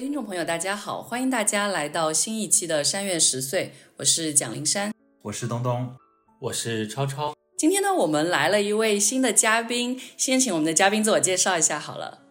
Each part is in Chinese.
位听众朋友，大家好，欢迎大家来到新一期的山月十岁，我是蒋灵山，我是东东，我是超超。今天呢，我们来了一位新的嘉宾，先请我们的嘉宾自我介绍一下好了。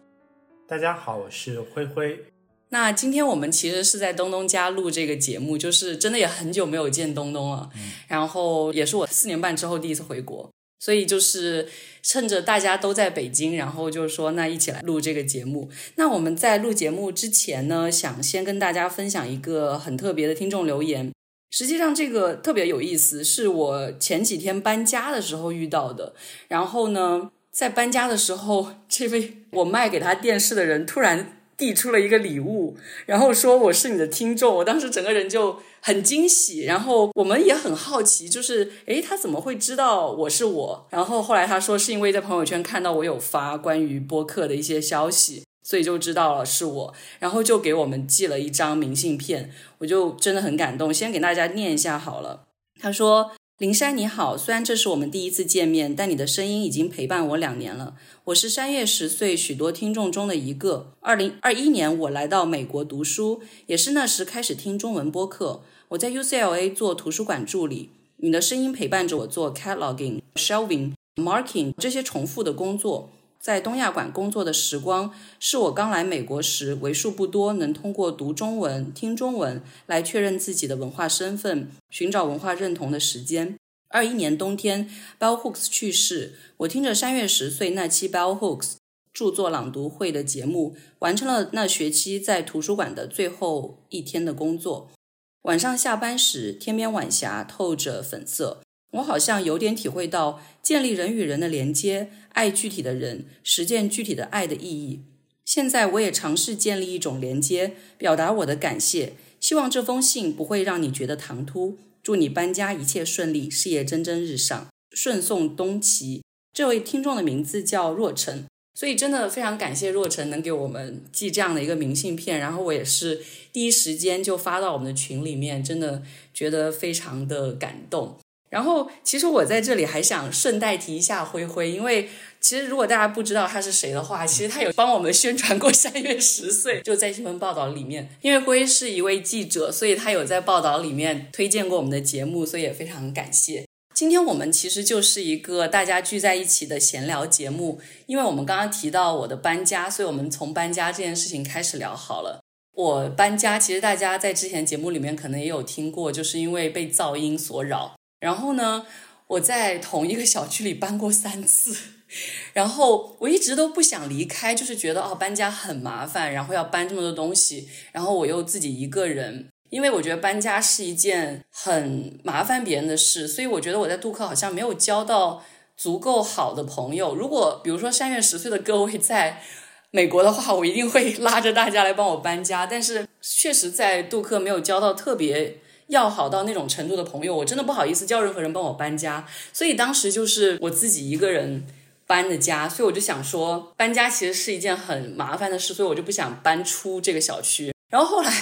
大家好，我是灰灰。那今天我们其实是在东东家录这个节目，就是真的也很久没有见东东了，然后也是我四年半之后第一次回国。所以就是趁着大家都在北京，然后就是说，那一起来录这个节目。那我们在录节目之前呢，想先跟大家分享一个很特别的听众留言。实际上这个特别有意思，是我前几天搬家的时候遇到的。然后呢，在搬家的时候，这位我卖给他电视的人突然。递出了一个礼物，然后说我是你的听众，我当时整个人就很惊喜，然后我们也很好奇，就是诶，他怎么会知道我是我？然后后来他说是因为在朋友圈看到我有发关于播客的一些消息，所以就知道了是我，然后就给我们寄了一张明信片，我就真的很感动，先给大家念一下好了。他说。林山你好，虽然这是我们第一次见面，但你的声音已经陪伴我两年了。我是山月十岁许多听众中的一个。二零二一年我来到美国读书，也是那时开始听中文播客。我在 UCLA 做图书馆助理，你的声音陪伴着我做 cataloging、shelving、marking 这些重复的工作。在东亚馆工作的时光，是我刚来美国时为数不多能通过读中文、听中文来确认自己的文化身份、寻找文化认同的时间。二一年冬天，Bell Hooks 去世，我听着三月十岁那期 Bell Hooks 著作朗读会的节目，完成了那学期在图书馆的最后一天的工作。晚上下班时，天边晚霞透着粉色。我好像有点体会到建立人与人的连接、爱具体的人、实践具体的爱的意义。现在我也尝试建立一种连接，表达我的感谢。希望这封信不会让你觉得唐突。祝你搬家一切顺利，事业蒸蒸日上，顺送东齐。这位听众的名字叫若晨，所以真的非常感谢若晨能给我们寄这样的一个明信片。然后我也是第一时间就发到我们的群里面，真的觉得非常的感动。然后，其实我在这里还想顺带提一下灰灰，因为其实如果大家不知道他是谁的话，其实他有帮我们宣传过三月十岁，就在新闻报道里面。因为灰是一位记者，所以他有在报道里面推荐过我们的节目，所以也非常感谢。今天我们其实就是一个大家聚在一起的闲聊节目，因为我们刚刚提到我的搬家，所以我们从搬家这件事情开始聊好了。我搬家，其实大家在之前节目里面可能也有听过，就是因为被噪音所扰。然后呢，我在同一个小区里搬过三次，然后我一直都不想离开，就是觉得哦搬家很麻烦，然后要搬这么多东西，然后我又自己一个人，因为我觉得搬家是一件很麻烦别人的事，所以我觉得我在杜克好像没有交到足够好的朋友。如果比如说三月十岁的各位在美国的话，我一定会拉着大家来帮我搬家，但是确实在杜克没有交到特别。要好到那种程度的朋友，我真的不好意思叫任何人帮我搬家，所以当时就是我自己一个人搬的家，所以我就想说，搬家其实是一件很麻烦的事，所以我就不想搬出这个小区。然后后来，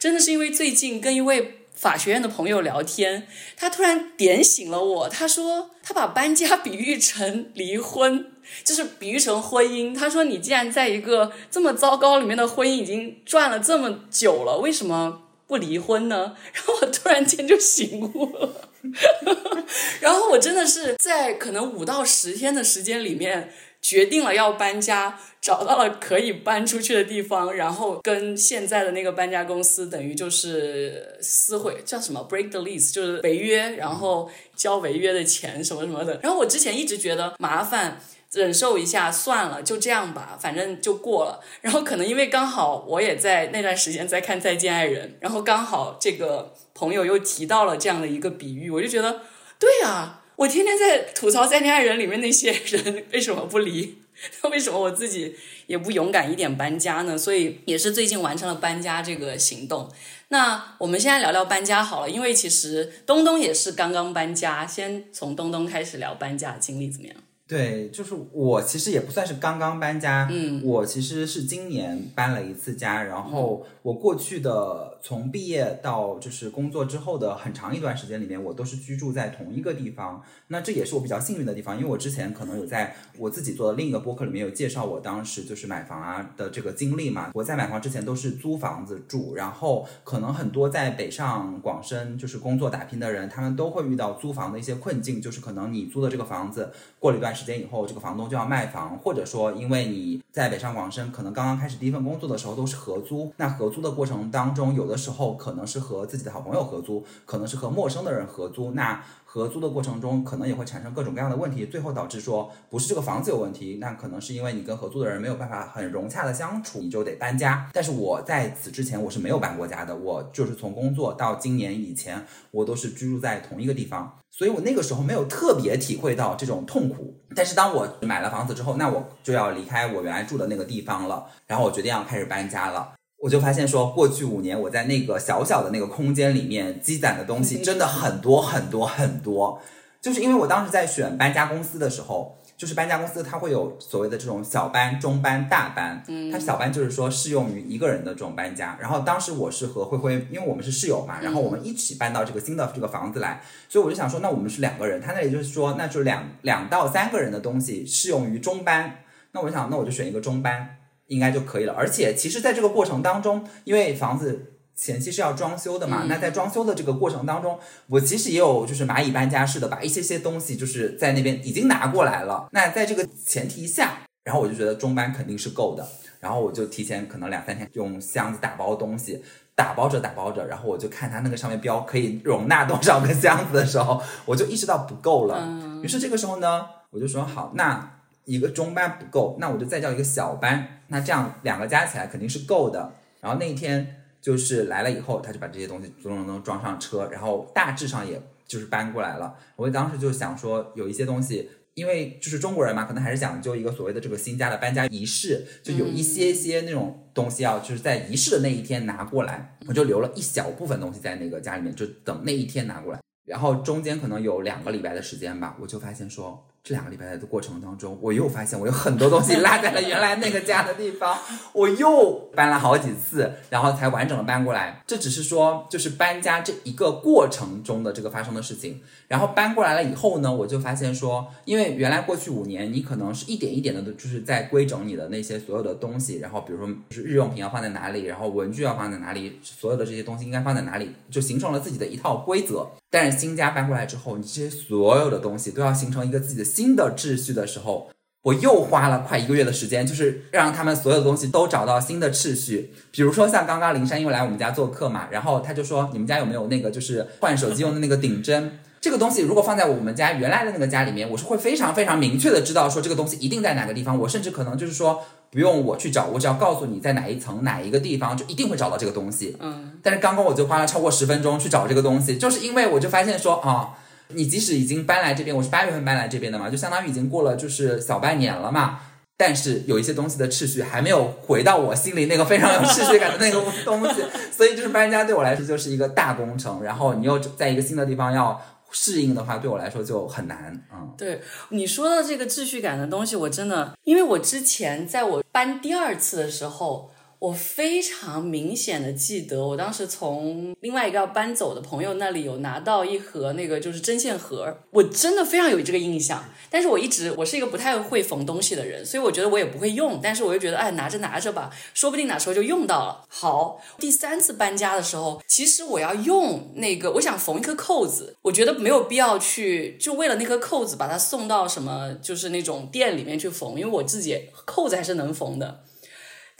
真的是因为最近跟一位法学院的朋友聊天，他突然点醒了我，他说他把搬家比喻成离婚，就是比喻成婚姻。他说你既然在一个这么糟糕里面的婚姻已经转了这么久了，为什么？不离婚呢？然后我突然间就醒悟了，然后我真的是在可能五到十天的时间里面决定了要搬家，找到了可以搬出去的地方，然后跟现在的那个搬家公司等于就是撕毁叫什么 break the lease，就是违约，然后交违约的钱什么什么的。然 后我之前一直觉得麻烦。忍受一下算了，就这样吧，反正就过了。然后可能因为刚好我也在那段时间在看《再见爱人》，然后刚好这个朋友又提到了这样的一个比喻，我就觉得，对啊，我天天在吐槽《再恋爱人》里面那些人为什么不离，那为什么我自己也不勇敢一点搬家呢？所以也是最近完成了搬家这个行动。那我们现在聊聊搬家好了，因为其实东东也是刚刚搬家，先从东东开始聊搬家经历怎么样？对，就是我其实也不算是刚刚搬家，嗯，我其实是今年搬了一次家，然后我过去的从毕业到就是工作之后的很长一段时间里面，我都是居住在同一个地方。那这也是我比较幸运的地方，因为我之前可能有在我自己做的另一个播客里面有介绍我当时就是买房啊的这个经历嘛。我在买房之前都是租房子住，然后可能很多在北上广深就是工作打拼的人，他们都会遇到租房的一些困境，就是可能你租的这个房子过了一段时间以后，这个房东就要卖房，或者说因为你在北上广深可能刚刚开始第一份工作的时候都是合租，那合租的过程当中，有的时候可能是和自己的好朋友合租，可能是和陌生的人合租，那合租的过程中可能也会产生各种各样的问题，最后导致说不是这个房子有问题，那可能是因为你跟合租的人没有办法很融洽的相处，你就得搬家。但是我在此之前我是没有搬过家的，我就是从工作到今年以前，我都是居住在同一个地方，所以我那个时候没有特别体会到这种痛苦。但是当我买了房子之后，那我就要离开我原来住的那个地方了，然后我决定要开始搬家了。我就发现说，过去五年我在那个小小的那个空间里面积攒的东西真的很多很多很多，就是因为我当时在选搬家公司的时候，就是搬家公司它会有所谓的这种小班、中班、大班，嗯，它小班就是说适用于一个人的这种搬家。然后当时我是和灰灰，因为我们是室友嘛，然后我们一起搬到这个新的这个房子来，所以我就想说，那我们是两个人，他那里就是说，那就两两到三个人的东西适用于中班，那我想，那我就选一个中班。应该就可以了，而且其实，在这个过程当中，因为房子前期是要装修的嘛，那在装修的这个过程当中，我其实也有就是蚂蚁搬家式的把一些些东西就是在那边已经拿过来了。那在这个前提下，然后我就觉得中班肯定是够的，然后我就提前可能两三天用箱子打包东西，打包着打包着，然后我就看它那个上面标可以容纳多少个箱子的时候，我就意识到不够了。于是这个时候呢，我就说好，那。一个中班不够，那我就再叫一个小班，那这样两个加起来肯定是够的。然后那一天就是来了以后，他就把这些东西咚咚咚装上车，然后大致上也就是搬过来了。我当时就想说，有一些东西，因为就是中国人嘛，可能还是讲究一个所谓的这个新家的搬家仪式，就有一些些那种东西要就是在仪式的那一天拿过来，我就留了一小部分东西在那个家里面，就等那一天拿过来。然后中间可能有两个礼拜的时间吧，我就发现说。这两个礼拜的过程当中，我又发现我有很多东西落在了原来那个家的地方，我又搬了好几次，然后才完整的搬过来。这只是说，就是搬家这一个过程中的这个发生的事情。然后搬过来了以后呢，我就发现说，因为原来过去五年，你可能是一点一点的，就是在规整你的那些所有的东西。然后比如说，就是日用品要放在哪里，然后文具要放在哪里，所有的这些东西应该放在哪里，就形成了自己的一套规则。但是新家搬过来之后，你这些所有的东西都要形成一个自己的。新的秩序的时候，我又花了快一个月的时间，就是让他们所有的东西都找到新的秩序。比如说像刚刚林珊因为来我们家做客嘛，然后他就说你们家有没有那个就是换手机用的那个顶针？这个东西如果放在我们家原来的那个家里面，我是会非常非常明确的知道说这个东西一定在哪个地方。我甚至可能就是说不用我去找，我只要告诉你在哪一层哪一个地方，就一定会找到这个东西。嗯。但是刚刚我就花了超过十分钟去找这个东西，就是因为我就发现说啊。你即使已经搬来这边，我是八月份搬来这边的嘛，就相当于已经过了就是小半年了嘛。但是有一些东西的秩序还没有回到我心里那个非常有秩序感的那个东西，所以就是搬家对我来说就是一个大工程。然后你又在一个新的地方要适应的话，对我来说就很难。嗯，对你说到这个秩序感的东西，我真的，因为我之前在我搬第二次的时候。我非常明显的记得，我当时从另外一个要搬走的朋友那里有拿到一盒那个就是针线盒，我真的非常有这个印象。但是我一直我是一个不太会缝东西的人，所以我觉得我也不会用。但是我又觉得，哎，拿着拿着吧，说不定哪时候就用到了。好，第三次搬家的时候，其实我要用那个，我想缝一颗扣子，我觉得没有必要去就为了那颗扣子把它送到什么就是那种店里面去缝，因为我自己扣子还是能缝的。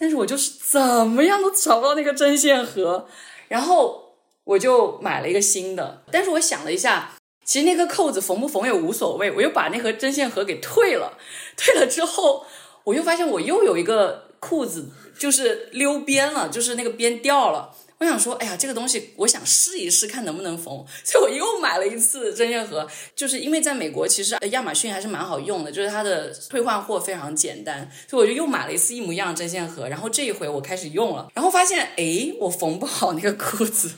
但是我就是怎么样都找不到那个针线盒，然后我就买了一个新的。但是我想了一下，其实那个扣子缝不缝也无所谓，我又把那盒针线盒给退了。退了之后，我又发现我又有一个裤子就是溜边了，就是那个边掉了。我想说，哎呀，这个东西我想试一试，看能不能缝，所以我又买了一次针线盒。就是因为在美国，其实亚马逊还是蛮好用的，就是它的退换货非常简单，所以我就又买了一次一模一样的针线盒。然后这一回我开始用了，然后发现，哎，我缝不好那个裤子。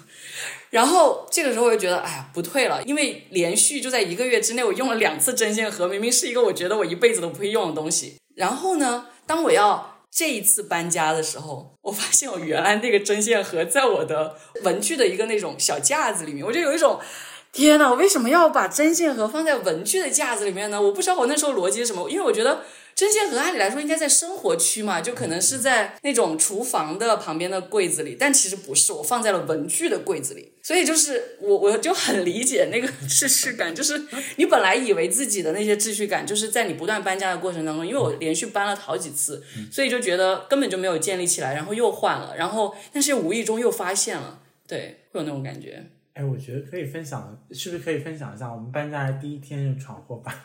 然后这个时候我就觉得，哎呀，不退了，因为连续就在一个月之内，我用了两次针线盒，明明是一个我觉得我一辈子都不会用的东西。然后呢，当我要这一次搬家的时候，我发现我原来那个针线盒在我的文具的一个那种小架子里面，我就有一种。天呐，我为什么要把针线盒放在文具的架子里面呢？我不知道我那时候逻辑是什么，因为我觉得针线盒按理来说应该在生活区嘛，就可能是在那种厨房的旁边的柜子里，但其实不是，我放在了文具的柜子里。所以就是我我就很理解那个秩序感，就是你本来以为自己的那些秩序感，就是在你不断搬家的过程当中，因为我连续搬了好几次，所以就觉得根本就没有建立起来，然后又换了，然后但是无意中又发现了，对，会有那种感觉。哎，我觉得可以分享，是不是可以分享一下我们搬家的第一天就闯祸吧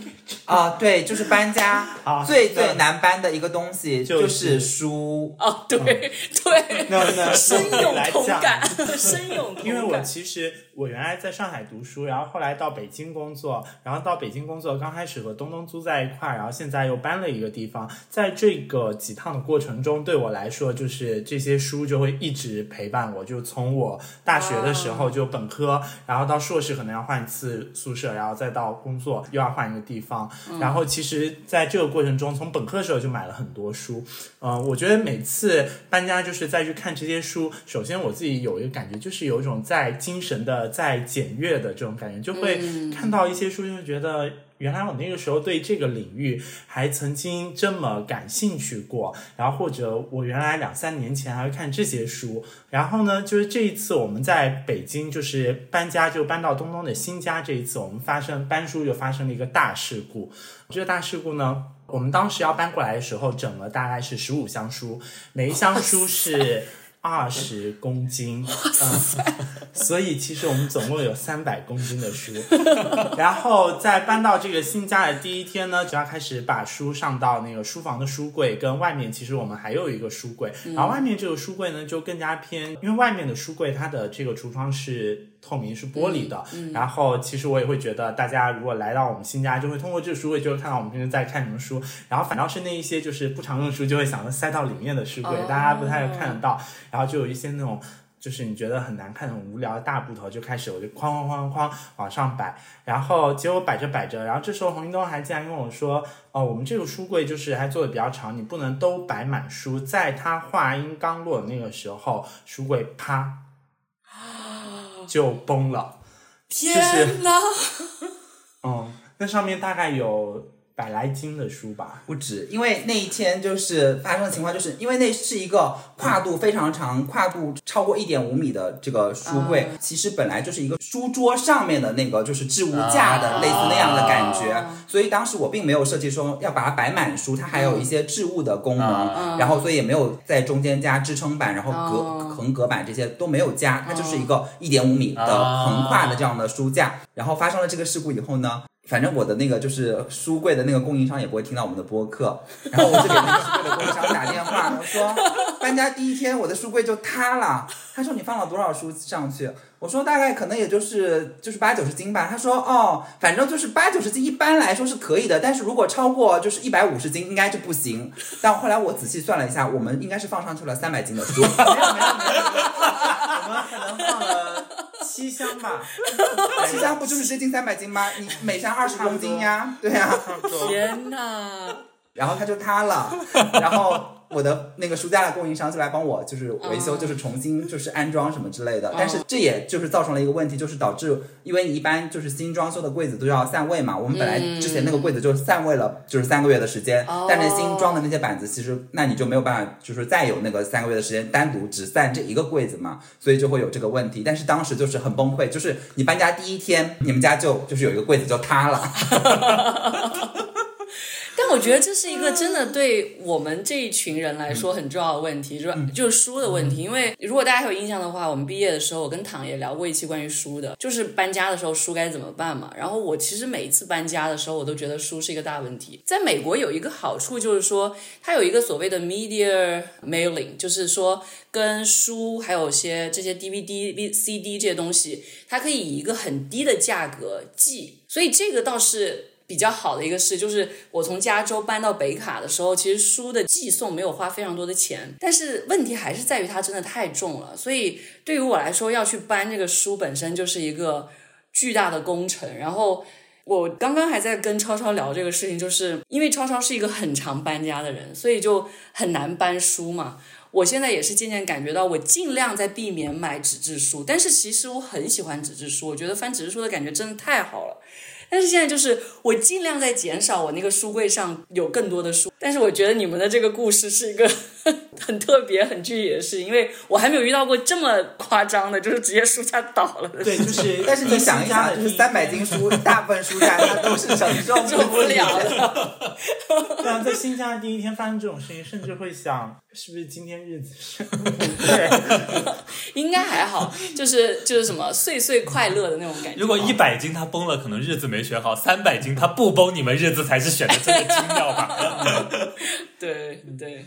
啊？对，就是搬家 啊最最难搬的一个东西就就是书。哦，对对，那那深有同感，深有同感。因为我其实我原来在上海读书，然后后来到北京工作，然后到北京工作，刚开始和东东租在一块，然后现在又搬了一个地方。在这个几趟的过程中，对我来说，就是这些书就会一直陪伴我，就从我大学的时候就本科，然后到硕士可能要换一次宿舍，然后再到工作又要换一个地方。然后其实在这个过程中，从本科的时候就买了很多书。嗯、我觉得每次搬家就是再去看这些书，首先我自己有一个感觉，就是有一种在精神的在检阅的这种感觉，就会看到一些书，就会觉得。原来我那个时候对这个领域还曾经这么感兴趣过，然后或者我原来两三年前还会看这些书，然后呢，就是这一次我们在北京就是搬家，就搬到东东的新家，这一次我们发生搬书就发生了一个大事故。这个大事故呢，我们当时要搬过来的时候，整了大概是十五箱书，每一箱书是。二十公斤，嗯，所以其实我们总共有三百公斤的书。然后在搬到这个新家的第一天呢，就要开始把书上到那个书房的书柜，跟外面其实我们还有一个书柜，然后外面这个书柜呢就更加偏，因为外面的书柜它的这个橱窗是透明是玻璃的，然后其实我也会觉得大家如果来到我们新家，就会通过这个书柜就会看到我们平时在看什么书，然后反倒是那一些就是不常用的书，就会想着塞到里面的书柜，哦。大家不太看得到，然后就有一些那种。就是你觉得很难看、很无聊的大部头，就开始我就哐哐哐哐往上摆，然后结果摆着摆着，然后这时候洪一东还竟然跟我说：“哦，我们这个书柜就是还做的比较长，你不能都摆满书。”在他话音刚落的那个时候，书柜啪就崩了。天哪！嗯，那上面大概有百来斤的书吧。不止，因为那一天就是发生的情况，就是因为那是一个跨度非常长、跨度超过一点五米的这个书柜，其实本来就是一个书桌上面的那个就是置物架的、啊类似那样的感觉，所以当时我并没有设计说要把它摆满书，它还有一些置物的功能，然后所以也没有在中间加支撑板，然后隔、哦横隔板这些都没有加，它就是一个一点五米的横跨的这样的书架。然后发生了这个事故以后呢，反正我的那个就是书柜的那个供应商也不会听到我们的播客，然后我就给那个书柜的供应商打电话，我说搬家第一天我的书柜就塌了，他说你放了多少书上去？我说大概可能也就是就是八九十斤吧。他说哦，反正就是八九十斤一般来说是可以的，但是如果超过就是一百五十斤应该就不行。但后来我仔细算了一下，我们应该是放上去了三百斤的书。没有没有没有，我们可能放了七箱吧，七箱不就是接近三百斤吗？你每箱二十公斤呀，对呀。天哪！然后它就塌了，然后我的那个书架的供应商就来帮我就是维修，就是重新就是安装什么之类的。但是这也就是造成了一个问题，就是导致因为你一般就是新装修的柜子都要散位嘛，我们本来之前那个柜子就散位了，就是三个月的时间，但是新装的那些板子其实那你就没有办法，就是再有那个三个月的时间单独只散这一个柜子嘛，所以就会有这个问题。但是当时就是很崩溃，就是你搬家第一天，你们家就就是有一个柜子就塌了。但我觉得这是一个真的对我们这一群人来说很重要的问题，就是就是书的问题。因为如果大家有印象的话，我们毕业的时候，我跟唐也聊过一期关于书的，就是搬家的时候书该怎么办嘛。然后我其实每一次搬家的时候，我都觉得书是一个大问题。在美国有一个好处就是说，它有一个所谓的 media mailing，就是说跟书还有些这些 DVD、CD 这些东西，它可以以一个很低的价格寄，所以这个倒是。比较好的一个事就是，我从加州搬到北卡的时候，其实书的寄送没有花非常多的钱，但是问题还是在于它真的太重了，所以对于我来说，要去搬这个书本身就是一个巨大的工程。然后我刚刚还在跟超超聊这个事情，就是因为超超是一个很常搬家的人，所以就很难搬书嘛。我现在也是渐渐感觉到，我尽量在避免买纸质书，但是其实我很喜欢纸质书，我觉得翻纸质书的感觉真的太好了。但是现在就是我尽量在减少我那个书柜上有更多的书，但是我觉得你们的这个故事是一个 很特别、很具体的事情，因为我还没有遇到过这么夸张的，就是直接书架倒了的。对，就是但是你想一想，就是三百斤书，大部分书架它都是承受受不了的。对啊，在新家的第一天发生这种事情，甚至会想，是不是今天日子是？对，应该还好，就是就是什么岁岁快乐的那种感觉。如果一百斤它崩了，可能日子没选好；三百斤它不崩，你们日子才是选的这个精妙吧？对对，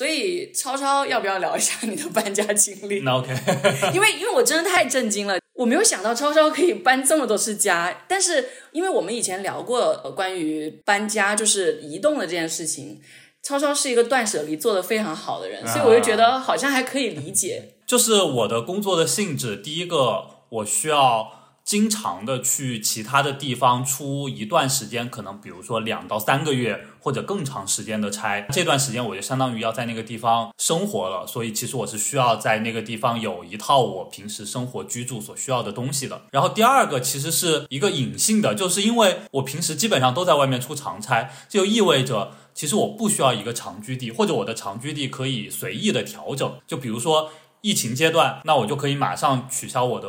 所以超超要不要聊一下你的搬家经历？那 OK，因为因为我真的太震惊了，我没有想到超超可以搬这么多次家。但是因为我们以前聊过呃关于搬家就是移动的这件事情，超超是一个断舍离做的非常好的人，所以我就觉得好像还可以理解。就是我的工作的性质，第一个我需要。经常的去其他的地方出一段时间，可能比如说两到三个月或者更长时间的差，这段时间我就相当于要在那个地方生活了，所以其实我是需要在那个地方有一套我平时生活居住所需要的东西的。然后第二个其实是一个隐性的，就是因为我平时基本上都在外面出长差，就意味着其实我不需要一个长居地，或者我的长居地可以随意的调整。就比如说疫情阶段，那我就可以马上取消我的。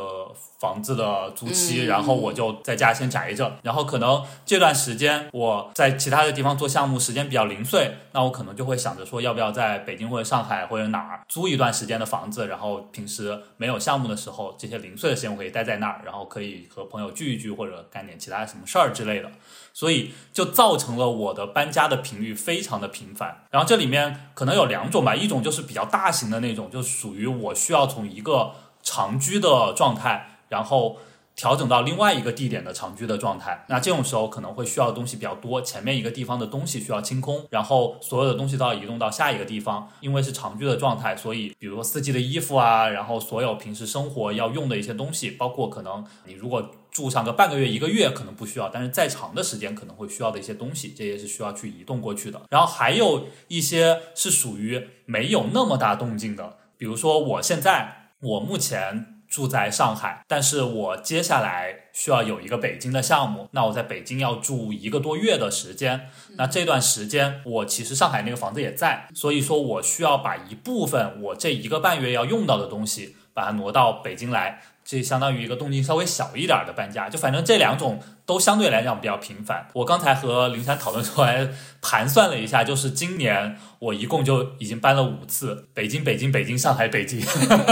房子的租期，然后我就在家先宅着，然后可能这段时间我在其他的地方做项目，时间比较零碎，那我可能就会想着说，要不要在北京或者上海或者哪儿租一段时间的房子，然后平时没有项目的时候，这些零碎的时间我可以待在那儿，然后可以和朋友聚一聚或者干点其他什么事儿之类的，所以就造成了我的搬家的频率非常的频繁。然后这里面可能有两种吧，一种就是比较大型的那种，就属于我需要从一个长居的状态。然后调整到另外一个地点的长居的状态，那这种时候可能会需要的东西比较多，前面一个地方的东西需要清空，然后所有的东西都要移动到下一个地方。因为是长居的状态，所以比如说四季的衣服啊，然后所有平时生活要用的一些东西，包括可能你如果住上个半个月、一个月可能不需要，但是再长的时间可能会需要的一些东西，这些是需要去移动过去的。然后还有一些是属于没有那么大动静的，比如说我现在我目前。住在上海，但是我接下来需要有一个北京的项目，那我在北京要住一个多月的时间，那这段时间我其实上海那个房子也在，所以说我需要把一部分我这一个半月要用到的东西，把它挪到北京来。这相当于一个动静稍微小一点的搬家，就反正这两种都相对来讲比较频繁。我刚才和林珊讨论出来，盘算了一下，就是今年我一共就已经搬了五次，北京、北京、北京、上海、北京，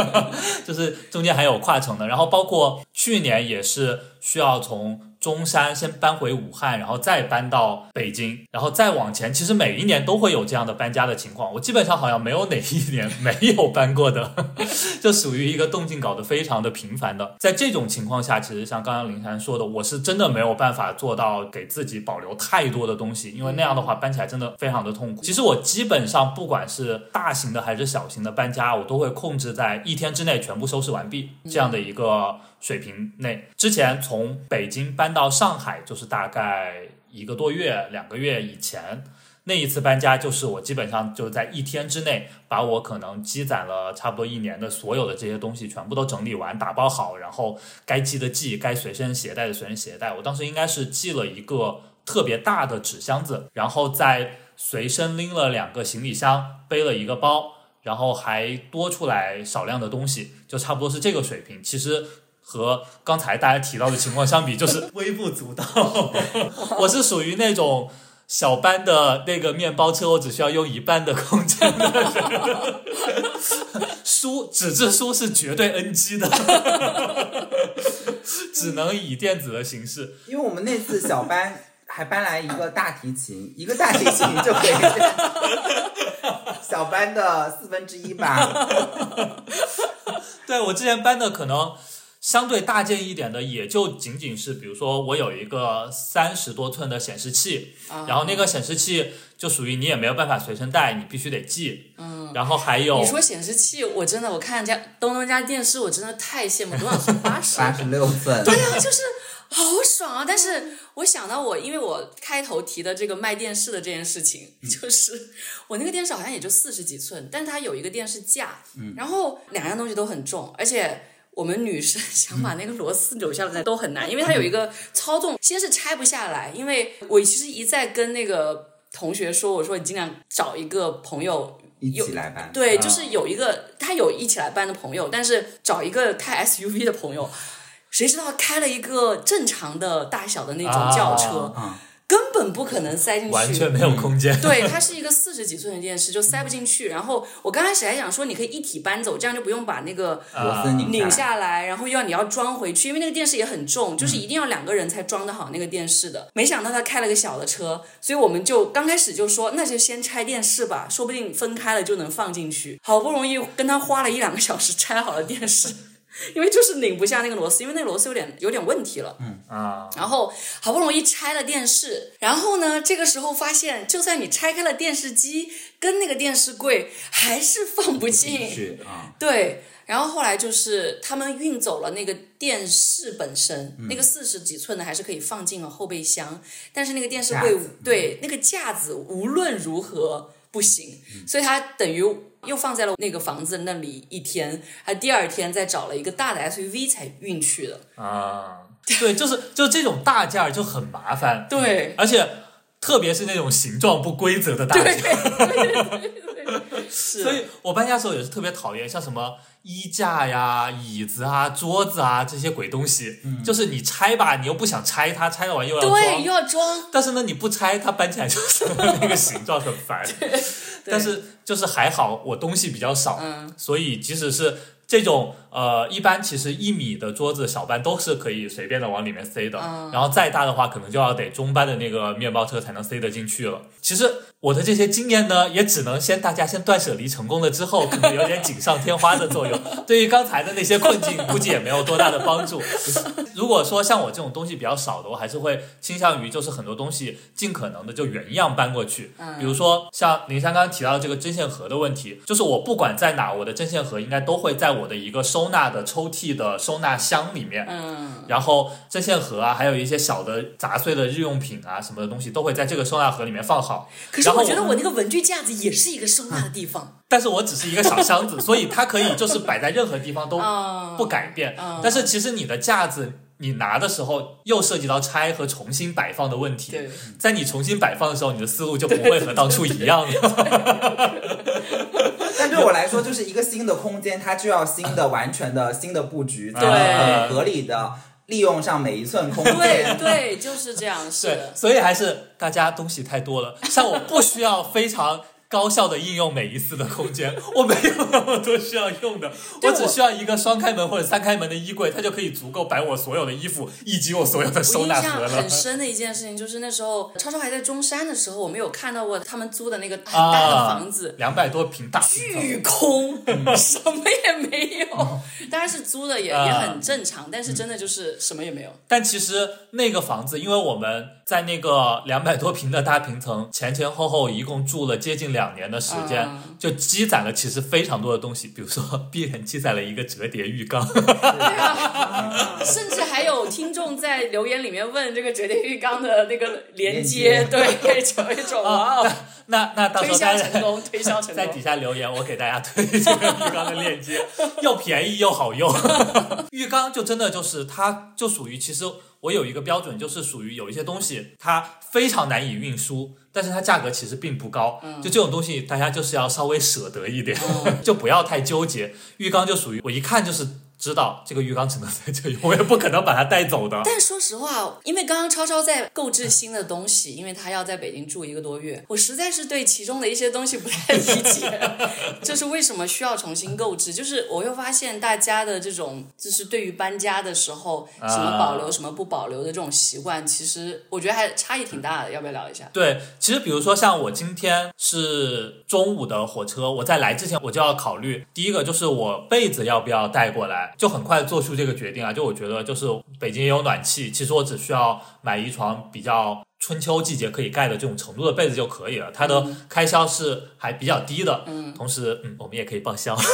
就是中间还有跨城的，然后包括去年也是需要从。中山先搬回武汉，然后再搬到北京，然后再往前。其实每一年都会有这样的搬家的情况，我基本上好像没有哪一年 没有搬过的，就属于一个动静搞得非常的频繁的。在这种情况下，其实像刚刚林珊说的，我是真的没有办法做到给自己保留太多的东西，因为那样的话搬起来真的非常的痛苦。其实我基本上不管是大型的还是小型的搬家，我都会控制在一天之内全部收拾完毕这样的一个。水平内，之前从北京搬到上海，就是大概一个多月、两个月以前，那一次搬家，就是我基本上就在一天之内，把我可能积攒了差不多一年的所有的这些东西全部都整理完、打包好，然后该寄的寄，该随身携带的随身携带。我当时应该是寄了一个特别大的纸箱子，然后再随身拎了两个行李箱，背了一个包，然后还多出来少量的东西，就差不多是这个水平。其实。和刚才大家提到的情况相比，就是 微不足道。我是属于那种小班的那个面包车，我只需要用一半的空间的人。书纸质书是绝对 NG 的，只能以电子的形式。因为我们那次小班还搬来一个大提琴，一个大提琴就可以小班的四分之一吧。对我之前搬的可能。相对大件一点的，也就仅仅是，比如说我有一个三十多寸的显示器，然后那个显示器就属于你也没有办法随身带，你必须得寄。嗯，然后还有你说显示器，我真的我看家东东家电视，我真的太羡慕，多少寸？八十？八十六寸。对呀，就是。啊，好爽啊！但是我想到我，因为我开头提的这个卖电视的这件事情，就是我那个电视好像也就四十几寸，但是它有一个电视架，然后两样东西都很重，而且。我们女生想把那个螺丝扭下来都很难，因为它有一个操纵，先是拆不下来。因为我其实一再跟那个同学说，我说你尽量找一个朋友一起来搬。对，啊就是有一个他有一起来搬的朋友，但是找一个开 SUV 的朋友，谁知道开了一个正常的大小的那种轿车，啊根本不可能塞进去，完全没有空间。对，它是一个四十几寸的电视，就塞不进去。然后我刚开始还想说，你可以一体搬走，这样就不用把那个螺丝拧拧下来。下来，然后又要你要装回去，因为那个电视也很重，就是一定要两个人才装得好那个电视的。没想到他开了个小的车，所以我们就刚开始就说，那就先拆电视吧，说不定分开了就能放进去。好不容易跟他花了一两个小时拆好了电视。因为就是拧不下那个螺丝，因为那个螺丝有点有点问题了。嗯啊，然后好不容易拆了电视，然后呢，这个时候发现，就算你拆开了电视机跟那个电视柜，还是放不进。是啊，对，然后后来就是他们运走了那个电视本身，那个四十几寸的还是可以放进了后备箱，但是那个电视柜对那个架子无论如何不行，所以它等于又放在了那个房子那里一天，还第二天再找了一个大的 SUV 才运去的。啊，对，就是 就这种大件儿就很麻烦，对，而且特别是那种形状不规则的大件儿，是，所以我搬家的时候也是特别讨厌，像什么衣架呀、椅子啊、桌子啊这些鬼东西，就是你拆吧，你又不想拆它，拆了完又要对，装又，要装。但是呢，你不拆它搬起来就是 那个形状很烦。但是就是还好，我东西比较少，嗯所以即使是这种呃，一般其实一米的桌子小班都是可以随便的往里面塞的，嗯然后再大的话，可能就要得中班的那个面包车才能塞得进去了。其实我的这些经验呢，也只能先大家先断舍离成功了之后，可能有点锦上添花的作用。对于刚才的那些困境，估计也没有多大的帮助。如果说像我这种东西比较少的，我还是会倾向于就是很多东西尽可能的就原样搬过去。比如说像林珊刚刚提到这个针线盒的问题，就是我不管在哪，我的针线盒应该都会在我的一个收纳的抽屉的收纳箱里面。嗯，然后针线盒啊，还有一些小的杂碎的日用品啊什么的东西，都会在这个收纳盒里面放好。可是我觉得我那个文具架子也是一个收纳的地方。但是我只是一个小箱子，所以它可以就是摆在任何地方都啊 不改变。嗯但是其实你的架子，你拿的时候又涉及到拆和重新摆放的问题。对，在你重新摆放的时候，你的思路就不会和当初一样了。但对我来说，就是一个新的空间，它就要新的、完全的新的布局，才对能很合理的利用上每一寸空间。对对，就是这样，是的，。所以还是大家东西太多了。像我不需要非常高效的应用每一次的空间，我没有那么多需要用的，我我只需要一个双开门或者三开门的衣柜，它就可以足够摆我所有的衣服以及我所有的收纳盒了很。深的一件事情，就是那时候超超还在中山的时候，我们有看到过他们租的那个很 大的房子，两百多平大巨空，什么也没有。当然是租的也，也啊很正常，但是真的就是什么也没有。但其实那个房子，因为我们在那个两百多平的大平层前前后后一共住了接近两年的时间，嗯就积攒了其实非常多的东西，比如说 必然积攒了一个折叠浴缸，对啊，甚至还有听众在留言里面问这个折叠浴缸的那个连接，对，有一种 哇哦，那那到时推候大家销成功，推销成在底。下留言，我给大家推这个浴缸的链接，又便宜又好用。浴缸就真的就是它，就属于其实我有一个标准，就是属于有一些东西它非常难以运输，但是它价格其实并不高。就这种东西，大家就是要稍微舍得一点，就不要太纠结。浴缸就属于我一看就是知道这个浴缸只能在这里，我也不可能把它带走的。但说实话，因为刚刚超超在购置新的东西，因为他要在北京住一个多月，我实在是对其中的一些东西不太理解，就是为什么需要重新购置？就是我又发现大家的这种，就是对于搬家的时候什么保留、什么不保留的这种习惯，其实我觉得还差异挺大的，要不要聊一下？对，其实比如说像我今天是中午的火车，我在来之前我就要考虑，第一个就是我被子要不要带过来，就很快做出这个决定啊。就我觉得就是北京也有暖气，其实我只需要买一床比较春秋季节可以盖的这种程度的被子就可以了，它的开销是还比较低的。嗯，同时嗯，我们也可以报销。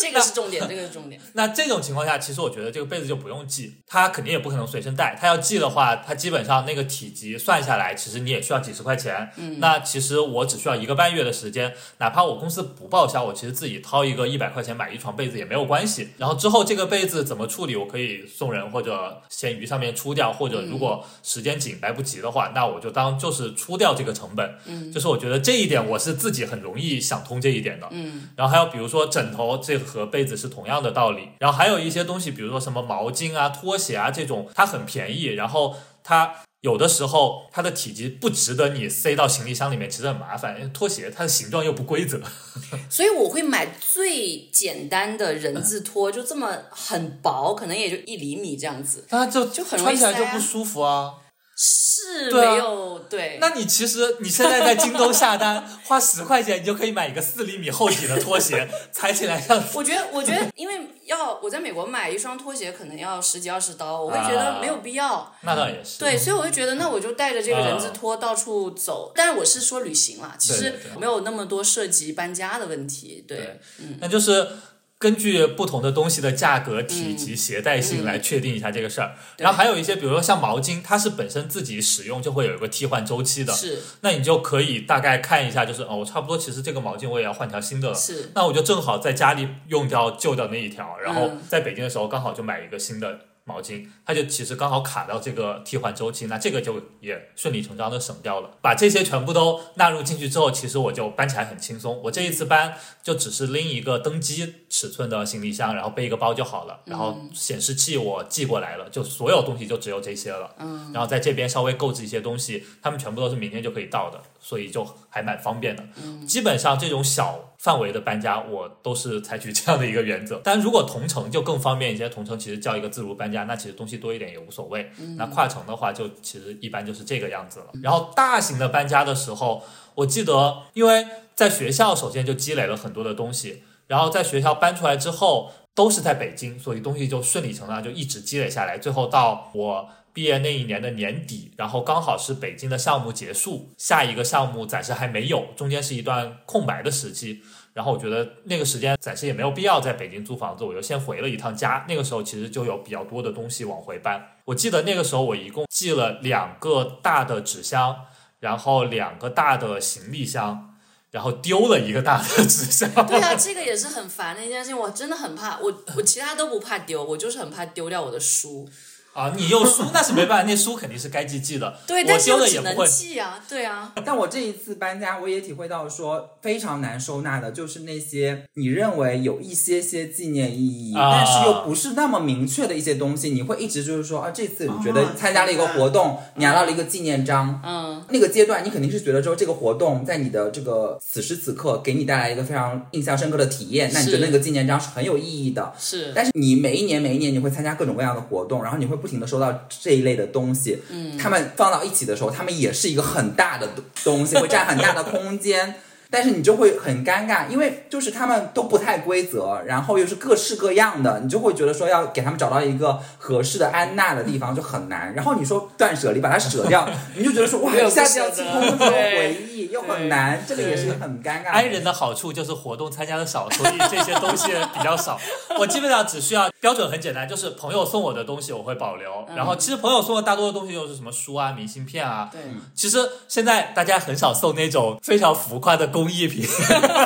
这个是重点，这个是重点。那这种情况下，其实我觉得这个被子就不用寄，他肯定也不可能随身带。他要寄的话，他基本上那个体积算下来，其实你也需要几十块钱。嗯，那其实我只需要一个半月的时间，哪怕我公司不报销，我其实自己掏一个一百块钱买一床被子也没有关系。然后之后这个被子怎么处理，我可以送人或者闲鱼上面出掉，或者如果时间紧来不及的话，那我就当就是出掉这个成本。嗯，就是我觉得这一点我是自己很容易想通这一点的。嗯，然后还有比如说枕头，这和被子是同样的道理。然后还有一些东西，比如说什么毛巾啊、拖鞋啊这种，它很便宜，然后它有的时候它的体积不值得你塞到行李箱里面，其实很麻烦。因为拖鞋它的形状又不规则，所以我会买最简单的人字拖，就这么很薄，可能也就一厘米这样子。那就就很穿起来就不舒服啊。是没有对。那你其实你现在在京东下单，花十块钱，你就可以买一个四厘米厚底的拖鞋，踩起来像我觉得，我觉得，因为要我在美国买一双拖鞋，可能要十几二十刀，我会觉得没有必要。那倒也是。对，所以我就觉得，那我就带着这个人字拖到处走。但是我是说旅行啦，其实没有那么多涉及搬家的问题。对，对，那就是根据不同的东西的价格、体积、携带性来确定一下这个事儿。然后还有一些，比如说像毛巾，它是本身自己使用就会有一个替换周期的，是。那你就可以大概看一下，就是哦，我差不多其实这个毛巾我也要换条新的了。是，那我就正好在家里用掉旧的那一条，然后嗯。在北京的时候刚好就买一个新的毛巾，它就其实刚好卡到这个替换周期，那这个就也顺理成章的省掉了。把这些全部都纳入进去之后，其实我就搬起来很轻松。我这一次搬就只是拎一个登机尺寸的行李箱，然后背一个包就好了，然后显示器我寄过来了，就所有东西就只有这些了。嗯，然后在这边稍微购置一些东西，他们全部都是明天就可以到的，所以就还蛮方便的。基本上这种小范围的搬家，我都是采取 这样的一个原则。但如果同城就更方便一些，同城其实叫一个自如搬家，那其实东西多一点也无所谓。那跨城的话，就其实一般就是这个样子了。然后大型的搬家的时候，我记得因为在学校首先就积累了很多的东西，然后在学校搬出来之后都是在北京，所以东西就顺理成章就一直积累下来，最后到我。毕业那一年的年底，然后刚好是北京的项目结束，下一个项目暂时还没有，中间是一段空白的时期。然后我觉得那个时间暂时也没有必要在北京租房子，我就先回了一趟家。那个时候其实就有比较多的东西往回搬。我记得那个时候我一共寄了两个大的纸箱，然后两个大的行李箱，然后丢了一个大的纸箱。对啊，这个也是很烦的一件事情。我真的很怕，我我其他都不怕丢，我就是很怕丢掉我的书。啊，你又输那是没办法，那书肯定是该寄寄的。对，我但是丢又只能了也不会。记啊，对啊，但我这一次搬家，我也体会到说非常难收纳的，就是那些你认为有一些些纪念意义，啊但是又不是那么明确的一些东西，你会一直就是说啊，这次你觉得啊参加了一个活动，你拿到了一个纪念章，嗯，那个阶段你肯定是觉得说这个活动在你的这个此时此刻给你带来一个非常印象深刻的体验，那你觉得那个纪念章是很有意义的。是，但是你每一年每一年你会参加各种各样的活动，然后你会不停的收到这一类的东西，嗯，他们放到一起的时候，他们也是一个很大的东西，会占很大的空间。但是你就会很尴尬，因为就是他们都不太规则，然后又是各式各样的，你就会觉得说要给他们找到一个合适的安娜的地方就很难。然后你说断舍离把它舍掉，你就觉得说哇，没有一下子要清空那么多回忆，又很难，这个也是很尴尬的。i 人的好处就是活动参加的少，所以这些东西比较少。我基本上只需要标准很简单，就是朋友送我的东西我会保留。然后其实朋友送的大多的东西又是什么书啊、明信片啊。对，其实现在大家很少送那种非常浮夸的工艺品，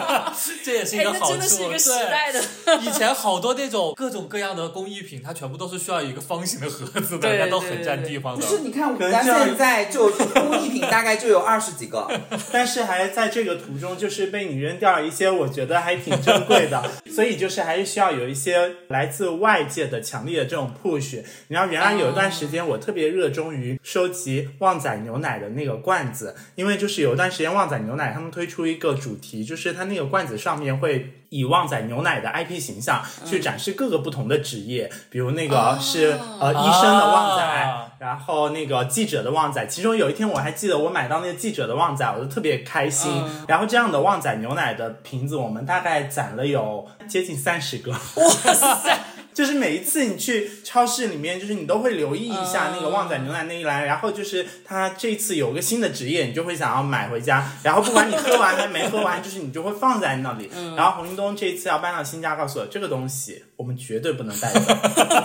这也是一个好处。真的是一个时对。代的，以前好多那种各种各样的工艺品，它全部都是需要一个方形的盒子的，对那都很占地方的。不是，你看我们家现在就工艺品大概就有二十几个，但是还在这个途中，就是被你扔掉了一些，我觉得还挺珍贵的，所以就是还是需要有一些来自外界的强烈的这种 push。你知道，原来有一段时间我特别热衷于收集旺仔牛奶的那个罐子，因为就是有一段时间旺仔牛奶他们推出一个主题，就是它那个罐子上面会。以旺仔牛奶的 IP 形象去展示各个不同的职业，比如那个是、呃医生的旺仔，啊然后那个记者的旺仔，其中有一天我还记得我买到那个记者的旺仔，我就特别开心。嗯然后这样的旺仔牛奶的瓶子，我们大概攒了有接近三十个。哇塞，就是每一次你去超市里面，就是你都会留意一下那个旺仔牛奶那一栏，然后就是它这次有个新的职业，你就会想要买回家，然后不管你喝完还没喝完，就是你就会放在那里。然后洪一东这一次要搬到新家，告诉我这个东西我们绝对不能带走，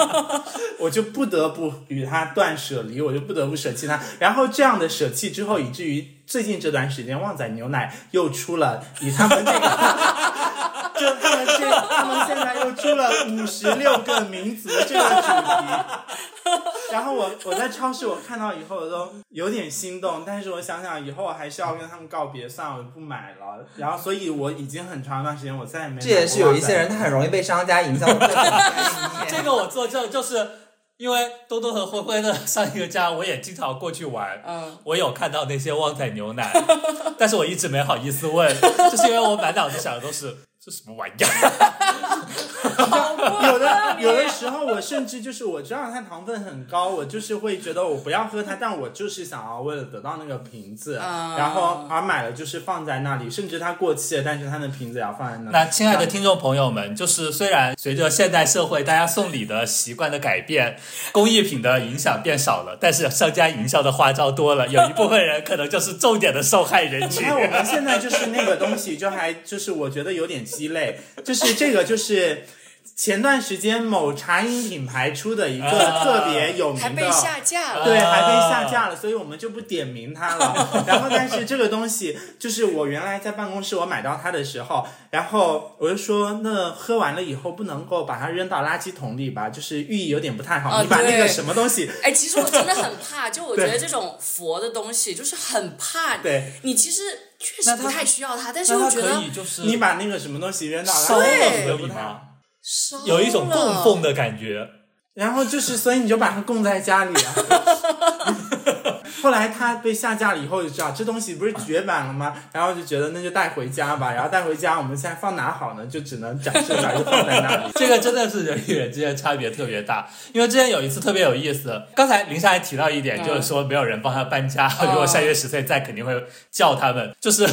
我就不得不与它断舍离，我就不得不舍弃它。然后这样的舍弃之后，以至于最近这段时间，旺仔牛奶又出了以他们这个，就他们这他们现在又出了五十六个民族这个主题。然后我我在超市我看到以后我都有点心动，但是我想想以后我还是要跟他们告别，算了，我就不买了。然后所以我已经很长一段时间我再也没买这也是有一些人他很容易被商家影响。这个我作证，就是因为多多和灰灰的 上一个家，我也经常过去玩。嗯，我有看到那些旺仔牛奶，但是我一直没好意思问，就是因为我满脑子想的都是这什么玩意儿。有的有的时候，我甚至就是我知道它糖分很高，我就是会觉得我不要喝它，但我就是想要为了得到那个瓶子，啊然后而买了就是放在那里，甚至它过期了，但是它的瓶子也要放在那里。那亲爱的听众朋友们，就是虽然随着现代社会大家送礼的习惯的改变，工艺品的影响变少了，但是商家营销的花招多了，有一部分人可能就是重点的受害人你群。看我们现在就是那个东西，就还就是我觉得有点鸡肋，就是这个就是。前段时间某茶饮品牌出的一个啊特别有名的，还被下架了。对，啊还被下架了，所以我们就不点名它了。然后，但是这个东西就是我原来在办公室我买到它的时候，然后我就说，那喝完了以后不能够把它扔到垃圾桶里吧，就是寓意有点不太好。哦你把那个什么东西，哎，其实我真的很怕，就我觉得这种佛的东西，就是很怕。对你其实确实不太需要它，但是那它可又觉得以就是你把那个什么东西扔到垃烧了圾对桶里吗？烧有一种供奉的感觉。然后就是，所以你就把它供在家里啊。后来它被下架了以后，就知道这东西不是绝版了吗？然后就觉得那就带回家吧。然后带回家，我们现在放哪好呢？就只能展示出来，就放在那里。这个真的是人与人之间差别特别大，因为之前有一次特别有意思。刚才林珊还提到一点，嗯就是说没有人帮他搬家，如果下月十岁在，肯定会叫他们。就是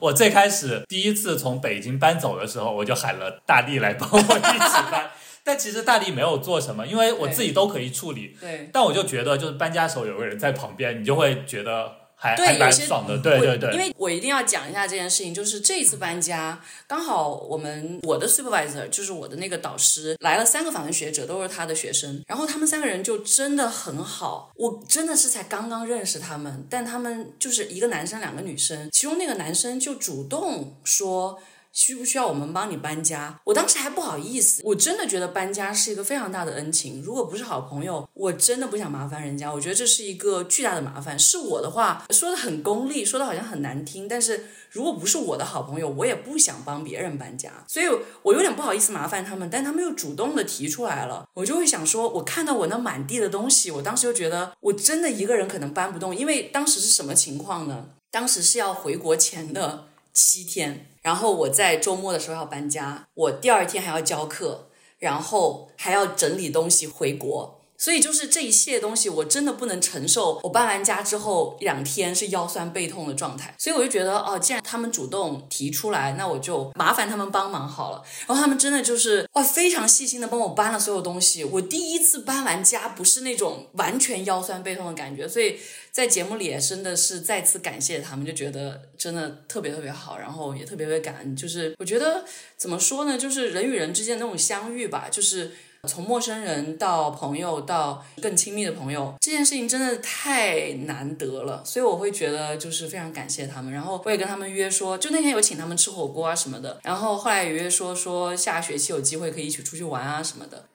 我最开始第一次从北京搬走的时候，我就喊了大力来帮我一起搬，但其实大力没有做什么，因为我自己都可以处理。对。但我就觉得，就是搬家的时候有个人在旁边，你就会觉得还对还蛮爽的。对对对，因为我一定要讲一下这件事情，就是这一次搬家，刚好我们我的 supervisor 就是我的那个导师来了三个访问学者，都是他的学生，然后他们三个人就真的很好，我真的是才刚刚认识他们，但他们就是一个男生两个女生，其中那个男生就主动说。需不需要我们帮你搬家？我当时还不好意思，我真的觉得搬家是一个非常大的恩情。如果不是好朋友，我真的不想麻烦人家。我觉得这是一个巨大的麻烦。是我的话说的很功利，说的好像很难听，但是如果不是我的好朋友，我也不想帮别人搬家，所以我有点不好意思麻烦他们，但他们又主动的提出来了，我就会想说，我看到我那满地的东西，我当时就觉得我真的一个人可能搬不动，因为当时是什么情况呢？当时是要回国前的七天，然后我在周末的时候要搬家，我第二天还要教课，然后还要整理东西回国。所以就是这一系列东西，我真的不能承受。我搬完家之后两天是腰酸背痛的状态，所以我就觉得哦，既然他们主动提出来，那我就麻烦他们帮忙好了。然后他们真的就是哇，非常细心的帮我搬了所有东西。我第一次搬完家，不是那种完全腰酸背痛的感觉，所以在节目里也真的是再次感谢他们，就觉得真的特别特别好，然后也特别特别感恩。就是我觉得怎么说呢，就是人与人之间的那种相遇吧，就是。从陌生人到朋友到更亲密的朋友，这件事情真的太难得了，所以我会觉得就是非常感谢他们。然后我也跟他们约说，就那天有请他们吃火锅啊什么的。然后后来也约说说下学期有机会可以一起出去玩啊什么的。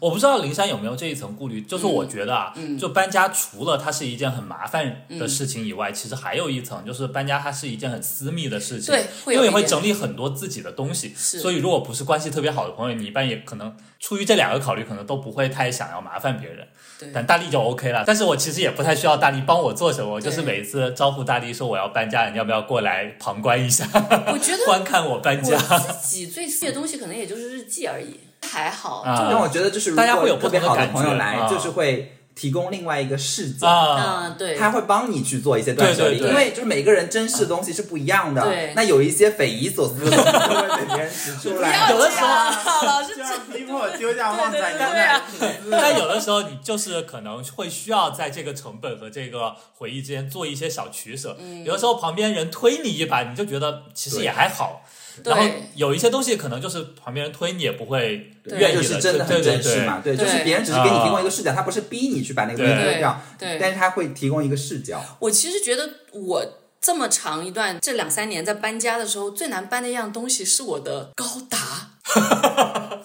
我不知道灵山有没有这一层顾虑，就是我觉得啊，嗯。就搬家除了它是一件很麻烦的事情以外，其实还有一层就是搬家它是一件很私密的事情，对会因为你会整理很多自己的东西，所以如果不是关系特别好的朋友，你一般也可能出于这两个考虑，可能都不会太想要麻烦别人。对。但大力就 OK 了，但是我其实也不太需要大力帮我做什么，我就是对每次招呼大力说我要搬家，你要不要过来旁观一下，我觉得 观看我搬家？自己最私密的东西可能也就是日记而已，还好。但我觉得就是大家会有特别好的朋友来，啊就是会提供另外一个视角。啊，嗯，对，他会帮你去做一些断舍离，对对对因为就是每个人珍视的东西是不一样的。对那有一些匪夷所思的东西就会被别人指出来。有的时候候老师就像逼迫我丢下旺仔牛奶。但有的时候你就是可能会需要在这个成本和这个回忆之间做一些小取舍。嗯有的时候旁边人推你一把，你就觉得其实也还好。对。然后有一些东西可能就是旁边人推你也不会对。愿意就是，真的很对对对珍视嘛，对，就是对别人只是给你提供一个视角，他不是逼你去把那个东西对。丢掉，对。但是他会提供一个视角。我其实觉得我这么长一段这两三年在搬家的时候，最难搬的一样东西是我的高达。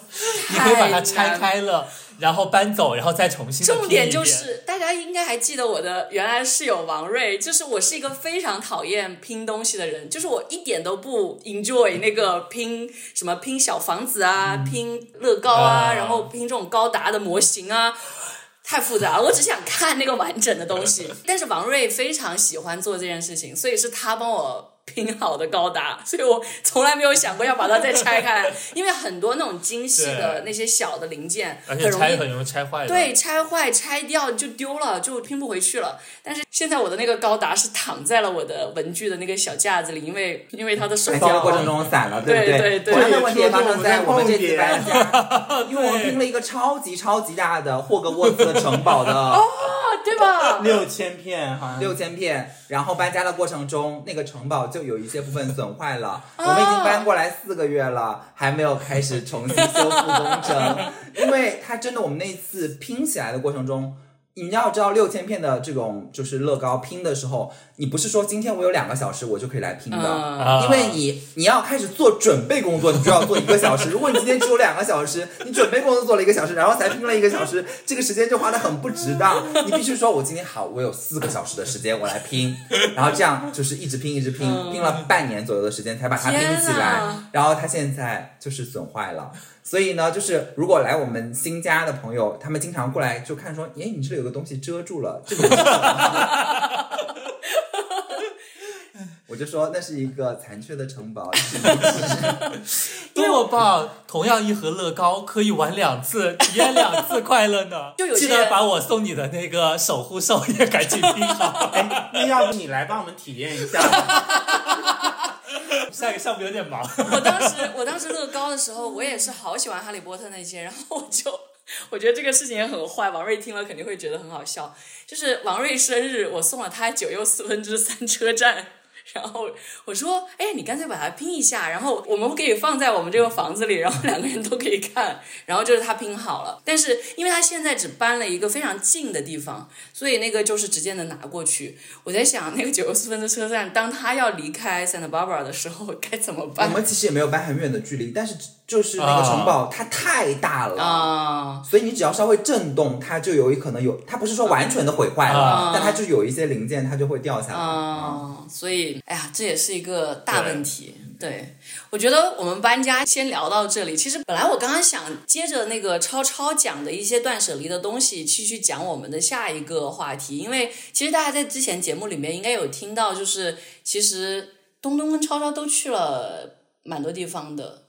你可以把它太拆难。开了，然后搬走，然后再重新地重点就是，大家应该还记得我的原来室友王瑞，就是我是一个非常讨厌拼东西的人，就是我一点都不 enjoy 那个拼什么拼小房子啊，拼乐高啊，啊然后拼这种高达的模型啊。太复杂了，我只想看那个完整的东西。但是王瑞非常喜欢做这件事情，所以是他帮我拼好的高达，所以我从来没有想过要把它再拆开来，因为很多那种精细的那些小的零件，而很容易且拆很容易拆坏。对，拆坏、拆掉就丢了，就拼不回去了。但是现在我的那个高达是躺在了我的文具的那个小架子里，因为因为它的手搬家的过程中散了，对不对对对同样的问题也发生在我们这次对搬家，因为我们拼了一个超级超级大的霍格沃茨的城堡的 哦，对吧？六千片，好像六千片，然后搬家的过程中，那个城堡就有一些部分损坏了。我们已经搬过来四个月了，还没有开始重新修复工程，因为它真的，我们那次拼起来的过程中。你要知道，六千片的这种就是乐高拼的时候，你不是说今天我有两个小时我就可以来拼的，因为你你要开始做准备工作，你就要做一个小时。如果你今天只有两个小时，你准备工作做了一个小时，然后才拼了一个小时，这个时间就花的很不值当。你必须说，我今天好，我有四个小时的时间我来拼，然后这样就是一直拼一直拼，拼了半年左右的时间才把它拼起来。然后他现在就是损坏了。所以呢，就是如果来我们新家的朋友，他们经常过来就看说，诶，你这里有个东西遮住了，这个 我就说那是一个残缺的城堡，多么棒！同样一盒乐高可以玩两次，体验两次快乐呢。就有记得把我送你的那个守护兽也赶紧拼好。哎，那要不你来帮我们体验一下？下一个项目有点忙。我当时我当时乐高的时候，我也是好喜欢哈利波特那些，然后我就我觉得这个事情也很坏，王瑞听了肯定会觉得很好笑。就是王瑞生日，我送了他九又四分之三车站。然后我说：“哎，你干脆把它拼一下，然后我们可以放在我们这个房子里，然后两个人都可以看。然后就是他拼好了，但是因为他现在只搬了一个非常近的地方，所以那个就是直接能拿过去。我在想，那个九十四分的车站，当他要离开 Santa Barbara 的时候，该怎么办我？们其实也没有搬很远的距离，但是就是那个城堡它太大了。啊、所以你只要稍微震动，它就有可能有，它不是说完全的毁坏了，啊但它就有一些零件它就会掉下来。啊、所以，哎呀，这也是一个大问题。对，我觉得我们搬家先聊到这里。其实本来我刚刚想接着那个超超讲的一些断舍离的东西，继续讲我们的下一个话题，因为其实大家在之前节目里面应该有听到，就是其实东东跟超超都去了蛮多地方的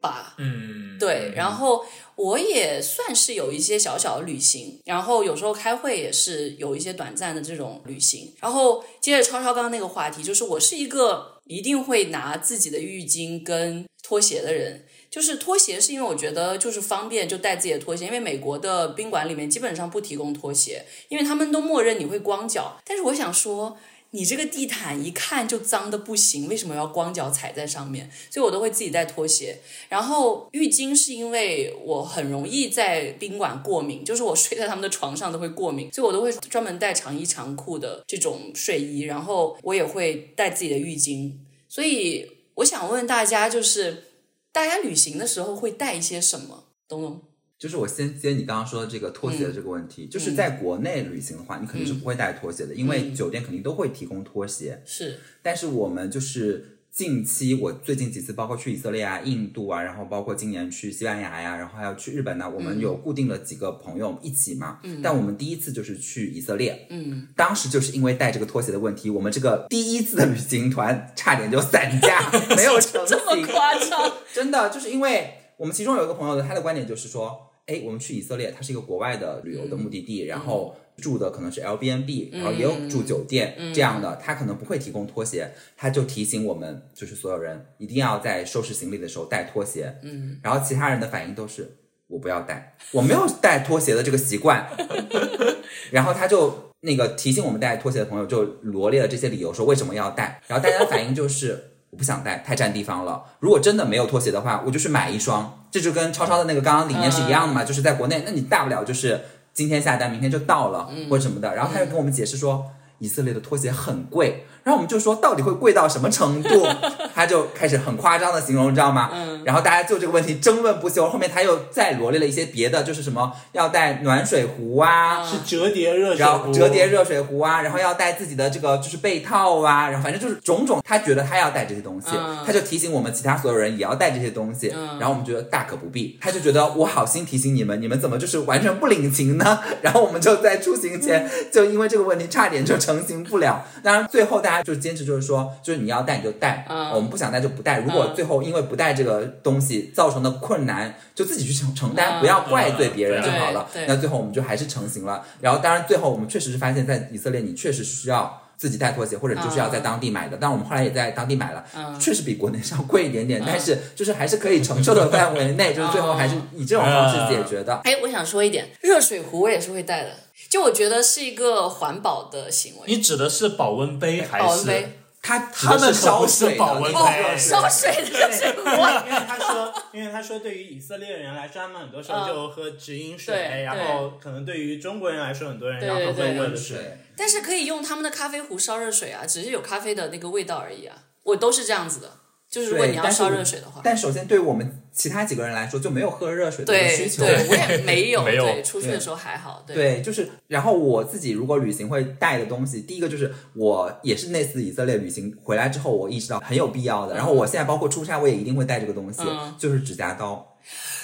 吧。嗯，对，然后我也算是有一些小小的旅行，然后有时候开会也是有一些短暂的这种旅行。然后接着超超刚刚那个话题，就是我是一个一定会拿自己的浴巾跟拖鞋的人。就是拖鞋是因为我觉得就是方便，就带自己的拖鞋，因为美国的宾馆里面基本上不提供拖鞋，因为他们都默认你会光脚。但是我想说。你这个地毯一看就脏的不行，为什么要光脚踩在上面？所以我都会自己带拖鞋。然后浴巾是因为我很容易在宾馆过敏，就是我睡在他们的床上都会过敏，所以我都会专门带长衣长裤的这种睡衣，然后我也会带自己的浴巾。所以我想问大家，就是大家旅行的时候会带一些什么？东东，就是我先接你刚刚说的这个拖鞋的这个问题，就是在国内旅行的话，你肯定是不会带拖鞋的，因为酒店肯定都会提供拖鞋。是但是我们就是近期，我最近几次，包括去以色列啊、印度啊，然后包括今年去西班牙呀，然后还有去日本呢，我们有固定的几个朋友一起嘛。嗯。但我们第一次就是去以色列。嗯。当时就是因为带这个拖鞋的问题，我们这个第一次的旅行团差点就散架，没有成这么。夸张？真的就是因为我们其中有一个朋友的，他的观点就是说。哎，我们去以色列，它是一个国外的旅游的目的地，然后住的可能是 Airbnb，然后也有住酒店、这样的，他可能不会提供拖鞋，他就提醒我们，就是所有人一定要在收拾行李的时候带拖鞋。嗯，然后其他人的反应都是我不要带，我没有带拖鞋的这个习惯。然后他就那个提醒我们带拖鞋的朋友就罗列了这些理由，说为什么要带，然后大家的反应就是。我不想带，太占地方了。如果真的没有拖鞋的话，我就去买一双。这就跟超超的那个刚刚理念是一样的嘛，就是在国内，那你大不了就是今天下单，明天就到了，或者什么的。然后他又跟我们解释说，以色列的拖鞋很贵。然后我们就说，到底会贵到什么程度？他就开始很夸张的形容，你知道吗？嗯。然后大家就这个问题争论不休。后面他又再罗列了一些别的，就是什么要带暖水壶啊，是折叠热水然后壶，折叠热水壶啊，然后要带自己的这个就是被套啊，然后反正就是种种，他觉得他要带这些东西，他就提醒我们其他所有人也要带这些东西，然后我们觉得大可不必，他就觉得我好心提醒你们，你们怎么就是完全不领情呢？然后我们就在出行前就因为这个问题差点就成行不了，当然最后大家就坚持就是说，就是你要带你就带，我们不想带就不带，如果最后因为不带这个东西造成的困难，就自己去承承担，不要怪罪别人就好了。那最后我们就还是成型了。然后当然最后我们确实是发现，在以色列你确实需要自己带拖鞋，或者就是要在当地买的。但我们后来也在当地买了，确实比国内稍贵一点点，但是就是还是可以承受的范围内，就是最后还是以这种方式解决的。哎，我想说一点，热水壶我也是会带的，就我觉得是一个环保的行为。你指的是保温杯还是？保温杯他他们烧水的保温杯哦，烧水的热水壶。因为他说，因为他说，对于以色列人来说，他们很多时候就喝直饮水，对然后可能对于中国人来说，很多人对要喝温。水。但是可以用他们的咖啡壶烧热水啊，只是有咖啡的那个味道而已啊。我都是这样子的，就是如果你要烧热水的话，但首先对于我们其他几个人来说，就没有喝热水的对需求。对，我也 没有，没有对，出去的时候还好，对对，就是，然后我自己如果旅行会带的东西，第一个就是我也是那次以色列旅行回来之后，我意识到很有必要的。然后我现在包括出差，我也一定会带这个东西，嗯就是指甲刀。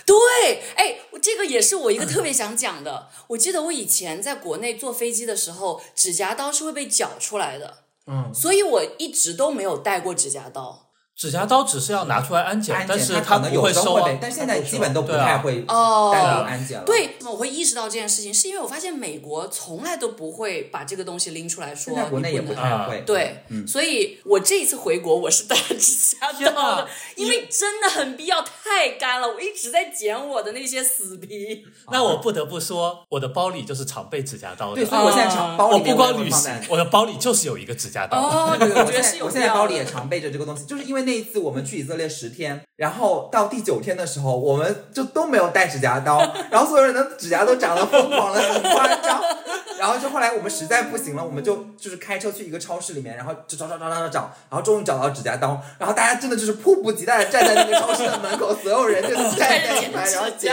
对，哎，这个也是我一个特别想讲的。我记得我以前在国内坐飞机的时候，指甲刀是会被绞出来的，嗯，所以我一直都没有带过指甲刀。指甲刀只是要拿出来安检，安但是检它可能有不会收啊时候会被，。但现在基本都不太会哦带有安检了。，对，我会意识到这件事情，是因为我发现美国从来都不会把这个东西拎出来说现在国内也不。太会。对，所以我这一次回国，我是带了指甲刀的，因为真的很必要，太干了，我一直在剪我的那些死皮。那我不得不说，我的包里就是常备指甲刀的。对，所以我现在常包我里我不光旅行，我的包里就是有一个指甲刀。哦，对，我我觉得是有现在我现在包里也常备着这个东西，就是因为那一次我们去以色列十天，然后到第九天的时候，我们就都没有带指甲刀，然后所有人的指甲都长得疯狂的很夸张，然后就后来我们实在不行了，我们就就是开车去一个超市里面，然后就找找找找找找，然后终于找到指甲刀，然后大家真的就是迫不及待的站在那个超市的门口，所有人就站在一排，然后剪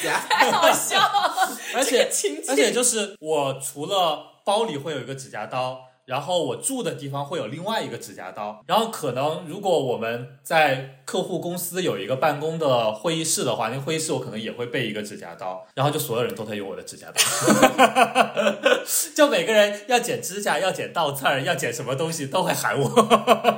指甲好笑了，而且而且就是我除了包里会有一个指甲刀，然后我住的地方会有另外一个指甲刀，然后可能如果我们在客户公司有一个办公的会议室的话，那个会议室我可能也会备一个指甲刀，然后就所有人都在用我的指甲刀，就每个人要剪指甲、要剪倒刺儿、要剪什么东西都会喊我。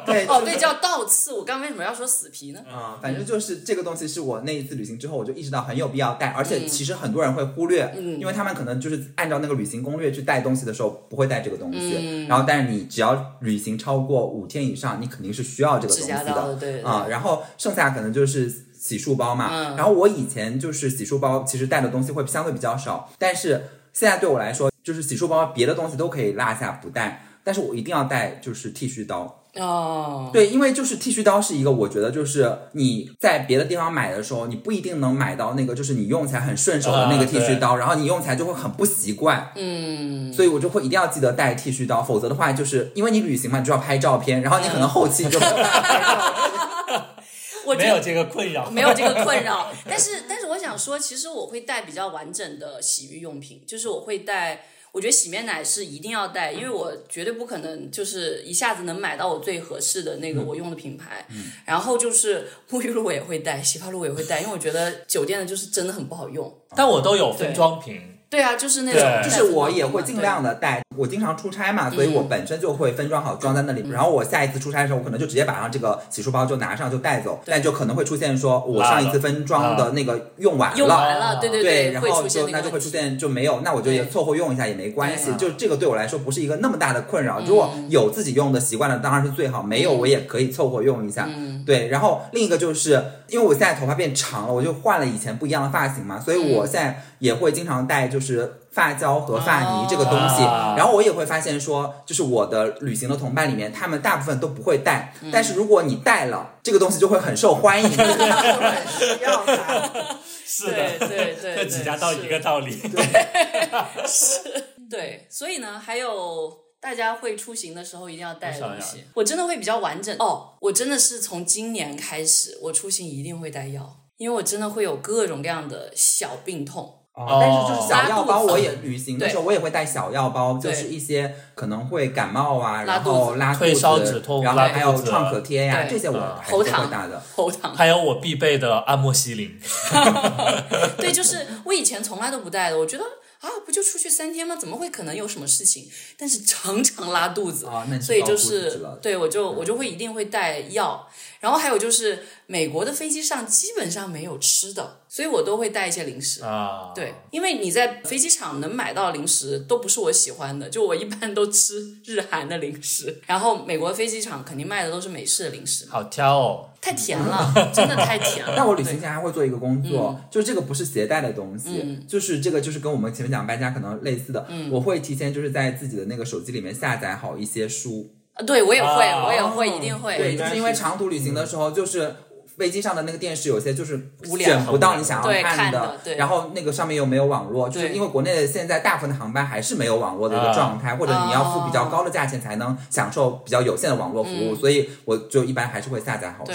对，哦，就是对，叫倒刺。我刚刚为什么要说死皮呢？啊、反正就是这个东西是我那一次旅行之后，我就意识到很有必要带，而且其实很多人会忽略，因为他们可能就是按照那个旅行攻略去带东西的时候不会带这个东西，然后但是你只要旅行超过五天以上，你肯定是需要这个东西指甲刀的对对。啊、然后剩下可能就是。洗漱包嘛，然后我以前就是洗漱包，其实带的东西会相对比较少，但是现在对我来说，就是洗漱包别的东西都可以落下不带，但是我一定要带就是剃须刀，哦，对，因为就是剃须刀是一个，我觉得就是你在别的地方买的时候，你不一定能买到那个就是你用起来很顺手的那个剃须刀，然后你用起来就会很不习惯。嗯，所以我就会一定要记得带剃须刀，否则的话，就是因为你旅行嘛，你就要拍照片，然后你可能后期就没有办法拍照片。我没有这个困扰，没有这个困扰，但是但是我想说，其实我会带比较完整的洗浴用品，就是我会带。我觉得洗面奶是一定要带，因为我绝对不可能就是一下子能买到我最合适的那个我用的品牌。然后就是沐浴露我也会带，洗发露我也会带，因为我觉得酒店的就是真的很不好用。但我都有分装瓶，对啊，就是那种就是我也会尽量的带，我经常出差嘛，所以我本身就会分装好装在那里。然后我下一次出差的时候，我可能就直接把上这个洗漱包就拿上就带走，但就可能会出现说我上一次分装的那个用完用了。完了，对对对，然后就那就会。出现就没有，那我就也凑合用一下也没关系对。就这个对我来说不是一个那么大的困扰。如果有自己用的习惯了，当然是最好；没有我也可以凑合用一下。对，然后另一个就是因为我现在头发变长了，我就换了以前不一样的发型嘛，所以我现在也会经常戴就是发胶和发泥这个东西。啊然后我也会发现说，就是我的旅行的同伴里面，他们大部分都不会带，但是如果你带了，这个东西就会很受欢迎，就是他们就很需要它。是对的，对对，这几家到一个道理。对，所以呢，还有大家会出行的时候一定要带东西。我真的会比较完整哦，我真的是从今年开始，我出行一定会带药，因为我真的会有各种各样的小病痛。哦，但是就是小药包，我也旅行的时候我也会带小药包，就是一些可能会感冒啊，然拉肚子。后拉肚退烧止子，痛然后还有创可贴呀，对。这些我啊还是会带的。喉糖，还有我必备的阿莫西林，对，就是我以前从来都不带的，我觉得啊，不就出去三天吗？怎么会可能有什么事情？但是常常拉肚子，所以就是对我就我就会一定会带药，然后还有就是美国的飞机上基本上没有吃的，所以我都会带一些零食。啊，对，因为你在飞机场能买到零食都不是我喜欢的，就我一般都吃日韩的零食，然后美国飞机场肯定卖的都是美式的零食，好挑哦。太甜了，真的太甜了。但我旅行前还会做一个工作，嗯。就是这个不是携带的东西，就是这个就是跟我们前面讲搬家可能类似的，嗯。我会提前就是在自己的那个手机里面下载好一些书，啊对我也会，啊我也会，一定会。对，就是因为长途旅行的时候，就是飞机上的那个电视有些就是选不到你想要看的对然后那个上面又没有网络，就是因为国内的现在大部分的航班还是没有网络的一个啊状态，或者你要付比较高的价钱才能享受比较有限的网络服务，所以我就一般还是会下载好书。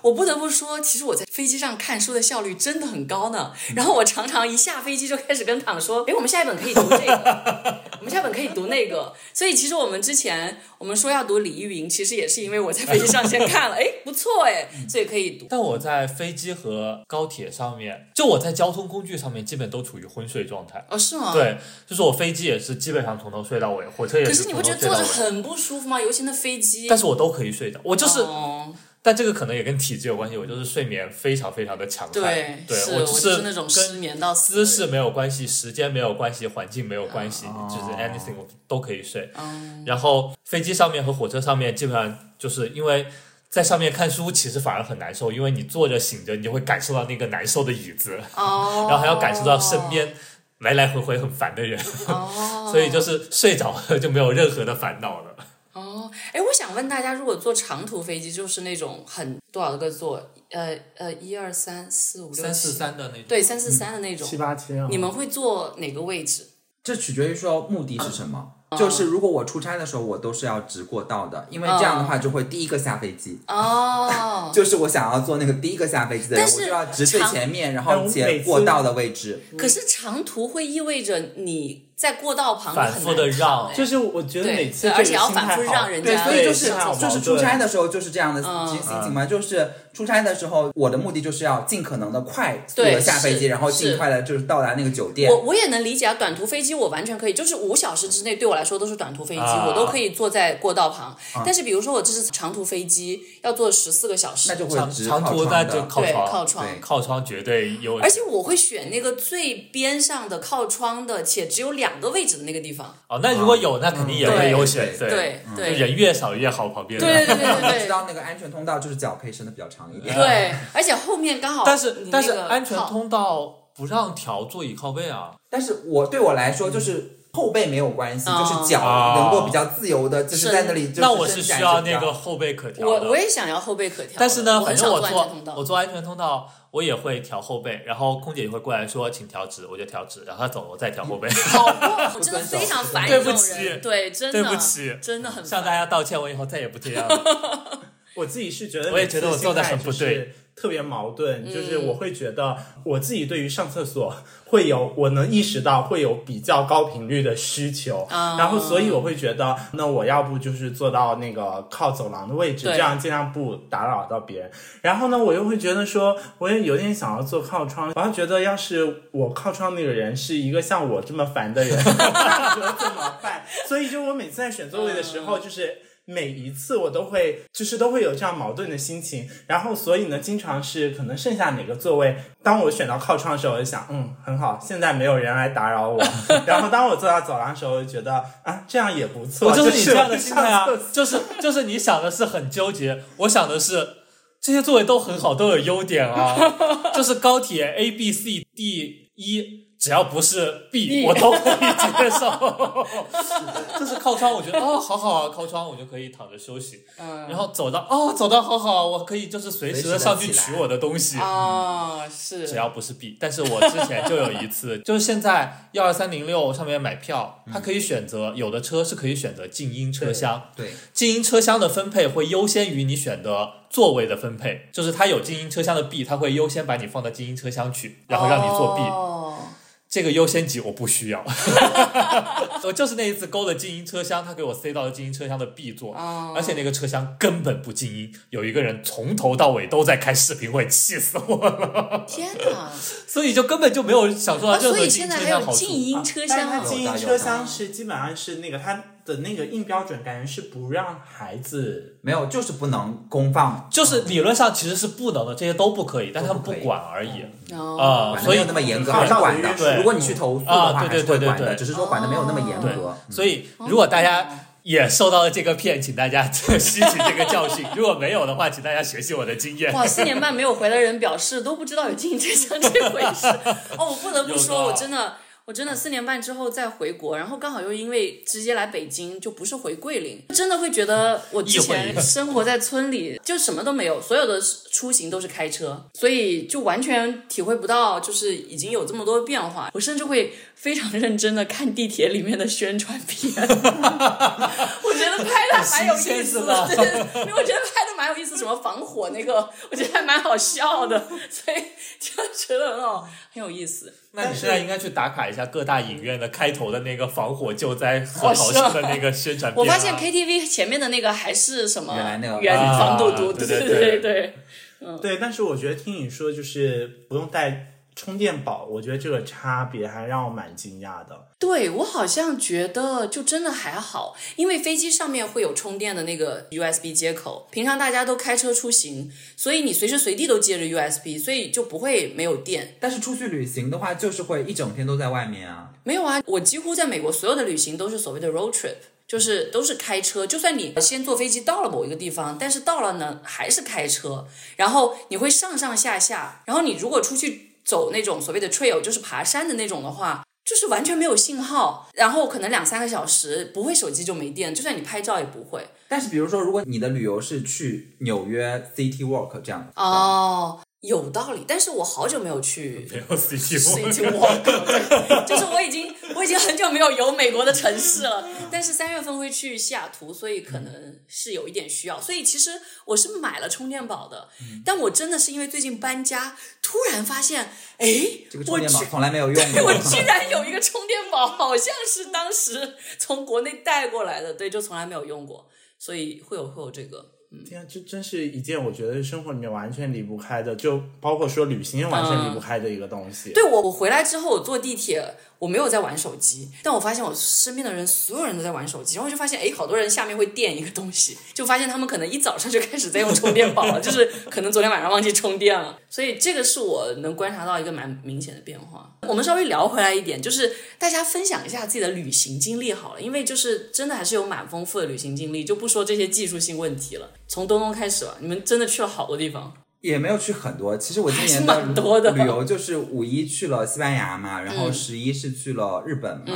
我不得不说，其实我在飞机上看书的效率真的很高呢。然后我常常一下飞机就开始跟躺说：“哎，我们下一本可以读这个，我们下一本可以读那个。”所以其实我们之前我们说要读李玉云，其实也是因为我在飞机上先看了，哎，不错哎，所以可以读。但我在飞机和高铁上面，就我在交通工具上面，基本都处于昏睡状态。哦，是吗？。对，就是我飞机也是基本上从头睡到尾，火车也是可是你不觉得坐着。很不舒服吗？尤其那飞机。但是我都可以睡的，我就是，哦、但这个可能也跟体质有关系，我就是睡眠非常非常的强悍。对，对是我是那种失跟眠到死姿势没有关系，时间没有关系，环境没有关系，哦就是 anything 我都可以睡。嗯然后飞机上面和火车上面，基本上就是因为在上面看书，其实反而很难受，因为你坐着醒着，你就会感受到那个难受的椅子，哦，然后还要感受到身边来来回回很烦的人，哦，所以就是睡着了就没有任何的烦恼了。哦，哎，我想问大家，如果坐长途飞机，就是那种很多少个座，呃呃，一二三四五六三四七，三的那种，对，三四三的那种，七八千啊，你们会坐哪个位置？这取决于说目的是什么。嗯就是如果我出差的时候，我都是要直过道的，因为这样的话就会第一个下飞机。哦，就是我想要坐那个第一个下飞机的人，我就要直最前面，然后且过道的位置。可是长途会意味着你在过道旁反复地你很难让就是我觉得每次对而且要反复让人对，家所以就是就是出差的时候就是这样的嗯心心情嘛，就是出差的时候，我的目的就是要尽可能的快速对的下飞机，然后尽快的就是到达那个酒店我。我也能理解啊，短途飞机我完全可以，就是五小时之内对我来说都是短途飞机，啊我都可以坐在过道旁。但是比如说我这是长途飞机，要坐十四个小时，那就会长途那就靠窗，靠窗。对靠窗绝对有。而且我会选那个最边上的靠窗的，且只有两个位置的那个地方。哦，那如果有，那肯定也会优选。对对人越少越好，旁边的。对对对对你对知道那个安全通道就是脚可以伸的比较长一点。对，而且后面刚好但是但是安全通道不让调座椅靠背啊。但是我对我来说就是。后背没有关系，哦就是脚能够比较自由的，就是在那里。就是那我是需要那个后背可调的。我我也想要后背可调，但是呢，很反正我少坐安全通道我坐安全通道，我也会调后背，然后空姐也会过来说请调直，我就调直，然后她走了我再调后背。好过，我真的 非常烦对这种不起人，对，真的对不起真的很向大。家道歉，我以后再也不这样了。我自己是觉得，我也觉得我做的很不对。特别矛盾，就是我会觉得我自己对于上厕所会有，我能意识到会有比较高频率的需求，啊然后所以我会觉得，那我要不就是坐到那个靠走廊的位置，这样尽量不打扰到别人。然后呢，我又会觉得说，我也有点想要坐靠窗，我要觉得要是我靠窗那个人是一个像我这么烦的人，那可怎么办？所以就我每次在选座位的时候，就是。每一次我都会，就是都会有这样矛盾的心情，然后所以呢，经常是可能剩下哪个座位，当我选到靠窗的时候，我就想，嗯，很好，现在没有人来打扰我。然后当我坐到走廊的时候，我就觉得啊，这样也不错，我就是是你这样的心态啊就是就是你想的是很纠结，我想的是这些座位都很好，都有优点啊，就是高铁 A B C D 一。只要不是 B，B 我都可以接受。就是靠窗，我觉得哦，好好啊，靠窗我就可以躺着休息。嗯。然后走到哦，走到好好，我可以就是随时的上去取我的东西。啊，是。只要不是 B，但是我之前就有一次，就是现在幺二三零六上面买票，它可以选择有的车是可以选择静音车厢，对，静音车厢的分配会优先于你选的座位的分配，就是它有静音车厢的 B，它会优先把你放到静音车厢去，然后让你坐 B，、哦这个优先级我不需要。我就是那一次勾了静音车厢，他给我塞到了静音车厢的 B 座，哦而且那个车厢根本不静音，有一个人从头到尾都在开视频会，气死我了。天哪！所以就根本就没有享受到啊，任所以何静音车现在还有厢好处。静音车但是它厢是基本上是那个它的那个硬标准，感觉是不让孩子。没有，就是不能公放，就是理论上其实是不能的，这些都不可以，但他们不管而已。哦啊所以没有那么严格，还是管的。如果你去投诉的啊话，对对还是会管的，对对对只是说管的没有那么严对格。，所以如果大家也受到了这个骗，请大家 吸取这个教训；如果没有的话，请大家学习我的经验。哇，四年半没有回来的人表示都不知道有经营这项这回事。哦，我不得不说，我真的。我真的四年半之后再回国，然后刚好又因为直接来北京，就不是回桂林，真的会觉得我之前生活在村里就什么都没有，所有的出行都是开车，所以就完全体会不到就是已经有这么多变化。我甚至会非常认真的看地铁里面的宣传片，我觉得拍的蛮有意思的，对，因为我觉得拍的蛮有意思，什么防火那个，我觉得还蛮好笑的，所以就觉得很好，很有意思。那你现在应该去打卡一下各大影院的开头的那个防火救灾和逃生的那个宣传片、啊。我发现 KTV 前面的那个还是什么原来那个原啊防毒毒，对对对对对对。对，但是我觉得听你说就是不用带充电宝，我觉得这个差别还让我蛮惊讶的。对我好像觉得就真的还好，因为飞机上面会有充电的那个 USB 接口，平常大家都开车出行，所以你随时随地都接着 USB，所以就不会没有电。但是出去旅行的话，就是会一整天都在外面啊。没有啊，我几乎在美国所有的旅行都是所谓的 road trip。就是都是开车，就算你先坐飞机到了某一个地方，但是到了呢还是开车，然后你会上上下下，然后你如果出去走那种所谓的 trail，就是爬山的那种的话，就是完全没有信号，然后可能两三个小时不会手机就没电，就算你拍照也不会。但是比如说，如果你的旅游是去纽约 City Walk 这样，哦，有道理，但是我好久没有去 没有 City Walk，就是我已经我已经很久没有游美国的城市了，但是三月份会去西雅图，所以可能是有一点需要，所以其实我是买了充电宝的，但我真的是因为最近搬家，突然发现，哎，这个充电宝从来没有用 过。我居然有一个充电宝，好像是当时从国内带过来的，对，就从来没有用过，所以会有会有这个。天啊，这真是一件我觉得生活里面完全离不开的，就包括说旅行完全离不开的一个东西。对我，我回来之后，我坐地铁，我没有在玩手机，但我发现我身边的人，所有人都在玩手机，然后就发现，哎，好多人下面会垫一个东西，就发现他们可能一早上就开始在用充电宝了，就是可能昨天晚上忘记充电了，所以这个是我能观察到一个蛮明显的变化。我们稍微聊回来一点，就是大家分享一下自己的旅行经历好了，因为就是真的还是有蛮丰富的旅行经历，就不说这些技术性问题了。从东东开始吧，你们真的去了好多地方。也没有去很多，其实我今年的旅游就是五一去了西班牙嘛，然后十一是去了日本嘛，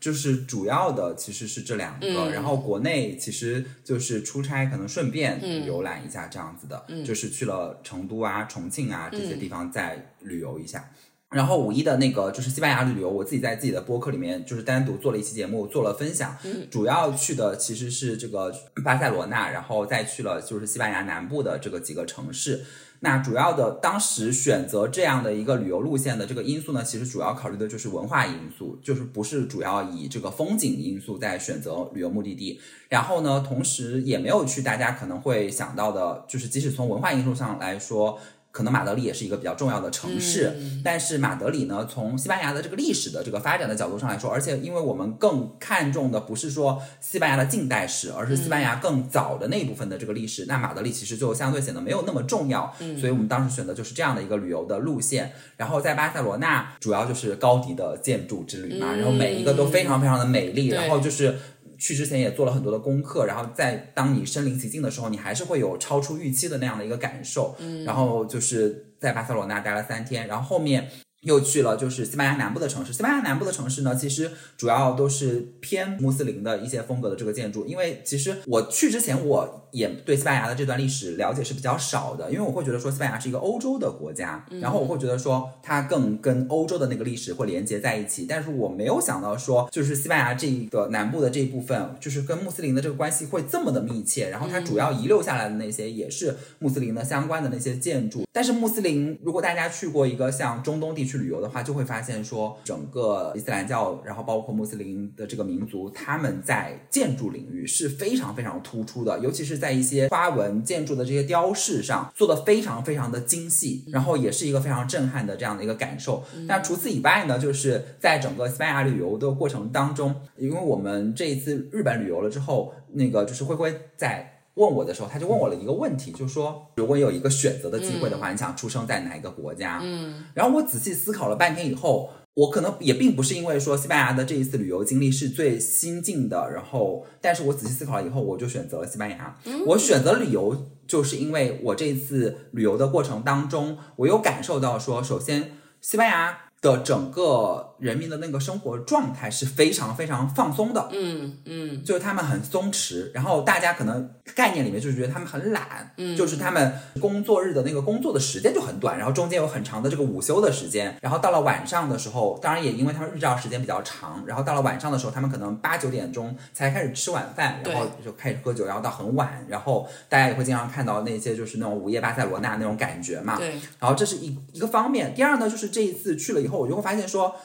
就是主要的其实是这两个，然后国内其实就是出差可能顺便游览一下这样子的，就是去了成都啊、重庆啊这些地方再旅游一下。然后五一的那个就是西班牙旅游，我自己在自己的播客里面就是单独做了一期节目，做了分享。主要去的其实是这个巴塞罗那，然后再去了就是西班牙南部的这个几个城市。那主要的当时选择这样的一个旅游路线的这个因素呢，其实主要考虑的就是文化因素，就是不是主要以这个风景因素在选择旅游目的地。然后呢，同时也没有去大家可能会想到的，就是即使从文化因素上来说。可能马德里也是一个比较重要的城市，但是马德里呢，从西班牙的这个历史的这个发展的角度上来说，而且因为我们更看重的不是说西班牙的近代史，而是西班牙更早的那一部分的这个历史，那马德里其实就相对显得没有那么重要。所以我们当时选的就是这样的一个旅游的路线。然后在巴塞罗那，主要就是高迪的建筑之旅嘛，然后每一个都非常非常的美丽，然后就是。去之前也做了很多的功课，然后在当你身临其境的时候，你还是会有超出预期的那样的一个感受。嗯，然后就是在巴塞罗那待了三天，然后后面。又去了就是西班牙南部的城市，西班牙南部的城市呢，其实主要都是偏穆斯林的一些风格的这个建筑。因为其实我去之前，我也对西班牙的这段历史了解是比较少的，因为我会觉得说西班牙是一个欧洲的国家，然后我会觉得说它更跟欧洲的那个历史会连接在一起。但是我没有想到说，就是西班牙这个南部的这一部分，就是跟穆斯林的这个关系会这么的密切。然后它主要遗留下来的那些也是穆斯林的相关的那些建筑。但是穆斯林，如果大家去过一个像中东地区，旅游的话，就会发现说，整个伊斯兰教，然后包括穆斯林的这个民族，他们在建筑领域是非常非常突出的，尤其是在一些花纹建筑的这些雕饰上，做的非常非常的精细，然后也是一个非常震撼的这样的一个感受。那除此以外呢，就是在整个西班牙旅游的过程当中，因为我们这一次日本旅游了之后，那个就是灰灰在。问我的时候，他就问我了一个问题，就说如果有一个选择的机会的话，你想出生在哪一个国家？嗯，然后我仔细思考了半天以后，我可能也并不是因为说西班牙的这一次旅游经历是最新进的，然后，但是我仔细思考了以后，我就选择了西班牙。我选择旅游，就是因为我这一次旅游的过程当中，我有感受到说，首先西班牙。的整个人民的那个生活状态是非常非常放松的，嗯嗯，就是他们很松弛，然后大家可能概念里面就是觉得他们很懒，嗯，就是他们工作日的那个工作的时间就很短，然后中间有很长的这个午休的时间，然后到了晚上的时候，当然也因为他们日照时间比较长，然后到了晚上的时候，他们可能八九点钟才开始吃晚饭，然后就开始喝酒，然后到很晚，然后大家也会经常看到那些就是那种午夜巴塞罗那那种感觉嘛，对，然后这是一一个方面，第二呢，就是这一次去了以后。我就会发现说，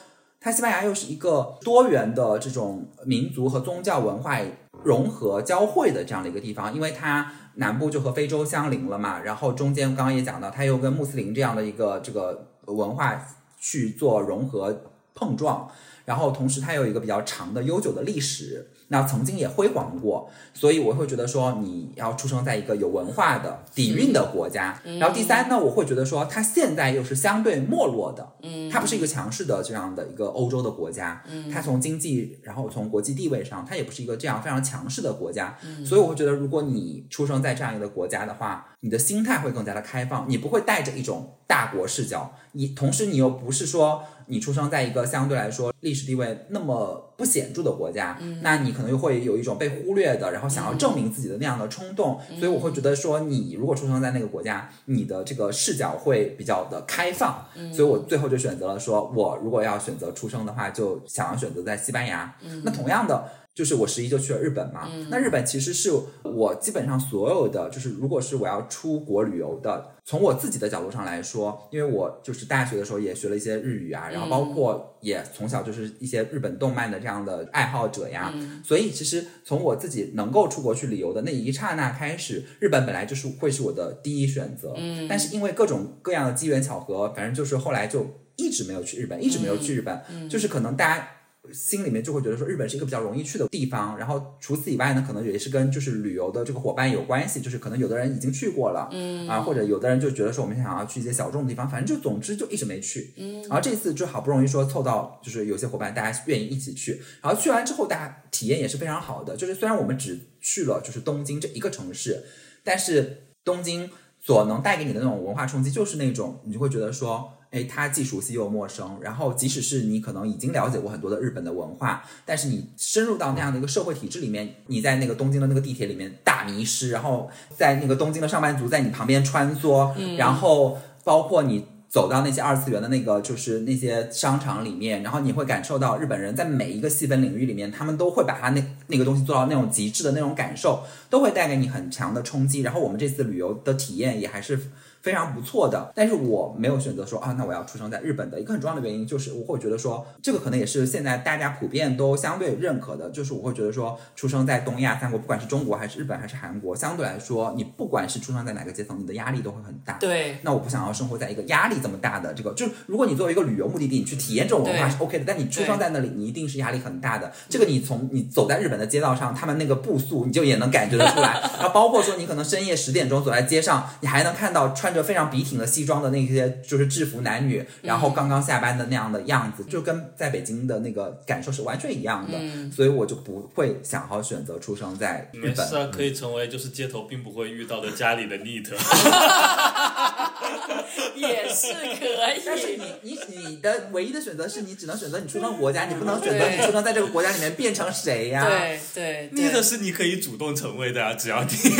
它西班牙又是一个多元的这种民族和宗教文化融合交汇的这样的一个地方，因为它南部就和非洲相邻了嘛，然后中间刚刚也讲到，它又跟穆斯林这样的一个这个文化去做融合碰撞，然后同时它有一个比较长的悠久的历史。那曾经也辉煌过，所以我会觉得说你要出生在一个有文化的底蕴的国家。然后第三呢，我会觉得说它现在又是相对没落的，嗯，它不是一个强势的这样的一个欧洲的国家，嗯，它从经济，然后从国际地位上，它也不是一个这样非常强势的国家。所以我会觉得，如果你出生在这样一个国家的话，你的心态会更加的开放，你不会带着一种大国视角，你同时你又不是说。你出生在一个相对来说历史地位那么不显著的国家，那你可能又会有一种被忽略的，然后想要证明自己的那样的冲动。所以我会觉得说，你如果出生在那个国家，你的这个视角会比较的开放。所以我最后就选择了说，我如果要选择出生的话，就想要选择在西班牙。那同样的。就是我十一就去了日本嘛，那日本其实是我基本上所有的，就是如果是我要出国旅游的，从我自己的角度上来说，因为我就是大学的时候也学了一些日语啊，然后包括也从小就是一些日本动漫的这样的爱好者呀，所以其实从我自己能够出国去旅游的那一刹那开始，日本本来就是会是我的第一选择，嗯，但是因为各种各样的机缘巧合，反正就是后来就一直没有去日本，一直没有去日本，就是可能大家。心里面就会觉得说日本是一个比较容易去的地方，然后除此以外呢，可能也是跟就是旅游的这个伙伴有关系，就是可能有的人已经去过了，嗯啊，或者有的人就觉得说我们想要去一些小众的地方，反正就总之就一直没去，嗯，然后这次就好不容易说凑到就是有些伙伴大家愿意一起去，然后去完之后大家体验也是非常好的，就是虽然我们只去了就是东京这一个城市，但是东京所能带给你的那种文化冲击就是那种你就会觉得说。哎，它既熟悉又陌生。然后，即使是你可能已经了解过很多的日本的文化，但是你深入到那样的一个社会体制里面，你在那个东京的那个地铁里面大迷失，然后在那个东京的上班族在你旁边穿梭，然后包括你。走到那些二次元的那个，就是那些商场里面，然后你会感受到日本人在每一个细分领域里面，他们都会把他那那个东西做到那种极致的那种感受，都会带给你很强的冲击。然后我们这次旅游的体验也还是非常不错的。但是我没有选择说啊，那我要出生在日本的一个很重要的原因就是，我会觉得说，这个可能也是现在大家普遍都相对认可的，就是我会觉得说，出生在东亚三国，不管是中国还是日本还是韩国，相对来说，你不管是出生在哪个阶层，你的压力都会很大。对，那我不想要生活在一个压力这么大的这个，就是如果你作为一个旅游目的地，你去体验这种文化是 OK 的，但你出生在那里，你一定是压力很大的。这个你从你走在日本的街道上，他们那个步速，你就也能感觉得出来。然后包括说你可能深夜十点钟走在街上，你还能看到穿着非常笔挺的西装的那些就是制服男女，然后刚刚下班的那样的样子，就跟在北京的那个感受是完全一样的。所以我就不会想好选择出生在日本。没事啊，可以成为就是街头并不会遇到的家里的 neat。也是可以但是以。你你你的唯一的选择是你只能选择你出生国家，你不能选择你出生在这个国家里面变成谁呀、对对 neat 对，是你可以主动成为的啊，只要你 自己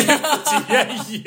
愿意。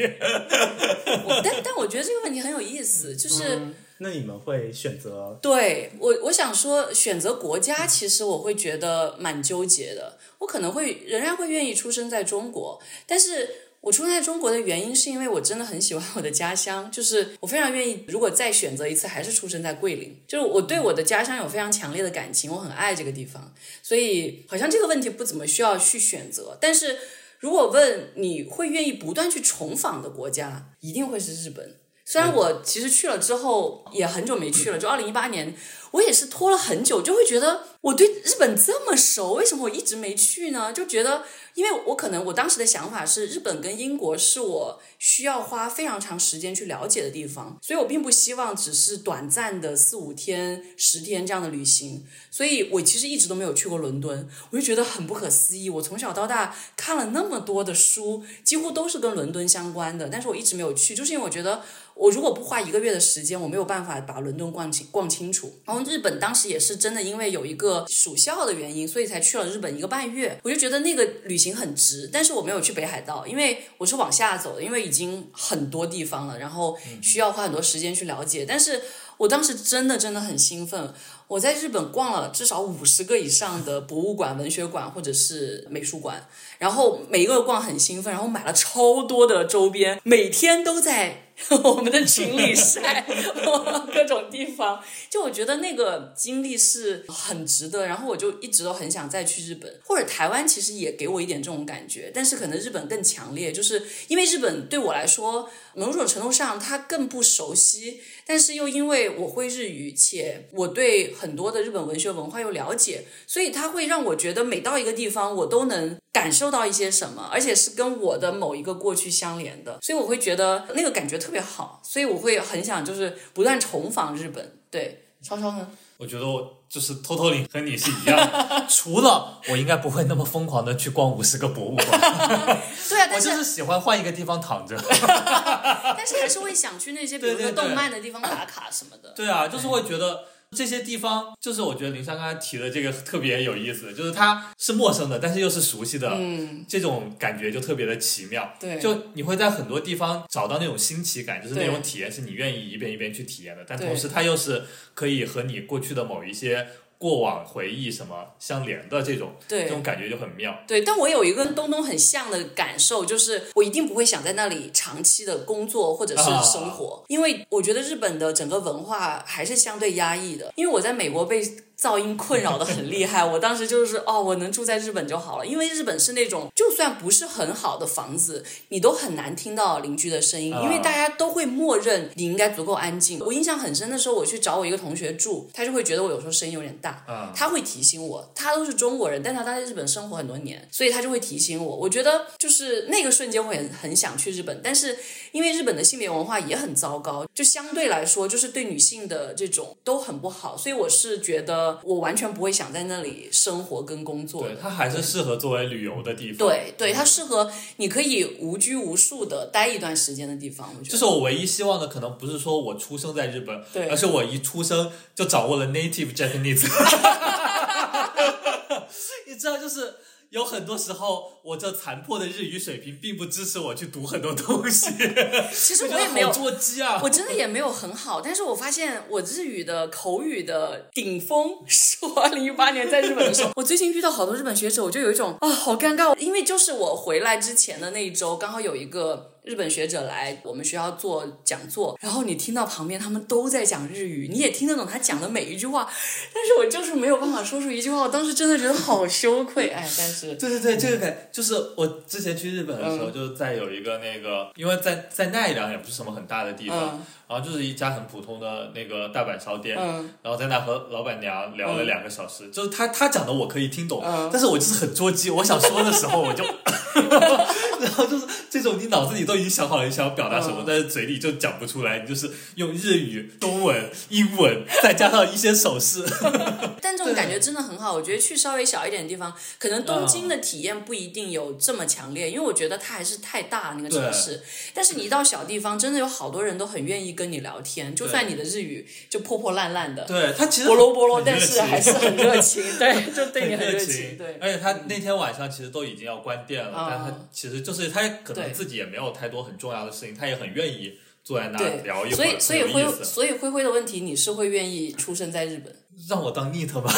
我但但我觉得这个问题很有意思，就是。那你们会选择？对我，我想说，选择国家，其实我会觉得蛮纠结的。我可能会仍然会愿意出生在中国，但是我出生在中国的原因是因为我真的很喜欢我的家乡，就是我非常愿意，如果再选择一次，还是出生在桂林。就是我对我的家乡有非常强烈的感情，我很爱这个地方，所以好像这个问题不怎么需要去选择。但是如果问你会愿意不断去重访的国家，一定会是日本。虽然我其实去了之后也很久没去了，就二零一八年，我也是拖了很久，就会觉得我对日本这么熟，为什么我一直没去呢？就觉得，因为我可能我当时的想法是，日本跟英国是我需要花非常长时间去了解的地方，所以我并不希望只是短暂的四五天、十天这样的旅行，所以我其实一直都没有去过伦敦，我就觉得很不可思议。我从小到大看了那么多的书，几乎都是跟伦敦相关的，但是我一直没有去，就是因为我觉得。我如果不花一个月的时间，我没有办法把伦敦逛清逛清楚。然后日本当时也是真的，因为有一个暑校的原因，所以才去了日本一个半月。我就觉得那个旅行很值，但是我没有去北海道，因为我是往下走的，因为已经很多地方了，然后需要花很多时间去了解。但是我当时真的真的很兴奋，我在日本逛了至少五十个以上的博物馆、文学馆或者是美术馆，然后每一个逛很兴奋，然后买了超多的周边，每天都在。我们的群里晒 各种地方，就我觉得那个经历是很值得，然后我就一直都很想再去日本，或者台湾，其实也给我一点这种感觉，但是可能日本更强烈，就是因为日本对我来说，某种程度上它更不熟悉，但是又因为我会日语，且我对很多的日本文学文化又了解，所以它会让我觉得每到一个地方，我都能感受到一些什么，而且是跟我的某一个过去相连的，所以我会觉得那个感觉特别好，所以我会很想就是不断重访日本。对，超超呢？我觉得我就是偷偷领和你是一样的，除了我应该不会那么疯狂的去逛五十个博物馆，对啊，我但是就是喜欢换一个地方躺着。但是还是会想去那些，比如说动漫的地方打卡什么的。对啊，就是会觉得这些地方，就是我觉得林珊刚才提的这个特别有意思，就是它是陌生的，但是又是熟悉的，嗯，这种感觉就特别的奇妙。对就你会在很多地方找到那种新奇感，就是那种体验是你愿意一遍一遍去体验的，但同时它又是可以和你过去的某一些过往回忆什么相连的这种，对这种感觉就很妙。对，但我有一个跟东东很像的感受，就是我一定不会想在那里长期的工作或者是生活，因为我觉得日本的整个文化还是相对压抑的。因为我在美国被噪音困扰的很厉害，我当时就是哦，我能住在日本就好了，因为日本是那种就算不是很好的房子，你都很难听到邻居的声音，因为大家都会默认你应该足够安静。我印象很深的时候，我去找我一个同学住，他就会觉得我有时候声音有点大，嗯他会提醒我，他都是中国人，但他他在日本生活很多年，所以他就会提醒我。我觉得就是那个瞬间，我也很想去日本，但是因为日本的性别文化也很糟糕，就相对来说，就是对女性的这种都很不好，所以我是觉得我完全不会想在那里生活跟工作。对，它还是适合作为旅游的地方。对对，它适合你可以无拘无束的待一段时间的地方。我觉得这是我唯一希望的，可能不是说我出生在日本，对而是我一出生就掌握了 native Japanese。你知道，就是有很多时候，我这残破的日语水平并不支持我去读很多东西。其实 我也没有！我真的也没有很好，但是我发现我日语的口语的顶峰是我二零一八年在日本的时候。我最近遇到好多日本学者，我就有一种啊好尴尬，因为就是我回来之前的那一周，刚好有一个。日本学者来我们学校做讲座，然后你听到旁边他们都在讲日语，你也听得懂他讲的每一句话，但是我就是没有办法说出一句话。我当时真的觉得好羞愧，哎，但是对对对，这个感就是我之前去日本的时候，就是在有一个那个，因为在在奈良也不是什么很大的地方，嗯然后就是一家很普通的那个大阪烧店，嗯。然后在那和老板娘聊了两个小时，就是他他讲的我可以听懂，嗯。但是我就是很捉急，我想说的时候我就，然后就是这种你脑子里都已经想好了你想要表达什么，嗯。但是嘴里就讲不出来，你就是用日语、中文、英文，再加上一些手势，但这种感觉真的很好。我觉得去稍微小一点的地方，可能东京的体验不一定有这么强烈，因为我觉得它还是太大那个城市。但是你一到小地方，真的有好多人都很愿意跟你聊天，就算你的日语就破破烂烂的，对他其实波罗波罗，很热但是还是很热情，对，就对你很热情，对。而且他那天晚上其实都已经要关店了，啊但他其实就是他可能自己也没有太多很重要的事情，他也很愿意坐在那对聊一会儿，所以，所以灰。所以灰灰的问题，你是会愿意出生在日本？让我当 neat 吧，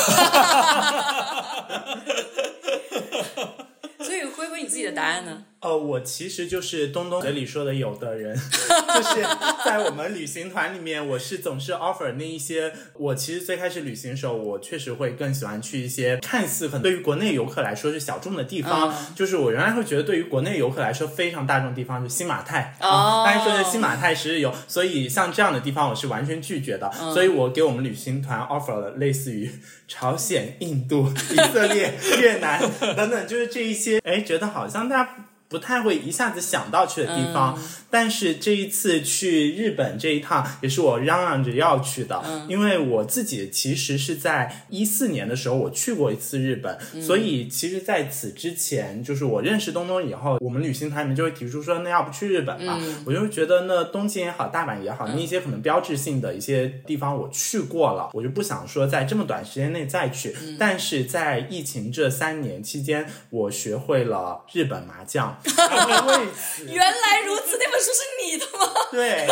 所以灰灰，你自己的答案呢？呃，我其实就是东东嘴里说的有的人，就是在我们旅行团里面，我是总是 offer 那一些。我其实最开始旅行的时候，我确实会更喜欢去一些看似可能对于国内游客来说是小众的地方。嗯就是我原来会觉得，对于国内游客来说非常大众的地方，就新马泰。哦大家说的新马泰十日游，所以像这样的地方我是完全拒绝的。所以我给我们旅行团 offer 了类似于朝鲜、印度、以色列、越南等等，就是这一些，哎，觉得好像大家。不太会一下子想到去的地方，但是这一次去日本这一趟也是我嚷嚷着要去的，因为我自己其实是在一四年的时候我去过一次日本，所以其实在此之前，就是我认识东东以后，我们旅行团里面就会提出说，那要不去日本吧？我就会觉得那东京也好，大阪也好，那一些可能标志性的一些地方我去过了，我就不想说在这么短时间内再去。但是在疫情这三年期间，我学会了日本麻将。原来如此，那本书是你的吗？对，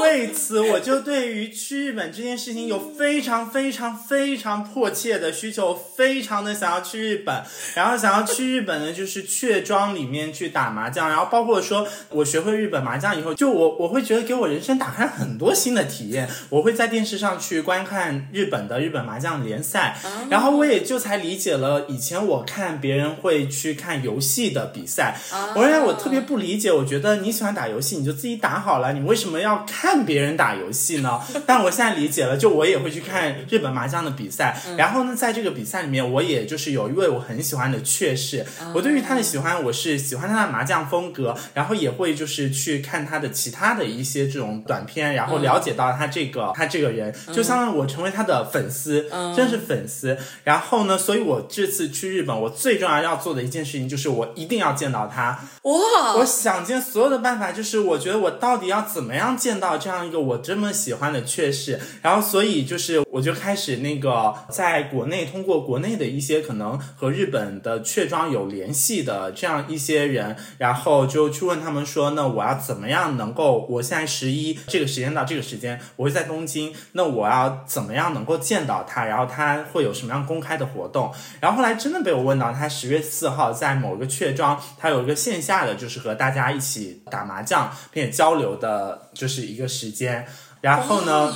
为此我就对于去日本这件事情有非常非常非常迫切的需求，非常的想要去日本。然后想要去日本呢，就是雀庄里面去打麻将，然后包括说我学会日本麻将以后，就我我会觉得给我人生打开很多新的体验。我会在电视上去观看日本的日本麻将联赛，然后我也就才理解了以前我看别人会去看游戏的比赛，我原来我特别不理解，我觉得你喜欢打游戏，你就自己打好了，你为什么要看别人打游戏呢？但我现在理解了，就我也会去看日本麻将的比赛，然后呢，在这个比赛里面，我也就是有一位我很喜欢的雀士，我对于他的喜欢，我是喜欢他的麻将风格，然后也会就是去看他的其他的一些这种短片，然后了解到他这个、他这个人，就相当于我成为他的粉丝，真是粉丝。然后呢，所以我这次去日本，我最重要要做的一件事情就是我一定要见到他。哇，我想尽所有的办法，就是我觉得我到底要怎么样见到这样一个我这么喜欢的雀士，然后所以就是我就开始那个在国内通过国内的一些可能和日本的雀庄有联系的这样一些人，然后就去问他们说，那我要怎么样能够，我现在十一这个时间到这个时间我会在东京，那我要怎么样能够见到他，然后他会有什么样公开的活动，然后后来真的被我问到，他十月四号在某个雀庄，他有一个线下的，就是和大家一起打麻将并且交流的，就是一个时间。然后呢，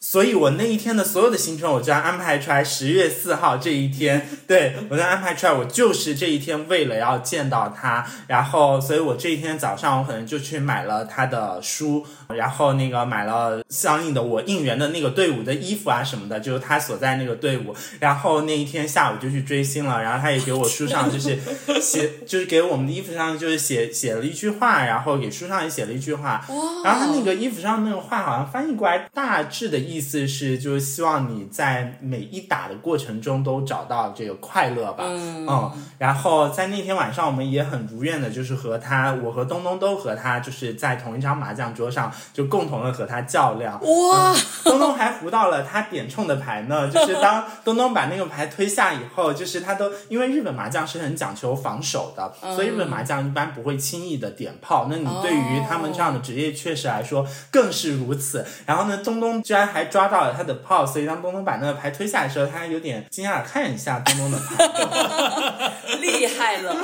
所以我那一天的所有的行程，我就要安排出来。十月四号这一天，对我就安排出来，我就是这一天为了要见到他，然后，所以我这一天早上我可能就去买了他的书，然后那个买了相应的我应援的那个队伍的衣服啊什么的，就是他所在那个队伍。然后那一天下午就去追星了，然后他也给我书上就是 写，就是给我们的衣服上就是写写了一句话，然后给书上也写了一句话。然后他那个衣服上那个话好像翻译过来，大致的意思是就是希望你在每一打的过程中都找到这个快乐吧。嗯然后在那天晚上，我们也很如愿的，就是和他，我和东东都和他，就是在同一张麻将桌上，就共同的和他较量。哇，东东还胡到了他点冲的牌呢，就是当东东把那个牌推下以后，就是他都因为日本麻将是很讲求防守的，所以日本麻将一般不会轻易的点炮。那你对于他们这样的职业确实来说更是如此。然后呢，东东居然还抓到了他的炮，所以当东东把那个牌推下来的时候，他还有点惊讶地看一下 东东的牌。厉厉害了。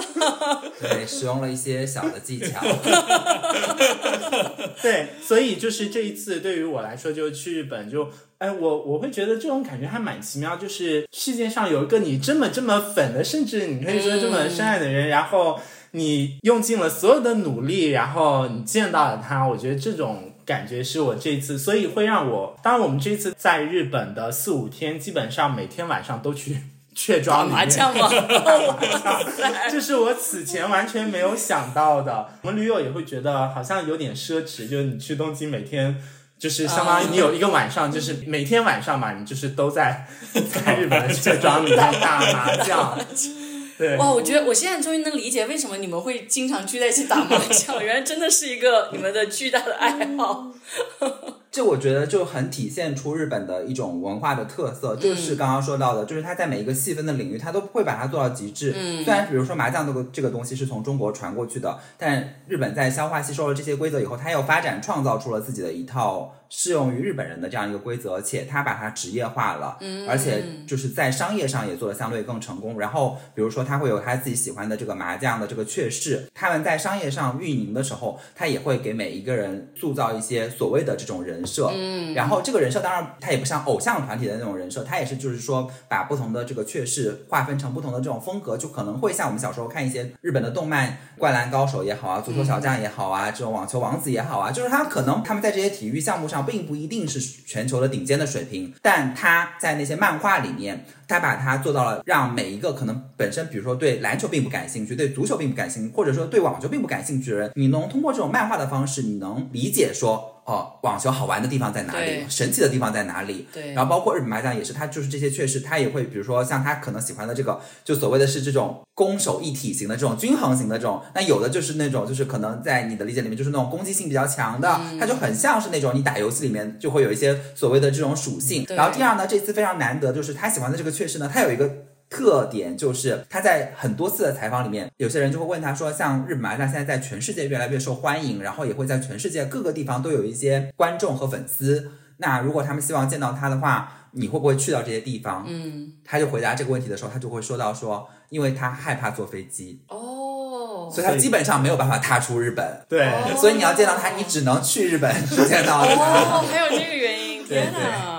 对，使用了一些小的技巧。对，所以就是这一次对于我来说，就去日本就，哎，我我会觉得这种感觉还蛮奇妙，就是世界上有一个你这么这么粉的，甚至你可以说这么深爱的人，然后你用尽了所有的努力，然后你见到了他，我觉得这种。感觉是我这次，所以会让我，当然我们这次在日本的四五天，基本上每天晚上都去雀庄里面麻将吗？这是我此前完全没有想到的。我们驴友也会觉得好像有点奢侈，就是你去东京每天，就是相当于你有一个晚上，就是每天晚上嘛，你就是都在在日本的雀庄里面打麻将。对，哇，我觉得我现在终于能理解为什么你们会经常聚在一起打麻将，原来真的是一个你们的巨大的爱好。这我觉得就很体现出日本的一种文化的特色，就是刚刚说到的，就是它在每一个细分的领域，它都会把它做到极致。嗯，虽然比如说麻将这个这个东西是从中国传过去的，但日本在消化吸收了这些规则以后，它又发展创造出了自己的一套适用于日本人的这样一个规则，且他把它职业化了，嗯，而且就是在商业上也做的相对更成功。然后比如说他会有他自己喜欢的这个麻将的这个雀式，他们在商业上运营的时候，他也会给每一个人塑造一些所谓的这种人设，嗯，然后这个人设当然他也不像偶像团体的那种人设，他也是就是说把不同的这个雀式划分成不同的这种风格，就可能会像我们小时候看一些日本的动漫，《灌篮高手》也好啊，《足球小将》也好啊，这种网球王子也好啊，就是他可能他们在这些体育项目上并不一定是全球的顶尖的水平，但他在那些漫画里面。他把它做到了，让每一个可能本身，比如说对篮球并不感兴趣，对足球并不感兴趣，或者说对网球并不感兴趣的人，你能通过这种漫画的方式，你能理解说，哦，网球好玩的地方在哪里，神奇的地方在哪里。对然后包括日本麻将也是，他就是这些确实，他也会，比如说像他可能喜欢的这个，就所谓的是这种攻守一体型的这种均衡型的这种，那有的就是那种就是可能在你的理解里面就是那种攻击性比较强的，嗯它就很像是那种你打游戏里面就会有一些所谓的这种属性。然后第二呢，这次非常难得就是他喜欢的这个确实呢，他有一个。特点就是他在很多次的采访里面，有些人就会问他说，像日本麻将现在在全世界越来越受欢迎，然后也会在全世界各个地方都有一些观众和粉丝。那如果他们希望见到他的话，你会不会去到这些地方？嗯，他就回答这个问题的时候，他就会说到说，因为他害怕坐飞机，哦，所以他基本上没有办法踏出日本。对，哦所以你要见到他，你只能去日本见到他，哦，还有这个原因，对天哪，哦。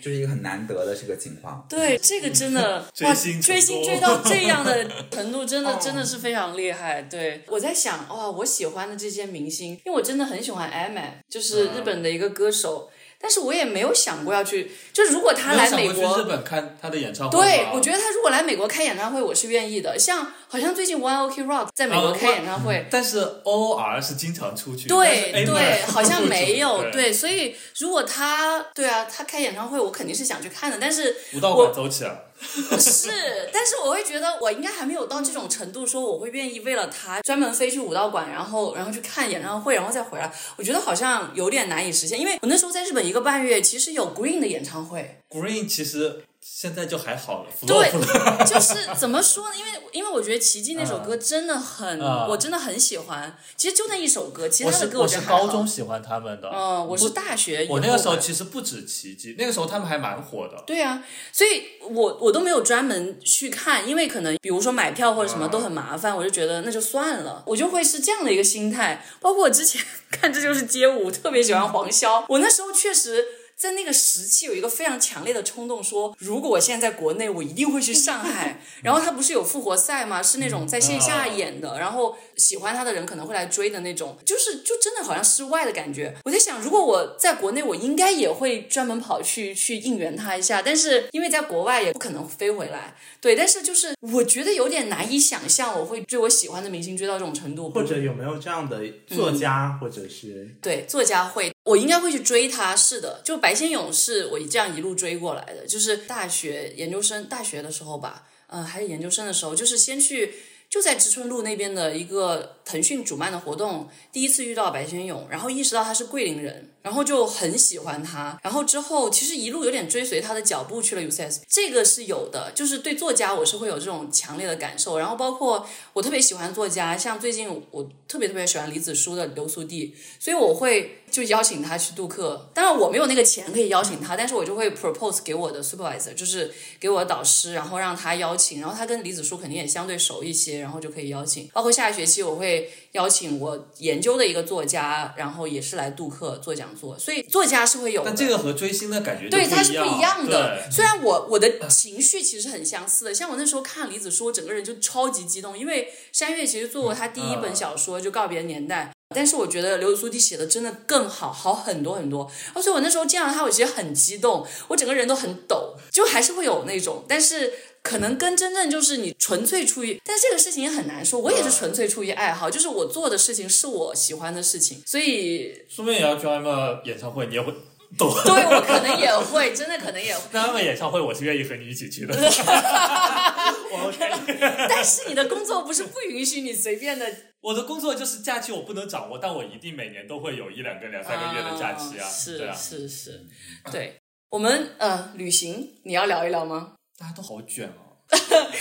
就是一个很难得的这个情况。对，这个真的 哇，追星追星追到这样的 程度，真的哦真的是非常厉害。对我在想，哇，我喜欢的这些明星，因为我真的很喜欢 M，就是日本的一个歌手，但是我也没有想过要去，就如果他来美国。去日本看他的演唱会。对，我觉得他如果来美国开演唱会，我是愿意的。像好像最近 One Ok Rock 在美国啊开演唱会，但是 O R 是经常出去，对对，好像 没有对，对，所以如果他对啊，他开演唱会，我肯定是想去看的。但是舞蹈馆走起来。是，但是我会觉得我应该还没有到这种程度，说我会愿意为了他专门飞去武道馆，然后然后去看演唱会，然后再回来。我觉得好像有点难以实现，因为我那时候在日本一个半月，其实有 Green 的演唱会。Green 其实现在就还好了，对，就是怎么说呢？因为因为我觉得《奇迹》那首歌真的很，啊我真的很喜欢。其实就那一首歌，其他的歌我是高中。喜欢他们的，嗯，我是大学。我那个时候其实不止奇迹，那个时候他们还蛮火的。对啊，所以我我都没有专门去看，因为可能比如说买票或者什么都很麻烦，我就觉得那就算了，我就会是这样的一个心态。包括我之前 看《这就是街舞》，特别喜欢黄潇，我那时候确实。在那个时期有一个非常强烈的冲动，说如果我现在在国内，我一定会去上海。然后他不是有复活赛吗？是那种在线下演的，然后喜欢他的人可能会来追的那种，就是就真的好像室外的感觉。我在想，如果我在国内，我应该也会专门跑去去应援他一下。但是因为在国外也不可能飞回来，对。但是就是我觉得有点难以想象，我会追我喜欢的明星追到这种程度，或者有没有这样的作家，或者是对，作家会，我应该会去追他。是的，就白先勇是我这样一路追过来的，就是大学研究生大学的时候吧，嗯、还是研究生的时候，就是先去就在知春路那边的一个腾讯主办的活动，第一次遇到白先勇，然后意识到他是桂林人，然后就很喜欢他，然后之后其实一路有点追随他的脚步去了 UCS，这个是有的，就是对作家我是会有这种强烈的感受，然后包括我特别喜欢作家，像最近我特别特别喜欢李子书的《流苏地》，所以我会就邀请他去杜克。当然我没有那个钱可以邀请他，但是我就会 propose 给我的 supervisor，就是给我的导师，然后让他邀请。然后他跟李子书肯定也相对熟一些，然后就可以邀请。包括下一学期我会邀请我研究的一个作家，然后也是来杜克做讲座。所以作家是会有的，但这个和追星的感觉对，不它是不一样的。虽然我我的情绪其实很相似的，像我那时候看李子书，我整个人就超级激动，因为山月其实做过他第一本小说就《告别年代》，但是我觉得刘苏迪写的真的更好，好很多很多。而且我那时候见到他，我其实很激动，我整个人都很抖，就还是会有那种，但是。可能跟真正就是你纯粹出于，但是这个事情也很难说。我也是纯粹出于爱好，就是我做的事情是我喜欢的事情，所以顺便也要去 M 演唱会，你也会懂。对我可能也会，真的可能也会。那他们演唱会，我是愿意和你一起去的。我 OK。但是你的工作不是不允许你随便的。我的工作就是假期我不能掌握，但我一定每年都会有一两个、两三个月的假期啊。是啊，是是，对。我们呃，旅行你要聊一聊吗？大家都好卷哦。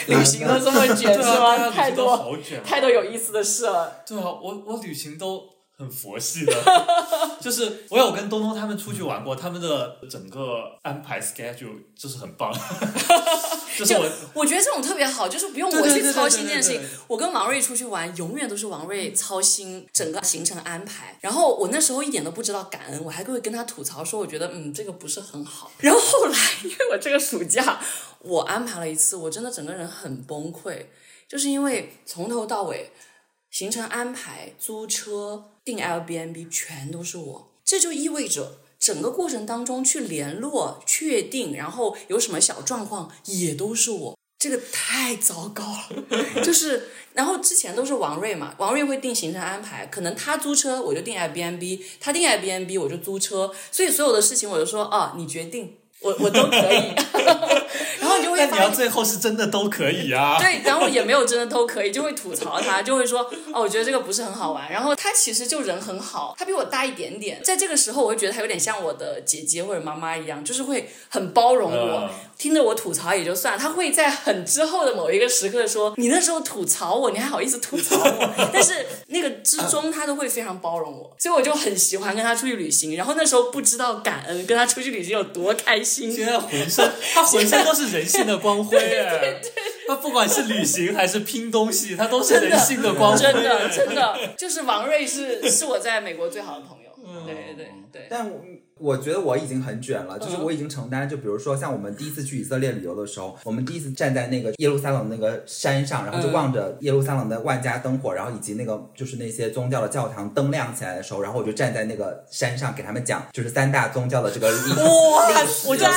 旅行都这么卷是吗？太多好卷哦。太多有意思的事了。对啊，我我旅行都很佛系的，就是我有跟东东他们出去玩过，他们的整个安排 schedule 就是很棒，就是我我觉得这种特别好，就是不用我去操心这件事情。我跟王瑞出去玩，永远都是王瑞操心整个行程安排。然后我那时候一点都不知道感恩，我还会跟他吐槽说，我觉得嗯这个不是很好。然后后来，因为我这个暑假我安排了一次，我真的整个人很崩溃，就是因为从头到尾行程安排、租车、订 Airbnb 全都是我，这就意味着。整个过程当中去联络、确定，然后有什么小状况也都是我，这个太糟糕了。就是，然后之前都是王瑞嘛，王瑞会定行程安排，可能他租车我就订 Airbnb，他订 Airbnb 我就租车，所以所有的事情我就说啊，你决定，我我都可以。然后你就会发现。要最后是真的都可以啊。对，然后也没有真的都可以，就会吐槽他，就会说哦，我觉得这个不是很好玩。然后他其实就人很好，他比我大一点点，在这个时候我会觉得他有点像我的姐姐或者妈妈一样，就是会很包容我，嗯听着我吐槽也就算了，他会在很之后的某一个时刻说你那时候吐槽我，你还好意思吐槽我？但是那个之中他都会非常包容我，所以我就很喜欢跟他出去旅行。然后那时候不知道感恩，跟他出去旅行有多开心。现在浑身，他浑身都是人性的光辉哎！他不管是旅行还是拼东西，他都是人性的光辉。真的真的，就是王瑞是是我在美国最好的朋友。对对对对。但我我觉得我已经很卷了，就是我已经承担，就比如说像我们第一次去以色列旅游的时候，我们第一次站在那个耶路撒冷那个山上，然后就望着耶路撒冷的万家灯火，然后以及那个就是那些宗教的教堂灯亮起来的时候，然后我就站在那个山上给他们讲，就是三大宗教的这个历史我就说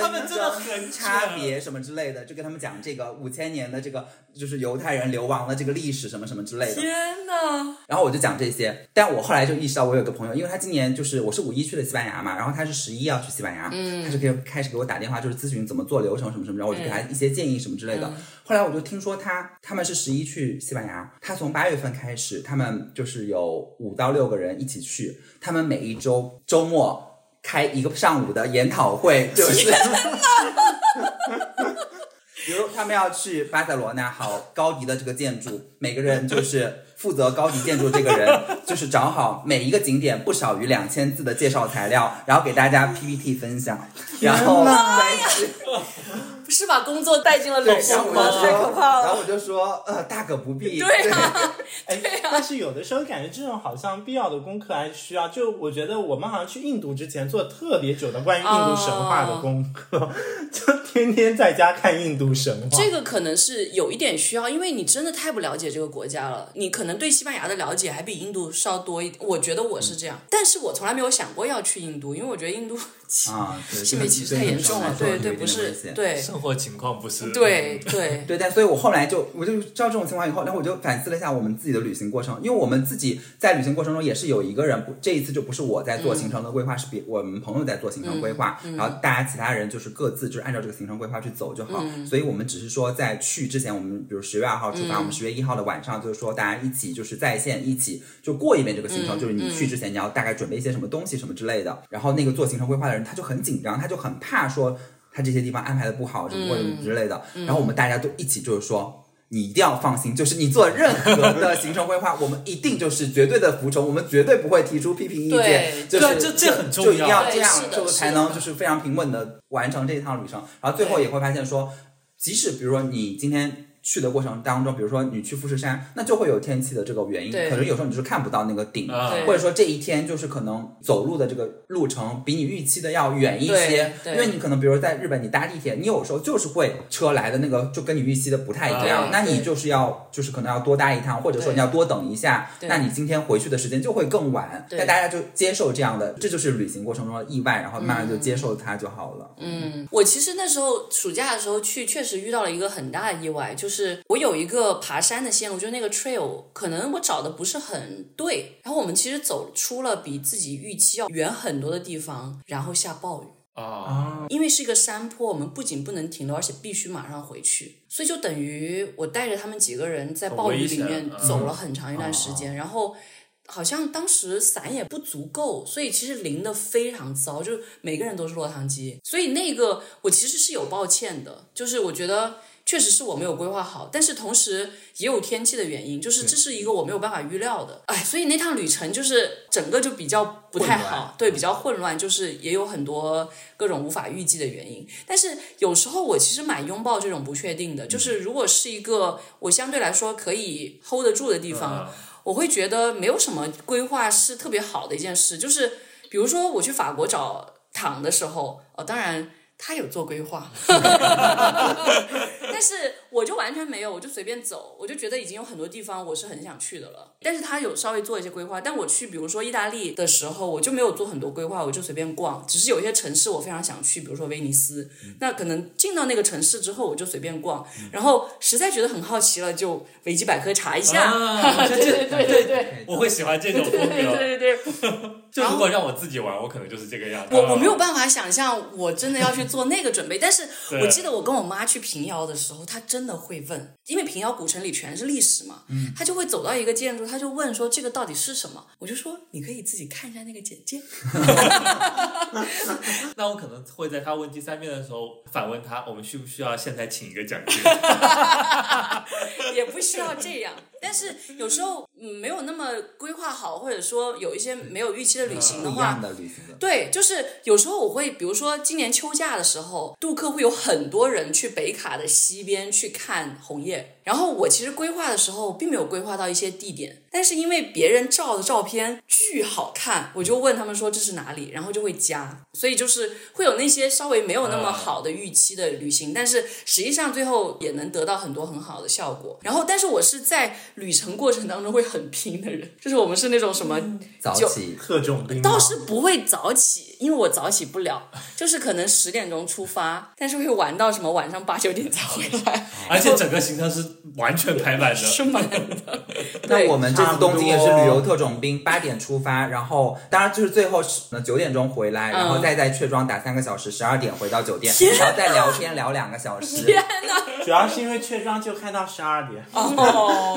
他们真的很差别什么之类的，就跟他们讲这个五千年的这个就是犹太人流亡的这个历史什么什么之类的。天呐！然后我就讲这些，但我后来就意识到，我有个朋友，因为他今年就是我是五一去的西班牙嘛，然后他是十一要去西班牙，嗯，他就给开始给我打电话，就是咨询怎么做流程什么什么，然后我就给他一些建议什么之类的。后来我就听说他他们是十一去西班牙，他从八月份开始，他们就是有五到六个人一起去，他们每一周周末开一个上午的研讨会，就是。比如他们要去巴塞罗那，好高迪的这个建筑，每个人就是负责高级建筑这个人，就是找好每一个景点不少于两千字的介绍材料，然后给大家 PPT 分享，然后是把工作带进了旅对，然行后我吗？太可怕了。然后我就说，呃，大可不必。对啊，哎，但是有的时候感觉这种好像必要的功课还需要。就我觉得我们好像去印度之前做特别久的关于印度神话的功课，就天天在家看印度神话。这个可能是有一点需要，因为你真的太不了解这个国家了。你可能对西班牙的了解还比印度稍多一点，我觉得我是这样。但是我从来没有想过要去印度，因为我觉得印度啊，对，性别歧视太严重了。对对，不是对生活情况不是对对 对，但所以我后来就我就知道这种情况以后，然后我就反思了一下我们自己的旅行过程，因为我们自己在旅行过程中也是有一个人不，这一次就不是我在做行程的规划，是别我们朋友在做行程规划，然后大家其他人就是各自就是按照这个行程规划去走就好，所以我们只是说在去之前，我们比如十月二号出发，我们十月一号的晚上就是说大家一起就是在线一起就过一遍这个行程，就是你去之前你要大概准备一些什么东西什么之类的，然后那个做行程规划的人他就很紧张，他就很怕说他这些地方安排的不好什么或者之类的，然后我们大家都一起就是说。你一定要放心，就是你做任何的行程规划，我们一定就是绝对的服从，我们绝对不会提出批评意见对，就是对这这很重要就一定要这样就是才能就是非常平稳的完成这一趟旅程。然后最后也会发现说，即使比如说你今天。去的过程当中，比如说你去富士山，那就会有天气的这个原因，可能有时候你就是看不到那个顶，或者说这一天就是可能走路的这个路程比你预期的要远一些，因为你可能比如说在日本你搭地铁，你有时候就是会车来的那个就跟你预期的不太一样，那你就是要就是可能要多搭一趟，或者说你要多等一下，那你今天回去的时间就会更晚，对。那大家就接受这样的，这就是旅行过程中的意外，然后慢慢就接受它就好了。嗯，我其实那时候暑假的时候去，确实遇到了一个很大的意外，就是我有一个爬山的线路，就是那个 trail，可能我找的不是很对，然后我们其实走出了比自己预期要远很多的地方，然后下暴雨。啊，因为是一个山坡，我们不仅不能停留，而且必须马上回去，所以就等于我带着他们几个人在暴雨里面走了很长一段时间，然后。好像当时伞也不足够，所以其实淋得非常糟，就是每个人都是落汤鸡。所以那个我其实是有抱歉的，就是我觉得确实是我没有规划好，但是同时也有天气的原因，就是这是一个我没有办法预料的。哎，所以那趟旅程就是整个就比较不太好，对，比较混乱，就是也有很多各种无法预计的原因。但是有时候我其实蛮拥抱这种不确定的，就是如果是一个我相对来说可以 hold 得住的地方，我会觉得没有什么规划是特别好的一件事。就是比如说我去法国找躺的时候，哦，当然他有做规划，但是我就完全没有，我就随便走，我就觉得已经有很多地方我是很想去的了。但是他有稍微做一些规划，但我去比如说意大利的时候，我就没有做很多规划，我就随便逛，只是有一些城市我非常想去，比如说威尼斯，那可能进到那个城市之后，我就随便逛，然后实在觉得很好奇了，就维基百科查一下。啊对对对对对。我会喜欢这种风对格。对对对，就如果让我自己玩，我可能就是这个样子。我我没有办法想象我真的要去做那个准备，但是我记得我跟我妈去平遥的时候，她真的会问，因为平遥古城里全是历史嘛，嗯，她就会走到一个建筑，她就问说这个到底是什么？我就说你可以自己看一下那个简介。那我可能会在她问第三遍的时候反问她：我们需不需要现在请一个讲解？也不需要这样，但是有时候嗯没有那么规划好，或者说有一些没有预期的旅行的话不一样，的旅行的，对，就是有时候我会，比如说今年秋假的时候，杜克会有很多人去北卡的西边去看红叶。然后我其实规划的时候并没有规划到一些地点，但是因为别人照的照片巨好看，我就问他们说这是哪里，然后就会加，所以就是会有那些稍微没有那么好的预期的旅行，但是实际上最后也能得到很多很好的效果。然后，但是我是在旅程过程当中会很拼的人，就是我们是那种什么早起特倒是不会早起，因为我早起不了，就是可能十点钟出发，但是会玩到什么晚上八九点才回来，而且整个行程是完全排满的。是满的。那我们这次东京也是旅游特种兵，八点出发，然后当然就是最后是呃九点钟回来，然后再在雀庄打三个小时，十二点回到酒店，然后再聊天聊两个小时。主要是因为雀庄就开到十二点，哦，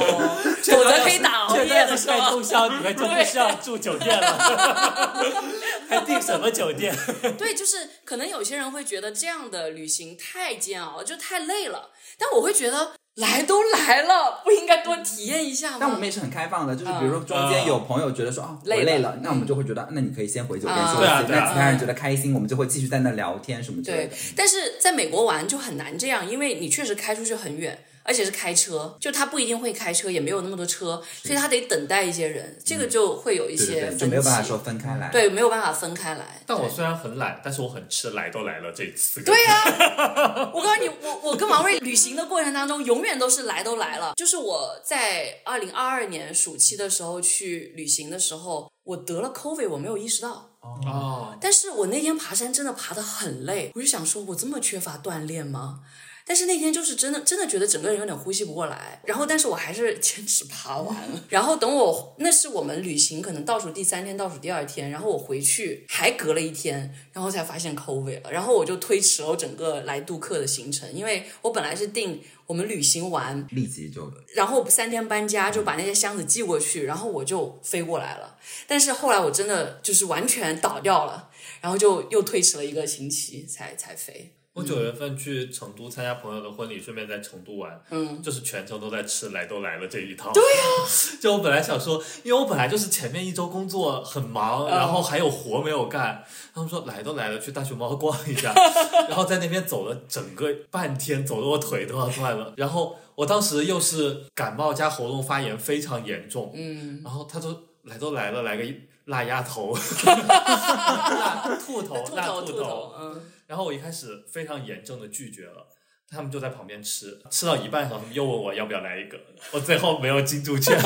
否则可以打熬夜的是开吧？通宵，你们就不需要住酒店了，还订什么酒店？对，就是可能有些人会觉得这样的旅行太煎熬，就太累了，但我会觉得来都来了，不应该多体验一下吗？但我们也是很开放的，就是比如说中间有朋友觉得说啊我累了累了，那我们就会觉得那你可以先回酒店啊休息。那其他人觉得开心，我们就会继续在那聊天什么之类对的。，但是在美国玩就很难这样，因为你确实开出去很远，而且是开车，就他不一定会开车，也没有那么多车，所以他得等待一些人，这个就会有一对对对，些分歧，就没有办法说分开来。对，没有办法分开来。但我虽然很懒，但是我很吃，来都来了这次。对呀、我告诉你，我我跟王瑞旅行的过程当中，永远都是来都来了。就是我在二零二二年暑期的时候去旅行的时候，我得了 COVID，我没有意识到。哦，但是我那天爬山真的爬得很累，我就想说，我这么缺乏锻炼吗？但是那天就是真的真的觉得整个人有点呼吸不过来，然后但是我还是 坚持爬完了。然后等我那是我们旅行可能倒数第三天、倒数第二天，然后我回去还隔了一天，然后才发现 COVID 了，然后我就推迟了我整个来杜克的行程，因为我本来是定我们旅行完立即就然后三天搬家，就把那些箱子寄过去，然后我就飞过来了。但是后来我真的就是完全倒掉了，然后就又推迟了一个星期才才飞。我九月份去成都参加朋友的婚礼，顺便在成都玩，嗯，就是全程都在吃来都来了这一套。对呀、就我本来想说，因为我本来就是前面一周工作很忙，嗯然后还有活没有干，他们说来都来了，去大熊猫逛一下，然后在那边走了整个半天，走的我腿都要断了。然后我当时又是感冒加喉咙发炎非常严重，嗯，然后他说来都来了，来个辣鸭头，辣兔头，兔辣头兔头兔头。，嗯，然后我一开始非常严正的拒绝了，他们就在旁边吃，吃到一半的时候，他们又问我要不要来一个，我最后没有经住劝，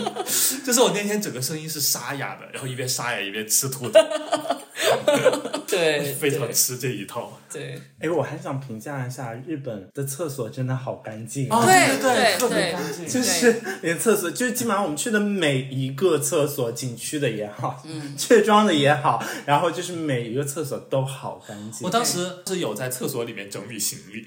就是我那天整个声音是沙哑的，然后一边沙哑一边吃吐的，对，非常吃这一套。对，哎，我还想评价一下日本的厕所真的好干净哦对对对特别干净。就是连厕所，就是基本上我们去的每一个厕所，景区的也好，嗯，雀庄的也好，然后就是每一个厕所都好干净。我当时是有在厕所里面整理行李，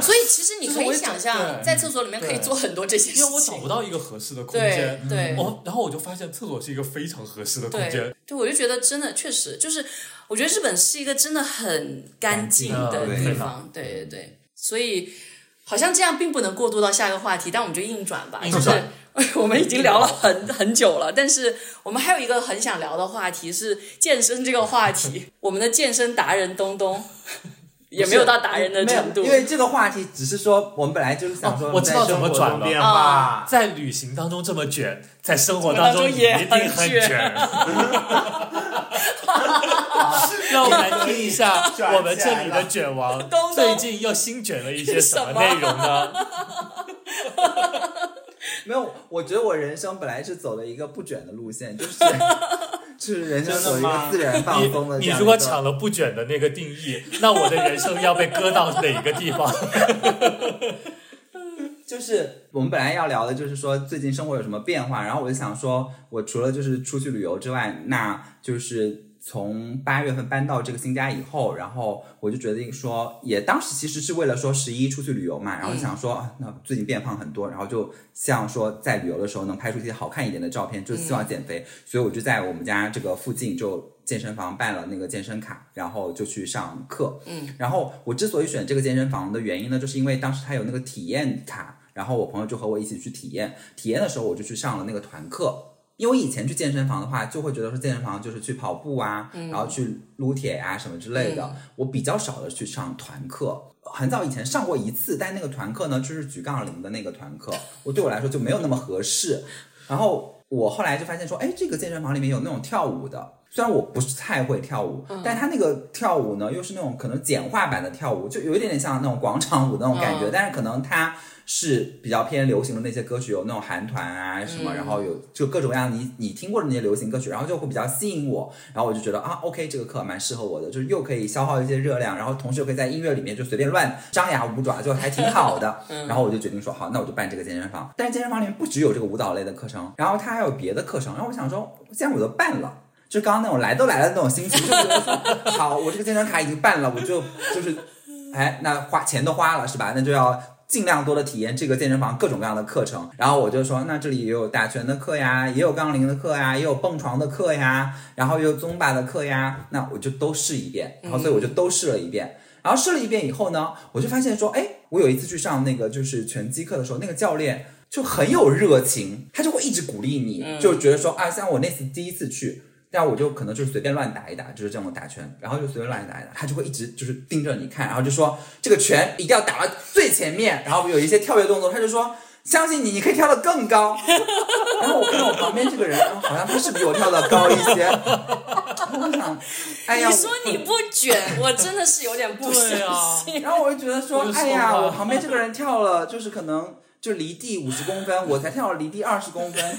所以其实你可以想象，在厕所里面可以做很多这些事情，因为我找不到一个合适的空间，对。我然后我就发现厕所是一个非常合适的空间。对，我就觉得真的确实就是，我觉得日本是一个真的很干净的地方，对。对对，所以好像这样并不能过渡到下一个话题，但我们就硬转吧，就是我们已经聊了很很久了，但是我们还有一个很想聊的话题是健身这个话题，我们的健身达人东东也没有到达人的程度，因为这个话题只是说我们本来就是想说哦我知道怎么转了变化。在旅行当中这么卷，在生活当中一定很卷卷。让我们来听一下卷我们这里的卷王最近又新卷了一些什么内容呢？没有，我觉得我人生本来是走了一个不卷的路线，就是 就是人生走一个自然放风的你这样一个。你如果抢了不卷的那个定义，那我的人生要被搁到哪个地方？就是我们本来要聊的，就是说最近生活有什么变化，然后我就想说，我除了就是出去旅游之外，那就是从八月份搬到这个新家以后，然后我就决定说，也当时其实是为了说十一出去旅游嘛，然后就想说，啊那最近变胖很多，然后就希望说在旅游的时候能拍出一些好看一点的照片，就希望减肥，所以我就在我们家这个附近就。健身房办了那个健身卡，然后就去上课。嗯，然后我之所以选这个健身房的原因呢，就是因为当时它有那个体验卡，然后我朋友就和我一起去体验。体验的时候，我就去上了那个团课。因为以前去健身房的话，就会觉得说健身房就是去跑步啊，然后去撸铁啊什么之类的。我比较少的去上团课，很早以前上过一次，但那个团课呢，就是举杠铃的那个团课，我对我来说就没有那么合适。然后我后来就发现说，哎，这个健身房里面有那种跳舞的，虽然我不是太会跳舞，但他那个跳舞呢，又是那种可能简化版的跳舞，就有一点点像那种广场舞那种感觉，嗯但是可能它是比较偏流行的那些歌曲，有那种韩团啊什么，然后有就各种各样你你听过的那些流行歌曲，然后就会比较吸引我，然后我就觉得啊，OK，这个课蛮适合我的，就是又可以消耗一些热量，然后同时又可以在音乐里面就随便乱张牙舞爪，就还挺好的。然后我就决定说，好，那我就办这个健身房。但是健身房里面不只有这个舞蹈类的课程，然后它还有别的课程。然后我想说，既然我都办了。就刚刚那种来都来了那种心情，就觉得说好，我这个健身卡已经办了，我就就是，哎，那花钱都花了是吧？那就要尽量多的体验这个健身房各种各样的课程。然后我就说，那这里也有打拳的课呀，也有杠铃的课呀，也有蹦床的课呀，然后也有宗巴的课呀，那我就都试一遍。然后所以我就都试了一遍。然后试了一遍以后呢，我就发现说，哎，我有一次去上那个就是拳击课的时候，那个教练就很有热情，他就会一直鼓励你，就觉得说啊，像我那次第一次去。但我就可能就是随便乱打一打，就是这种打拳，然后就随便乱打一打，他就会一直就是盯着你看，然后就说这个拳一定要打到最前面，然后有一些跳跃动作，他就说相信你，你可以跳得更高。然后我看到我旁边这个人，好像他是比我跳得高一些，我想，哎呀，你说你不卷，我真的是有点不相信。然后我就觉得说哎呀，我旁边这个人跳了，就是可能就离地五十公分，我才跳了离地二十公分，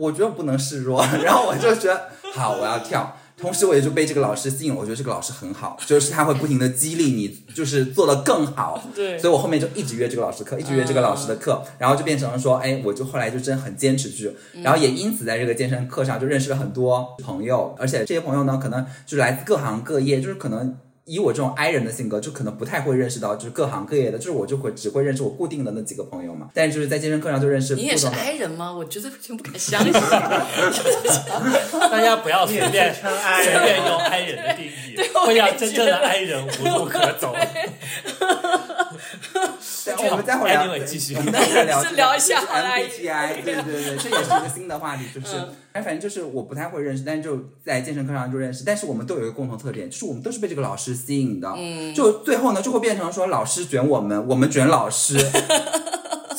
我觉得不能示弱。然后我就觉得好，我要跳。同时，我也就被这个老师吸引了。我觉得这个老师很好，就是他会不停的激励你，就是做的更好。对所以我后面就一直约这个老师课，一直约这个老师的课，然后就变成了说，哎，我就后来就真的很坚持去，然后也因此在这个健身课上就认识了很多朋友，而且这些朋友呢，可能就是来自各行各业，就是可能。以我这种 I 人的性格，就可能不太会认识到就是各行各业的，就是我就会只会认识我固定的那几个朋友嘛。但就是在健身课上就认识你也是 I 人吗？我觉得有点不敢相信。大家不要随便称 I 随人便用 I 人的定义，我会让真正的 I 人无路可走。对，我们待会儿聊继续。我们待会儿聊是聊一下 MBTI，对对对，这也是一个新的话题，就是嗯。哎，反正就是我不太会认识，但是就在健身课上就认识，但是我们都有一个共同特点，就是我们都是被这个老师吸引的，嗯，就最后呢就会变成说老师卷我们，我们卷老师。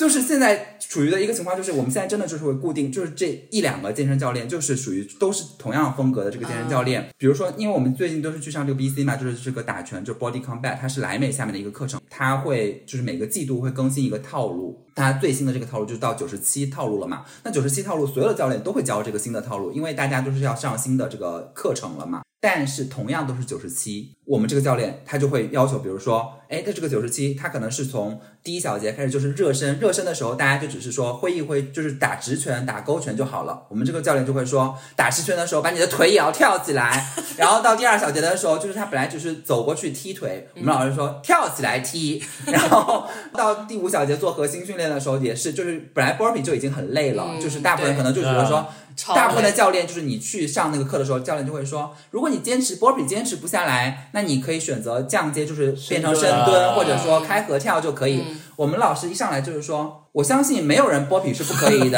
就是现在处于的一个情况，就是我们现在真的就是会固定，就是这一两个健身教练，就是属于都是同样风格的这个健身教练。比如说，因为我们最近都是去上这个 BC 嘛，就是这个打拳，就是 Body Combat，它是莱美下面的一个课程，它会就是每个季度会更新一个套路。它最新的这个套路就是到九十七套路了嘛？那九十七套路，所有的教练都会教这个新的套路，因为大家都是要上新的这个课程了嘛。但是同样都是九十七，我们这个教练他就会要求，比如说，哎，他这个九十七，他可能是从第一小节开始就是热身，热身的时候大家就只是说挥一挥，就是打直拳、打勾拳就好了。我们这个教练就会说，打直拳的时候把你的腿也要跳起来，然后到第二小节的时候，就是他本来只是走过去踢腿，我们老师说跳起来踢，然后到第五小节做核心训练的时候也是，就是本来 burpee 就已经很累了，就是大部分人可能就觉得说。超大部分的教练就是你去上那个课的时候，教练就会说，如果你坚持 burpee 坚持不下来，那你可以选择降阶，就是变成深深蹲，或者说开合跳就可以。我们老师一上来就是说，我相信没有人 burpee 是不可以的。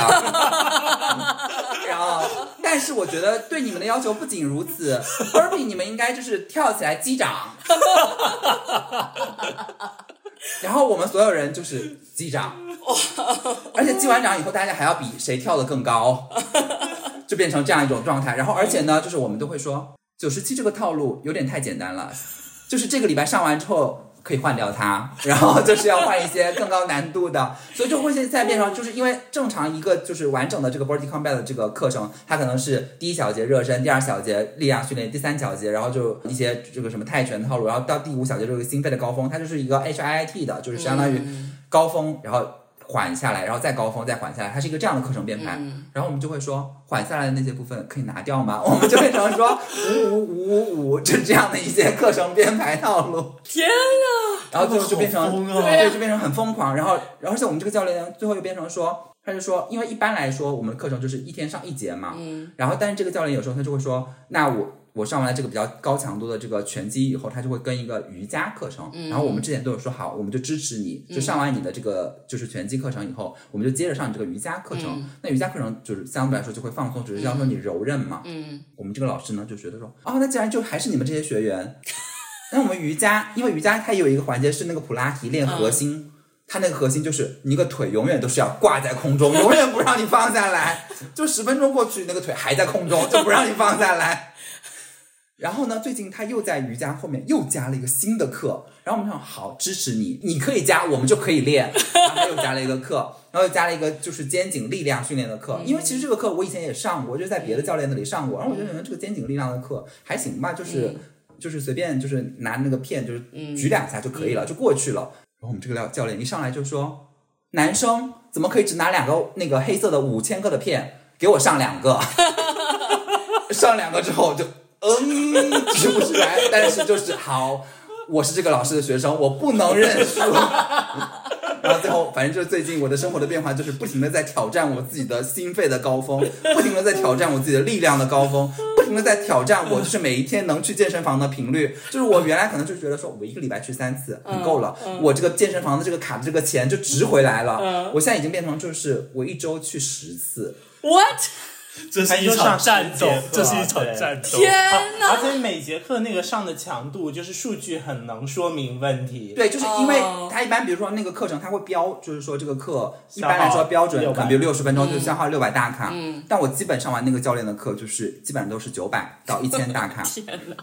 然后，但是我觉得对你们的要求不仅如此，burpee 你们应该就是跳起来击掌。然后我们所有人就是击掌，而且击完掌以后，大家还要比谁跳得更高，就变成这样一种状态。然后，而且呢，就是我们都会说，九十七这个套路有点太简单了，就是这个礼拜上完之后。可以换掉它，然后就是要换一些更高难度的，所以就会现在变成，就是因为正常一个就是完整的这个 body combat 的这个课程，它可能是第一小节热身，第二小节力量训练，第三小节，然后就一些这个什么泰拳套路，然后到第五小节就是心肺的高峰，它就是一个 HIIT 的，就是相当于高峰，然后缓下来，然后再高峰，再缓下来，它是一个这样的课程编排。然后我们就会说，缓下来的那些部分可以拿掉吗？我们就变成说五五五五五，就这样的一些课程编排套路。天啊！然后最后就变成对，就变成很疯狂。然后，然后像我们这个教练最后又变成说，他就说，因为一般来说我们的课程就是一天上一节嘛，嗯，然后但是这个教练有时候他就会说，那我我上完了这个比较高强度的这个拳击以后，他就会跟一个瑜伽课程，然后我们之前都有说好，我们就支持你，就上完你的这个就是拳击课程以后，我们就接着上你这个瑜伽课程。那瑜伽课程就是相对来说就会放松，只是要说你柔韧嘛，嗯，我们这个老师呢就觉得说，哦，那既然就还是你们这些学员。那我们瑜伽，因为瑜伽它有一个环节是那个普拉提练核心，它那个核心就是你一个腿永远都是要挂在空中，永远不让你放下来，就十分钟过去，那个腿还在空中，就不让你放下来。然后呢，最近他又在瑜伽后面又加了一个新的课，然后我们想好支持你，你可以加，我们就可以练。然后他又加了一个课，然后又加了一个就是肩颈力量训练的课，因为其实这个课我以前也上过，就是在别的教练那里上过，然后我就觉得这个肩颈力量的课还行吧，就是。就是随便就是拿那个片就是举两下就可以了，就过去了。然后我们这个教教练一上来就说：“男生怎么可以只拿两个那个黑色的五千克的片，给我上两个？上两个之后就嗯举不出来，但 是就是好，我是这个老师的学生，我不能认输。”然后最后，反正就是最近我的生活的变化，就是不停的在挑战我自己的心肺的高峰，不停的在挑战我自己的力量的高峰，不停的在挑战我就是每一天能去健身房的频率。就是我原来可能就觉得说，我一个礼拜去三次很够了，我这个健身房的这个卡的这个钱就值回来了。我现在已经变成就是我一周去十次。What？这是一场战斗，这是一场战斗。天哪！而且每节课那个上的强度，就是数据很能说明问题。对，就是因为哦它一般，比如说那个课程，他会标，就是说这个课一般来说标准可能比如六十分钟就消耗六百大卡。嗯，但我基本上完那个教练的课，就是基本上都是九百到一千大卡。天哪！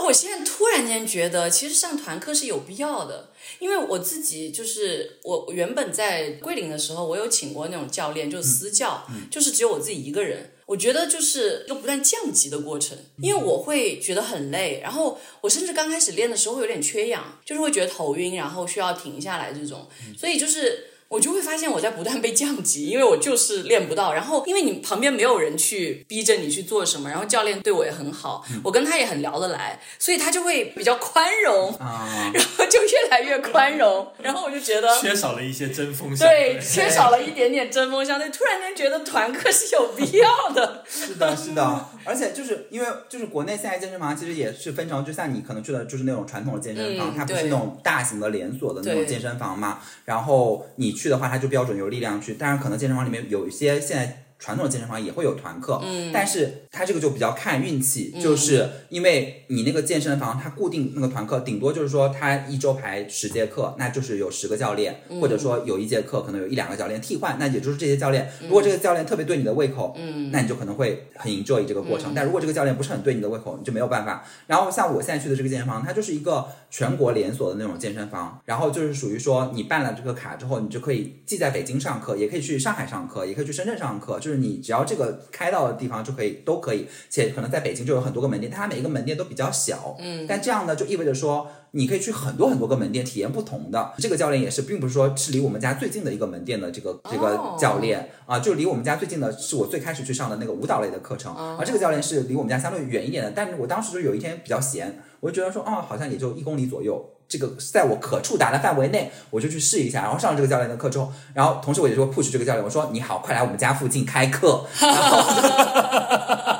啊，我现在突然间觉得，其实上团课是有必要的，因为我自己就是我原本在桂林的时候，我有请过那种教练，就是私教，就是只有我自己一个人。我觉得就是一个不断降级的过程，因为我会觉得很累，然后我甚至刚开始练的时候会有点缺氧，就是会觉得头晕，然后需要停下来这种，所以就是。我就会发现我在不断被降级，因为我就是练不到。然后因为你旁边没有人去逼着你去做什么，然后教练对我也很好，我跟他也很聊得来，所以他就会比较宽容，啊，然后就越来越宽容。然后我就觉得。缺少了一些针锋相对，缺少了一点点针锋相对，突然间觉得团课是有必要的。是的，是的，而且就是因为就是国内现在健身房其实也是分成，就像你可能去的就是那种传统的健身房，嗯它不是那种大型的连锁的那种健身房嘛。然后你去的话，它就标准有力量去，当然可能健身房里面有一些现在。传统的健身房也会有团课，嗯，但是它这个就比较看运气，嗯就是因为你那个健身房它固定那个团课，顶多就是说它一周排十节课，那就是有十个教练，嗯或者说有一节课可能有一两个教练替换，那也就是这些教练，如果这个教练特别对你的胃口，嗯，那你就可能会很 enjoy 这个过程，但如果这个教练不是很对你的胃口，你就没有办法。然后像我现在去的这个健身房，它就是一个全国连锁的那种健身房，然后就是属于说你办了这个卡之后，你就可以既在北京上课，也可以去上海上课，也可以去深圳上课，就是你只要这个开到的地方就可以都可以，且可能在北京就有很多个门店，它每一个门店都比较小，嗯，但这样呢就意味着说。你可以去很多很多个门店体验不同的。这个教练也是，并不是说是离我们家最近的一个门店的这个这个哦教练啊，就离我们家最近的是我最开始去上的那个舞蹈类的课程，而这个教练是离我们家相对远一点的。但是我当时就有一天比较闲，我就觉得说，啊，好像也就一公里左右。这个在我可触达的范围内，我就去试一下，然后上了这个教练的课之后，然后同时我也说 push 这个教练，我说你好，快来我们家附近开课，然 后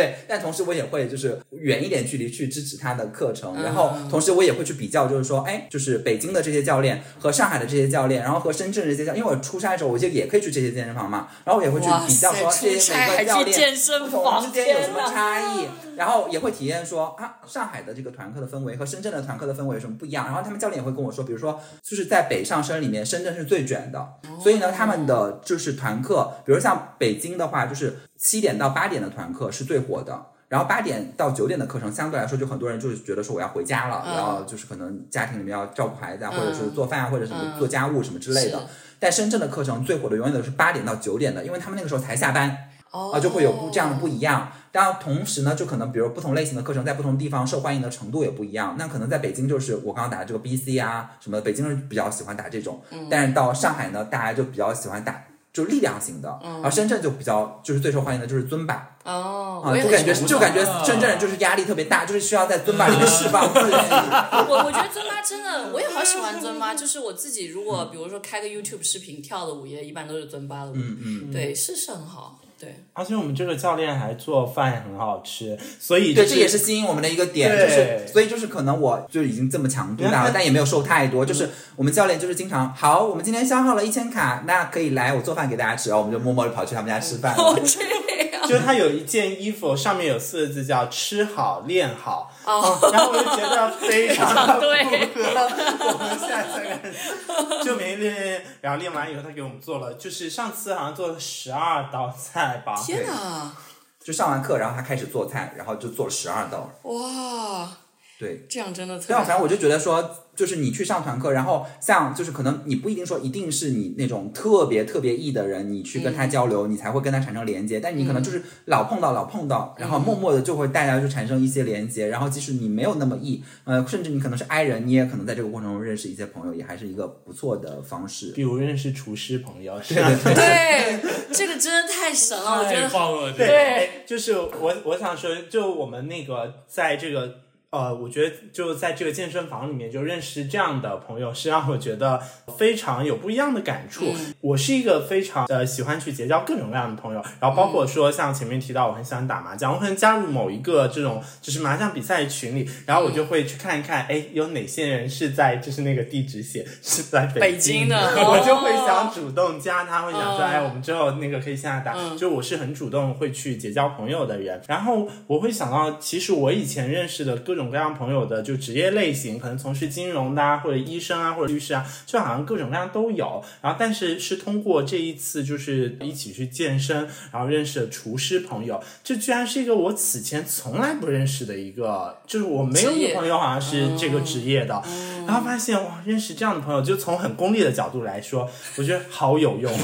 对，但同时我也会就是远一点距离去支持他的课程，然后同时我也会去比较，就是说，哎，就是北京的这些教练和上海的这些教练，然后和深圳的这些教练，因为我出差的时候，我就也可以去这些健身房嘛，然后我也会去比较说这些每个教练健身不同房之间有什么差异，然后也会体验说啊，上海的这个团课的氛围和深圳的团课的氛围有什么不一样，然后他们教练也会跟我说，比如说就是在北上深里面，深圳是最卷的，所以呢，他们的就是团课，比如像北京的话，就是七点到八点的团课是最火的。然后八点到九点的课程，相对来说就很多人就是觉得说我要回家了，嗯我要就是可能家庭里面要照顾孩子啊，嗯或者是做饭啊，或者什么嗯做家务什么之类的是。但深圳的课程最火的永远都是八点到九点的，因为他们那个时候才下班，哦啊，就会有不这样的不一样。当然，同时呢，就可能比如不同类型的课程在不同地方受欢迎的程度也不一样。那可能在北京就是我刚刚打的这个 BC 啊什么的，北京人比较喜欢打这种，但是到上海呢，大家就比较喜欢打就力量型的，而深圳就比较就是最受欢迎的就是尊巴哦，啊，我就感觉就感觉啊深圳人就是压力特别大，就是需要在尊巴里面释放自己。我我觉得尊巴真的，我也好喜欢尊巴。就是我自己如果比如说开个 YouTube 视频跳的舞，也一般都是尊巴的舞。嗯嗯，对，是是很好。对，而且我们这个教练还做饭也很好吃，所以对，这也是吸引我们的一个点，就是所以就是可能我就已经这么强度大了，但也没有瘦太多。就是我们教练就是经常好，我们今天消耗了一千卡，那可以来我做饭给大家吃，然后我们就默默的跑去他们家吃饭了。哦这样。就是他有一件衣服，上面有四个字叫“吃好练好”，哦，然后我就觉得非常符 合我们现在这个，就没练练，然后练完以后他给我们做了，就是上次好像做了十二道菜吧，天哪！就上完课，然后他开始做菜，然后就做了十二道。哇，对，这样真的特对反正我就觉得说，就是你去上团课，然后像就是可能你不一定说一定是你那种特别特别 E 的人，你去跟他交流，你才会跟他产生连接。但你可能就是老碰到老碰到，然后默默的就会大家就产生一些连接。然后即使你没有那么 E，呃，甚至你可能是 I 人，你也可能在这个过程中认识一些朋友，也还是一个不错的方式。比如认识厨师朋友，是吧？对，这个真的太神了，我觉太得。棒了，对，就是我我想说，就我们那个在这个呃，我觉得就在这个健身房里面就认识这样的朋友，是让我觉得非常有不一样的感触。我是一个非常呃喜欢去结交各种各样的朋友，然后包括说像前面提到我很喜欢打麻将，我可能加入某一个这种就是麻将比赛群里，然后我就会去看一看，哎，有哪些人是在就是那个地址写是在北京京的 我就会哦。想主动加他，会想说，嗯。哎，我们之后那个可以线下打。就我是很主动会去结交朋友的人，然后我会想到，其实我以前认识的各种各样朋友的就职业类型，可能从事金融的啊，或者医生啊，或者律师啊，就好像各种各样都有。然后，但是是通过这一次就是一起去健身，然后认识了厨师朋友，这居然是一个我此前从来不认识的一个，就是我没有职业一个朋友好像是这个职业的，然后发现哇，认识这样的朋友，就从很功利的角度来说，我觉得好有用。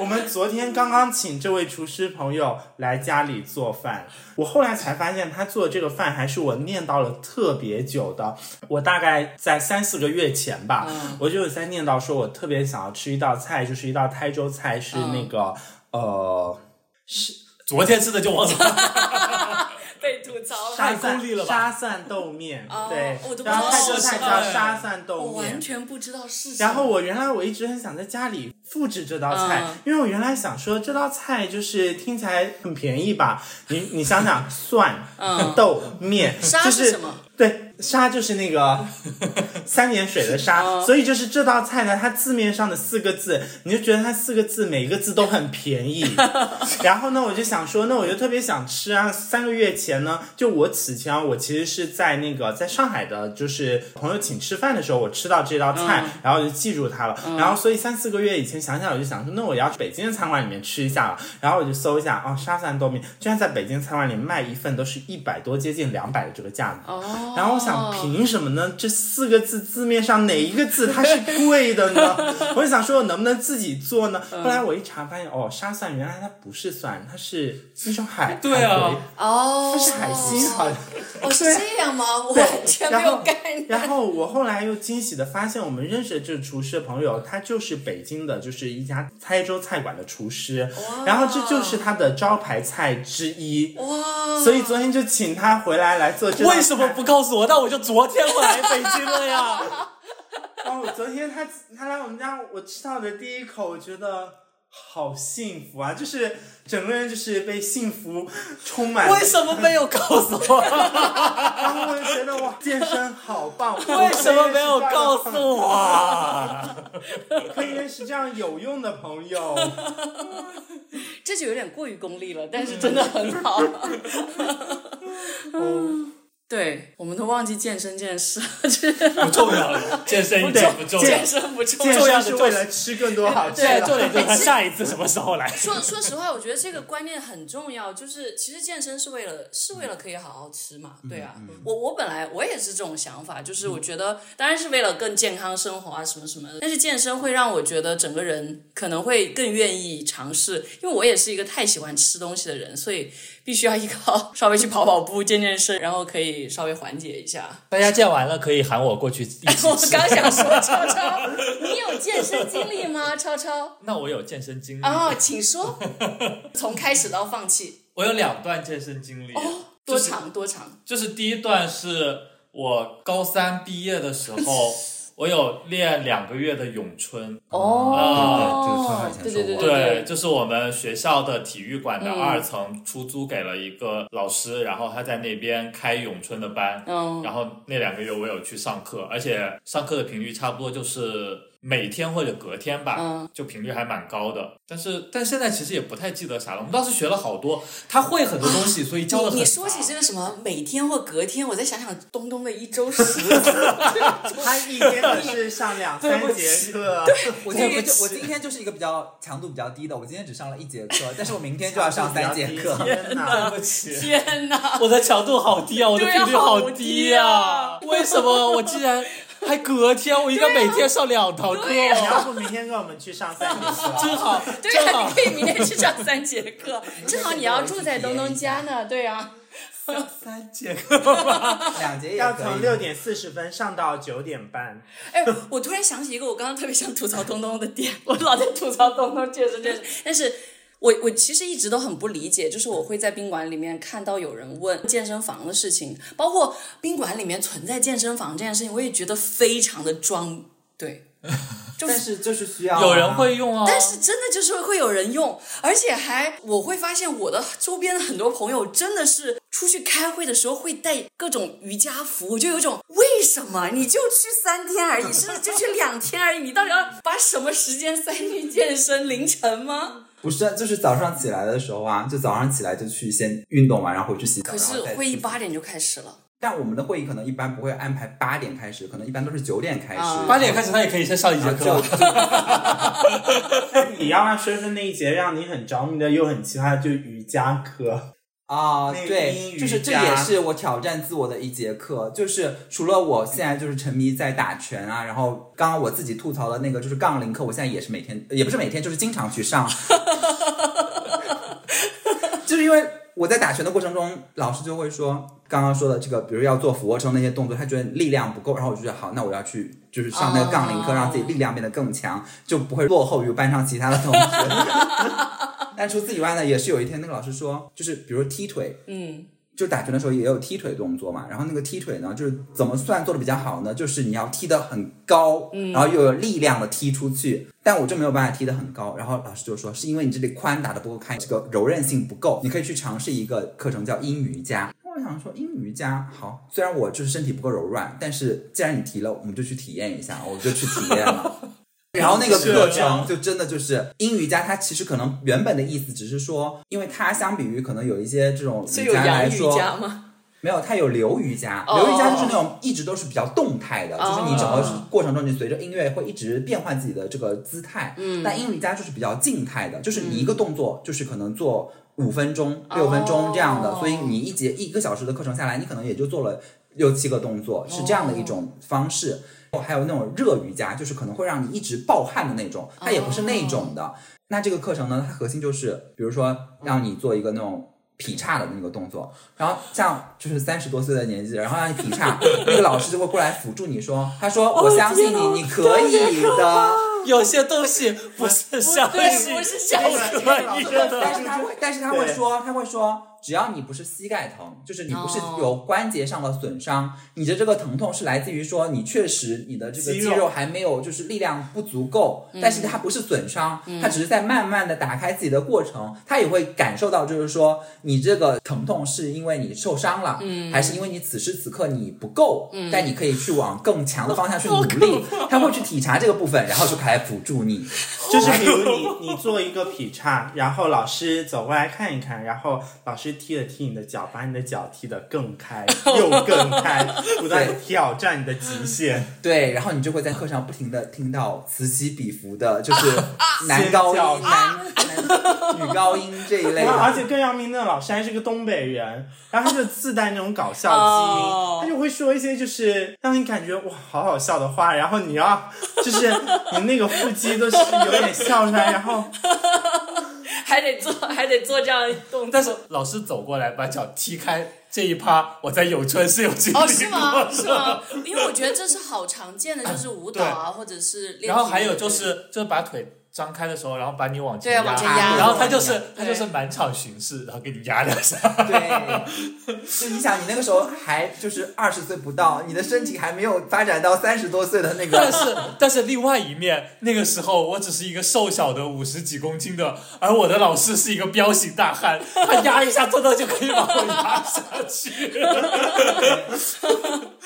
我们昨天刚刚请这位厨师朋友来家里做饭，我后来才发现他做的这个饭还是我念叨了特别久的。我大概在三四个月前吧，我就有在念叨说，我特别想要吃一道菜，就是一道台州菜，是那个、呃是昨天吃的就忘了。被吐槽了。沙太功利了吧沙蒜豆面，哦对我都，不然后知道台州菜叫沙蒜豆面我面完。全不知道是。然后我原来我一直很想在家里复制这道菜，嗯因为我原来想说这道菜就是听起来很便宜吧，你你想想 蒜、嗯豆面，沙就是什么？对，沙就是那个 三点水的沙，嗯所以就是这道菜呢，它字面上的四个字，你就觉得它四个字每一个字都很便宜。然后呢，我就想说，那我就特别想吃啊。三个月前呢，就我此前啊我其实是在那个在上海的，就是朋友请吃饭的时候，我吃到这道菜，嗯然后我就记住它了。然后所以三四个月以前想想，我就想说，那我要去北京的餐馆里面吃一下了。然后我就搜一下，哦，沙蒜豆面居然在北京餐馆里卖一份都是一百多，接近两百的这个价格。哦然后我想，凭什么呢？这四个字字面上哪一个字它是贵的呢？我就想说，我能不能自己做呢？嗯后来我一查发现，哦，沙蒜原来它不是蒜，它是一种海，对啊海葵哦，它是海星，好像。哦，是这样吗？我完全没有概念。然后我后来又惊喜的发现，我们认识的这个厨师的朋友，他就是北京的，就是一家台州菜馆的厨师，然后这就是他的招牌菜之一。哇，所以昨天就请他回来来做。为什么不告诉我？那我就昨天回来北京了呀。哦，昨天他他来我们家，我吃到的第一口，我觉得好幸福啊！就是整个人就是被幸福充满。为什么没有告诉我？然后我就觉得哇，健身好棒！为什么没有告诉我啊？可以认识这样有用的朋友？这就有点过于功利了，但是真的很好。哦，对，我们都忘记健身这件事了，就 是不重要了，健身一点不重要健。身不重健要。身是为了吃更多好吃对，的。重点就下一次什么时候来。说说实话，我觉得这个观念很重要，就是其实健身是为了是为了可以好好吃嘛，对啊。我我本来我也是这种想法，就是我觉得当然是为了更健康生活啊什么什么的，但是健身会让我觉得整个人可能会更愿意尝试，因为我也是一个太喜欢吃东西的人，所以必须要依靠稍微去跑跑步、健健身，然后可以稍微缓解一下。大家健完了可以喊我过去一起 我。刚想说，超超，你有健身经历吗？超超，那我有健身经历，哦，请说，从开始到放弃，我有两段健身经历。哦多长多长？就是第一段是我高三毕业的时候，我有练两个月的咏春。哦，对就是我们学校的体育馆的嗯二层出租给了一个老师，然后他在那边开咏春的班。嗯然后那两个月我有去上课，而且上课的频率差不多就是每天或者隔天吧，嗯就频率还蛮高的。但是但现在其实也不太记得啥了。我们当时学了好多，他会很多东西，所以教的很你你说起这个什么每天或隔天，我再想想东东的一周十次，他一天就是上两三节课，我今天就我今天就是一个比较强度比较低的，我今天只上了一节课，但是我明天就要上三节课。天哪！对不起，天哪！我的强度好低啊，我的频率好好低低啊啊！为什么我竟然 还隔天？我应该每天上两堂课，你要不明天跟我们去上三节课？正好，对啊，你。可以明天去上三节课，正好你要住在东东家呢，对啊。三节课，两节要。从六点四十分上到九点半。哎，我突然想起一个我刚刚特别想吐槽东东的点，我老在吐槽东东确实确实，但是我我其实一直都很不理解，就是我会在宾馆里面看到有人问健身房的事情，包括宾馆里面存在健身房这件事情，我也觉得非常的装，对，就是。但是就是需要啊有人会用啊，但是真的就是会有人用，而且还我会发现我的周边的很多朋友真的是出去开会的时候会带各种瑜伽服，我就有种为什么你就去三天而已，甚至就去两天而已，你到底要把什么时间塞进健身？凌晨吗？不是，就是早上起来的时候啊，就早上起来就去先运动完，然后回去洗澡。可是会议去八点就开始了，但我们的会议可能一般不会安排八点开始，可能一般都是九点开始。啊八点开始他也可以先上一节课就。你要不要说说那一节让你很着迷的又很奇葩的，就是瑜伽课？啊，那对就是这也是我挑战自我的一节课，就是除了我现在就是沉迷在打拳啊，然后刚刚我自己吐槽的那个就是杠铃课，我现在也是每天，也不是每天，就是经常去上，就是因为我在打拳的过程中，老师就会说刚刚说的这个，比如要做俯卧撑那些动作，他觉得力量不够，然后我就觉得好，那我要去就是上那个杠铃课，让自己力量变得更强，就不会落后于班上其他的同学。但除此以外呢，也是有一天那个老师说，就是比如踢腿，嗯，就打拳的时候也有踢腿动作嘛，然后那个踢腿呢，就是怎么算做的比较好呢？就是你要踢得很高，然后又有力量的踢出去。但我就没有办法踢得很高，然后老师就说是因为你这里宽打得不够开，这个柔韧性不够，你可以去尝试一个课程叫阴瑜伽。我想说阴瑜伽好，虽然我就是身体不够柔软，但是既然你提了，我们就去体验一下，我就去体验了。然后那个课程就真的就是英瑜伽，它其实可能原本的意思只是说，因为它相比于可能有一些这种瑜伽来说，伽吗？没有，它有流瑜伽。哦流瑜伽就是那种一直都是比较动态的，就是你整个哦过程中，你随着音乐会一直变换自己的这个姿态。嗯，但英瑜伽就是比较静态的，就是你一个动作就是可能做五分钟、六分钟这样的，哦所以你一节一个小时的课程下来，你可能也就做了六七个动作，是这样的一种方式。还有那种热瑜伽，就是可能会让你一直暴汗的那种，它也不是那种的。那这个课程呢，它核心就是，比如说让你做一个那种劈叉的那个动作，然后像就是三十多岁的年纪，然后让你劈叉，那个老师就会过来辅助你说，他说我相信你，你可以的。有些东西不是相信不是相信。但是他会，但是他会说，他会说，只要你不是膝盖疼，就是你不是哦有关节上的损伤，你的这个疼痛是来自于说你确实你的这个肌肉还没有就是力量不足够，但是它不是损伤，它只是在慢慢的打开自己的过程，他也会感受到就是说你这个疼痛是因为你受伤了，还是因为你此时此刻你不够，但你可以去往更强的方向去 努力，他会去体察这个部分，然后就开始辅助你。就是比如你你做一个劈叉，然后老师走过来看一看，然后老师踢了踢你的脚，把你的脚踢得更开，又更开，不断挑战你的极限。对，然后你就会在课上不停的听到此起彼伏的，就是 男高音、男男女高音这一类的 而。且更要命，那老师还是个东北人，然后他就自带那种搞笑基因，哦他就会说一些就是让你感觉哇好好笑的话，然后你要就是你那个腹肌都是有点笑出来，然后还得做，还得做这样动作。但是老师走过来把脚踢开这一趴，我在咏春是有经历过哦，的。是吗？是吗？因为我觉得这是好常见的，就是舞蹈啊，或者是练然后还有就是就是把腿张开的时候，然后把你往前对啊往前压然后他就是他就是满场巡视，然后给你压两下。对，就你想，你那个时候还就是二十岁不到，你的身体还没有发展到三十多岁的那个。但是但是另外一面，那个时候我只是一个瘦小的五十几公斤的，而我的老师是一个彪形大汉，他压一下真的就可以把我压下去。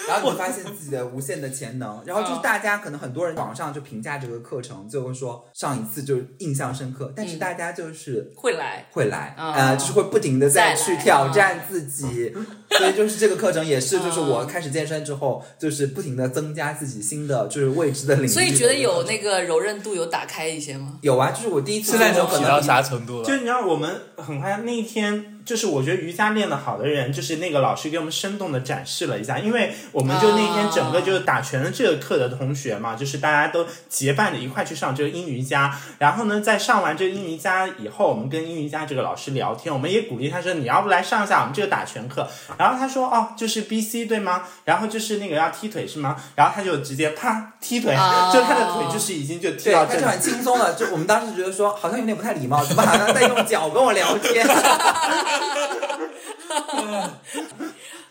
然后你发现自己的无限的潜能，然后就是大家可能很多人网上就评价这个课程，就会说上一次就印象深刻，但是大家就是会来。会来，哦呃，就是会不停的再去挑战自己，所以就是这个课程也是，就是我开始健身之后，就是不停的增加自己新的就是未知的领域。所以觉得有那个柔韧度有打开一些吗？有啊，就是我第一次现在就可能到啥程度了？就你知道，我们很快那一天，就是我觉得瑜伽练得好的人，就是那个老师给我们生动的展示了一下，因为我们就那天整个就是打拳的这个课的同学嘛，就是大家都结伴着一块去上这个阴瑜伽，然后呢，在上完这个阴瑜伽以后，我们跟阴瑜伽这个老师聊天，我们也鼓励他说，你要不来上一下我们这个打拳课？然后他说，哦，就是 B C 对吗？然后就是那个要踢腿是吗？然后他就直接啪踢腿，哦就他的腿就是已经就踢对，到这里。他就很轻松了。就我们当时觉得说，好像有点不太礼貌，怎么好像在用脚跟我聊天？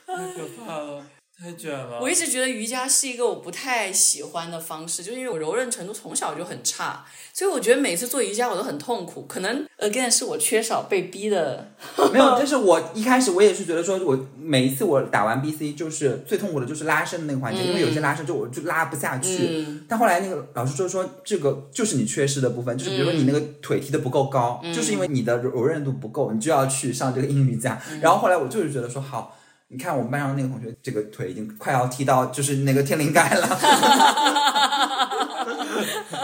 太可怕了，太卷了。我一直觉得瑜伽是一个我不太喜欢的方式，就是因为我柔韧程度从小就很差，所以我觉得每次做瑜伽我都很痛苦。可能 again 是我缺少被逼的，没有，但是我一开始我也是觉得说，我每一次我打完 BC，就是最痛苦的就是拉伸的那个环节，因为有些拉伸就我就拉不下去。嗯但后来那个老师就说，这个就是你缺失的部分，就是比如说你那个腿踢的不够高，就是因为你的柔韧度不够，你就要去上这个硬瑜伽。然后后来我就是觉得说，好。你看我们班上那个同学，这个腿已经快要踢到就是那个天灵盖了，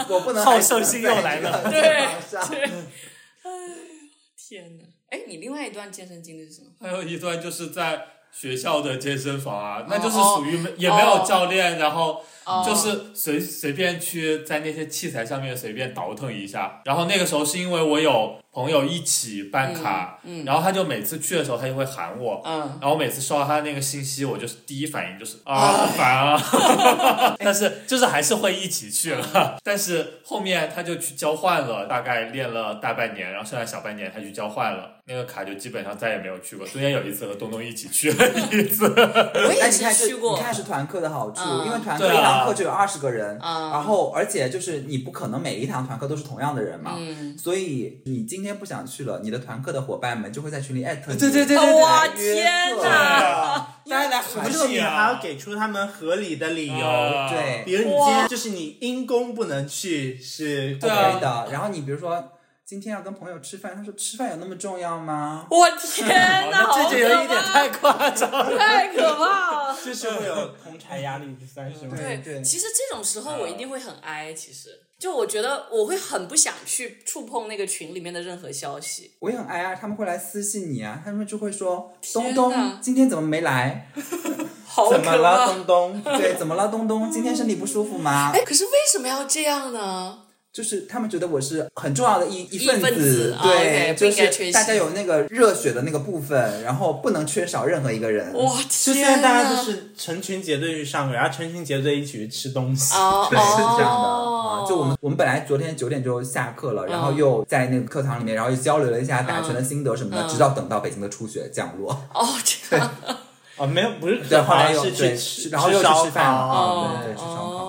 我不能好胜心又来了对 天哪！哎，你另外一段健身经历是什么？还有一段就是在学校的健身房啊，那就是哦属于没也没有教练，然后哦就是随随便去在那些器材上面随便倒腾一下。然后那个时候是因为我有朋友一起办卡，嗯嗯然后他就每次去的时候他就会喊我，嗯，然后我每次收到他那个信息，我就是第一反应就是啊，好烦啊！但是就是还是会一起去了。但是后面他就去交换了，大概练了大半年，然后剩下小半年他去交换了，那个卡就基本上再也没有去过。中间有一次和东东一起去了一次，我也是去过你。看是团课的好处，嗯因为团课堂课就有二十个人，嗯。然后而且就是你不可能每一堂团课都是同样的人嘛，嗯，所以你今天不想去了，你的团课的伙伴们就会在群里艾特你，对对对对对哇天课哪！大家来不喊是你啊还要给出他们合理的理由。啊对。比如你今天就是你因公不能去，是对的。然后你比如说今天要跟朋友吃饭，他说吃饭有那么重要吗？我天哪，那这就有一点太夸张了。太可怕了。就是会有同柴压力，这算是吗？对对其实这种时候我一定会很哀。其实，就我觉得我会很不想去触碰那个群里面的任何消息。我也很哀啊，他们会来私信你啊，他们就会说东东今天怎么没来？好怎么了，东东？对，怎么了，东东？今天身体不舒服吗？哎，可是为什么要这样呢？就是他们觉得我是很重要的一一份子啊对就是大家有那个热血的那个部分，然后不能缺少任何一个人。哇就！现在大家都是成群结队去上课，然后成群结队一起去吃东西。哦 对，是这样的哦啊。就我们我们本来昨天九点就下课了，然后嗯又在那个课堂里面，然后又交流了一下打拳的心得什么的，嗯直到等到北京的初雪降落，哦 这样哦，没有，不是对，后来又是去吃，然后又去吃饭了哦，对，对对，吃烧烤哦，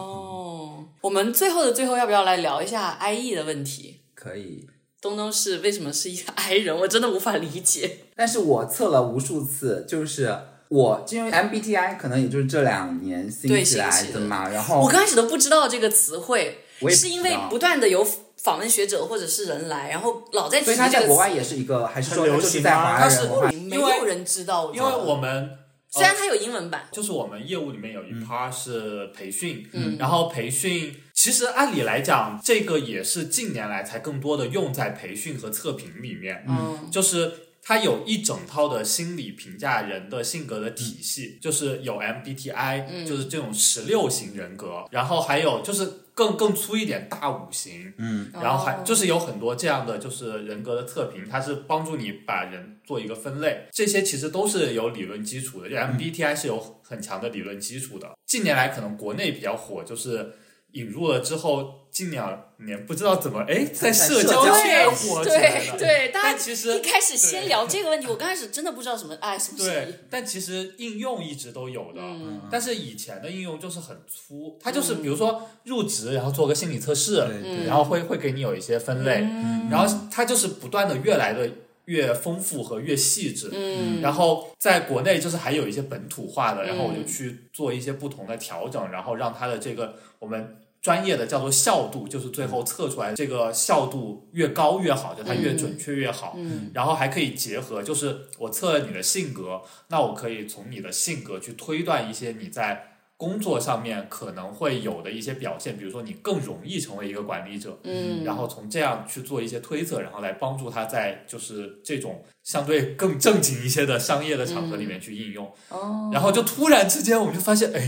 我们最后的最后，要不要来聊一下 IE 的问题？可以。东东是为什么是一个 I 人？我真的无法理解。但是我测了无数次，就是我因为 MBTI 可能也就是这两年兴起来的的嘛，然后我刚开始都不知道这个词汇，也是因为不断的有访问学者或者是人来，然后老在提所以这个词。它在国外也是一个，还是说很流它就是在行吗华它是人文化没有人知道，因为我们虽然它有英文版，就是我们业务里面有一嗯。part 是培训，嗯，然后培训其实按理来讲，这个也是近年来才更多的用在培训和测评里面，嗯。就是它有一整套的心理评价人的性格的体嗯系，就是有 MBTI，、就是这种十六型人格，然后还有就是更更粗一点大五行，嗯，然后还哦。就是有很多这样的就是人格的测评，它是帮助你把人做一个分类，这些其实都是有理论基础的，就 MBTI 是有很强的理论基础的。近年来可能国内比较火，就是引入了之后，近两年不知道怎么哎在社交圈火起来了。对对，大家但其实一开始先聊这个问题，我刚开始真的不知道什么哎什么是对，但其实应用一直都有的。嗯但是以前的应用就是很粗，它就是比如说入职，然后做个心理测试，然后会会给你有一些分类，嗯然后它就是不断的越来的越丰富和越细致。嗯，然后在国内就是还有一些本土化的，然后我就嗯去做一些不同的调整，然后让它的这个我们专业的叫做效度，就是最后测出来这个效度越高越好，就它越准确越好。嗯然后还可以结合，就是我测了你的性格，那我可以从你的性格去推断一些你在工作上面可能会有的一些表现，比如说你更容易成为一个管理者，嗯，然后从这样去做一些推测，然后来帮助他在就是这种相对更正经一些的商业的场合里面去应用。哦，然后就突然之间我们就发现，哎，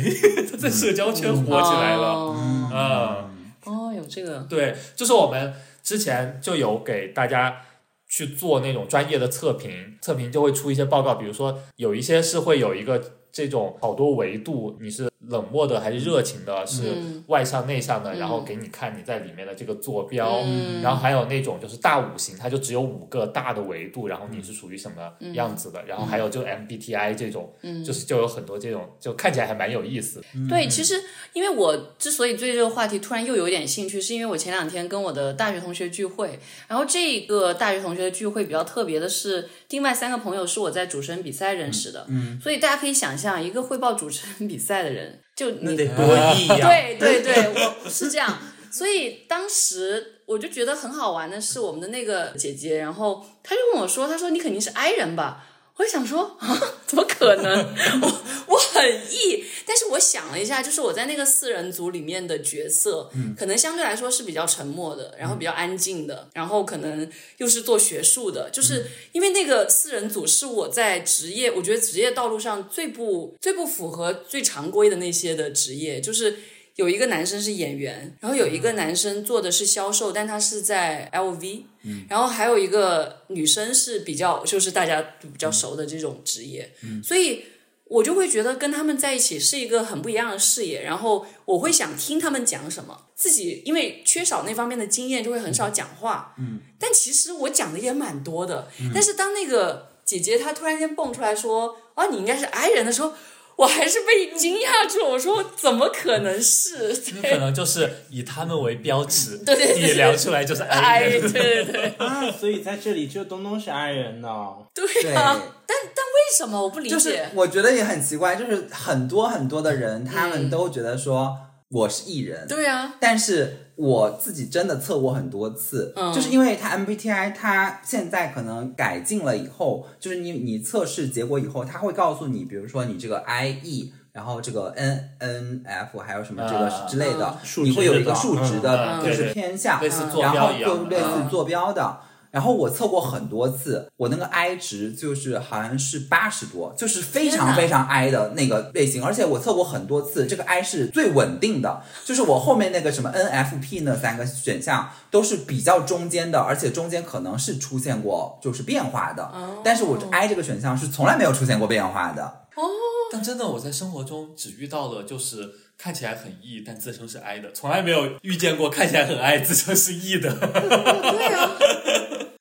他在社交圈火起来了。哦。嗯，哦，有这个，对，就是我们之前就有给大家去做那种专业的测评，测评就会出一些报告，比如说有一些是会有一个这种好多维度，你是冷漠的还是热情的，是嗯外向内向的，嗯。然后给你看你在里面的这个坐标，嗯。然后还有那种就是大五行，它就只有五个大的维度，然后你是属于什么样子的，然后还有就 MBTI 这种，嗯。就是就有很多这种，就看起来还蛮有意思。对，其实因为我之所以对这个话题突然又有一点兴趣，是因为我前两天跟我的大学同学聚会，然后这个大学同学的聚会比较特别的是，另外三个朋友是我在主持人比赛认识的，嗯，所以大家可以想象，一个汇报主持人比赛的人，就你得多异呀、对对对，我是这样。所以当时我就觉得很好玩的是，我们的那个姐姐，然后她就跟我说：“她说你肯定是 I 人吧？”我就想说啊，怎么可能？我我很 E，但是我想了一下，就是我在那个四人组里面的角色，可能相对来说是比较沉默的，然后比较安静的，然后可能又是做学术的，就是因为那个四人组是我在职业，我觉得职业道路上最不最不符合最常规的那些的职业，就是。有一个男生是演员，然后有一个男生做的是销售，但他是在 LV，然后还有一个女生是比较就是大家比较熟的这种职业，所以我就会觉得跟他们在一起是一个很不一样的视野，然后我会想听他们讲什么，自己因为缺少那方面的经验，就会很少讲话，嗯，但其实我讲的也蛮多的，但是当那个姐姐她突然间蹦出来说，啊，你应该是 I 人的时候。我还是被惊讶住，我说怎么可能是？你可能就是以他们为标尺，对对对你聊出来就是 I 哎，人。对对对啊，所以在这里只有东东是爱人呢。对对啊！但但为什么我不理就是解？我觉得也很奇怪，就是很多很多的人，他们都觉得说我是艺人，对啊，但是我自己真的测过很多次，嗯就是因为它 MBTI 它现在可能改进了以后，就是你你测试结果以后，它会告诉你，比如说你这个 IE。然后这个 N N F 还有什么这个啊之类的嗯，你会有一个数值的，就是偏向，然后就类似嗯坐标的。然后我测过很多次，我那个 I 值就是好像是八十多，就是非常非常 I 的那个类型，而且我测过很多次，这个 I 是最稳定的，就是我后面那个什么 NFP 那三个选项都是比较中间的，而且中间可能是出现过就是变化的，但是我这 I 这个选项是从来没有出现过变化的。哦但真的我在生活中只遇到了就是看起来很 E，但自称是 I 的，从来没有遇见过看起来很 I，自称是 E 的。对啊，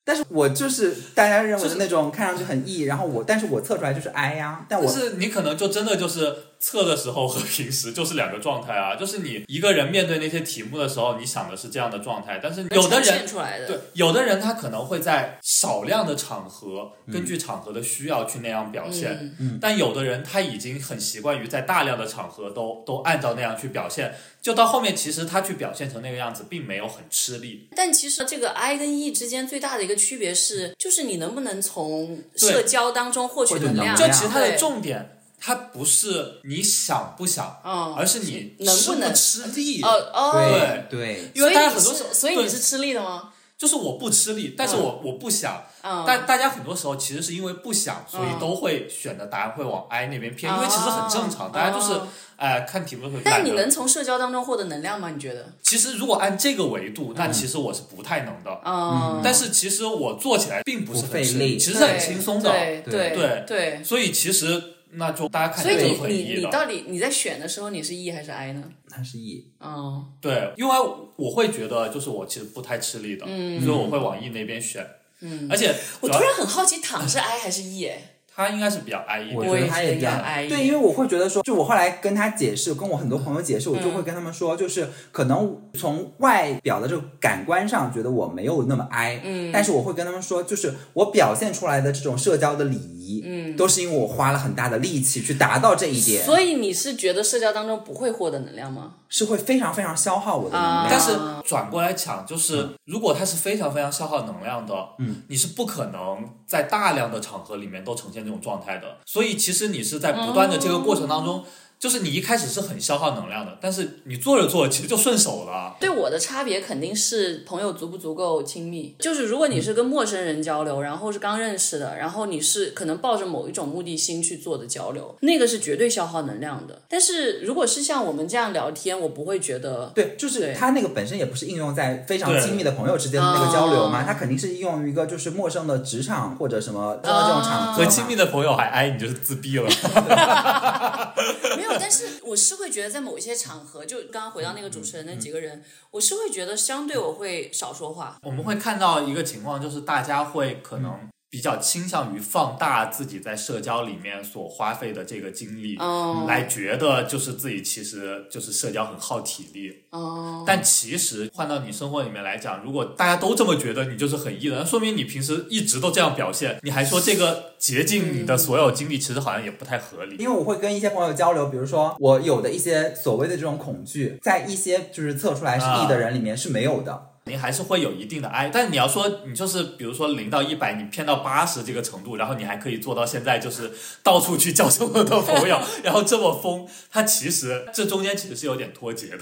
但是我就是大家认为的那种看上去很 E，然后我但是我测出来就是 I 呀，但我但是你可能就真的就是测的时候和平时就是两个状态啊，就是你一个人面对那些题目的时候，你想的是这样的状态，但是有的人出来的，对，有的人他可能会在少量的场合，根据场合的需要去那样表现，嗯。但有的人他已经很习惯于在大量的场合都都按照那样去表现，就到后面其实他去表现成那个样子，并没有很吃力。但其实这个 I 跟 E 之间最大的一个区别是，就是你能不能从社交当中获取能量。就其实它的重点，它不是你想不想，嗯而是你能不能吃力。哦哦，对对，因为所以你大家很多时候，所以你是吃力的吗？就是我不吃力，但是我、我不想。嗯，但大家很多时候其实是因为不想，所以嗯都会选的答案会往 I 那边偏，哦因为其实很正常，大家就是哦哎、看题目的时候但懒得你能从社交当中获得能量吗？你觉得？其实如果按这个维度，那其实我是不太能的。嗯，但是其实我做起来并不是很吃力其实是很轻松的。对对对对。所以其实那就大家看所以你你 E 的。你到底你在选的时候你是 E 还是 I 呢？他是 E，哦，对，因为我会觉得就是我其实不太吃力的，嗯所以我会往 E 那边选。嗯，而且我突然很好奇，躺是 I 还是 E？哎，他应该是比较 I 一点。我觉得他也比较 I 对，因为我会觉得说，就我后来跟他解释，跟我很多朋友解释，我就会跟他们说，就是可能从外表的这个感官上觉得我没有那么 I，嗯，但是我会跟他们说，就是我表现出来的这种社交的礼仪，嗯，都是因为我花了很大的力气去达到这一点，所以你是觉得社交当中不会获得能量吗？是会非常非常消耗我的能啊量。但是转过来讲，就是如果它是非常非常消耗能量的，嗯，你是不可能在大量的场合里面都呈现这种状态的。所以其实你是在不断的这个过程当中，就是你一开始是很消耗能量的，但是你做着做着其实就顺手了。对我的差别肯定是朋友足不足够亲密。就是如果你是跟陌生人交流，然后是刚认识的，然后你是可能抱着某一种目的心去做的交流，那个是绝对消耗能量的。但是如果是像我们这样聊天，我不会觉得。对，就是他那个本身也不是应用在非常亲密的朋友之间的那个交流嘛，哦它肯定是应用于一个就是陌生的职场或者什么这种场合。和亲密的朋友还挨，你就是自闭了。没有，但是我是会觉得在某一些场合，就刚刚回到那个主持人那几个人，我是会觉得相对我会少说话。我们会看到一个情况，就是大家会可能比较倾向于放大自己在社交里面所花费的这个精力，哦来觉得就是自己其实就是社交很耗体力。哦，但其实换到你生活里面来讲，如果大家都这么觉得你就是很 E 的，那说明你平时一直都这样表现，你还说这个竭尽你的所有精力，其实好像也不太合理。因为我会跟一些朋友交流，比如说我有的一些所谓的这种恐惧，在一些就是测出来是 E 的人里面是没有的。你还是会有一定的 I。但你要说你就是比如说零到一百，你骗到八十这个程度，然后你还可以做到现在就是到处去交这么多朋友，然后这么疯，它其实这中间其实是有点脱节的。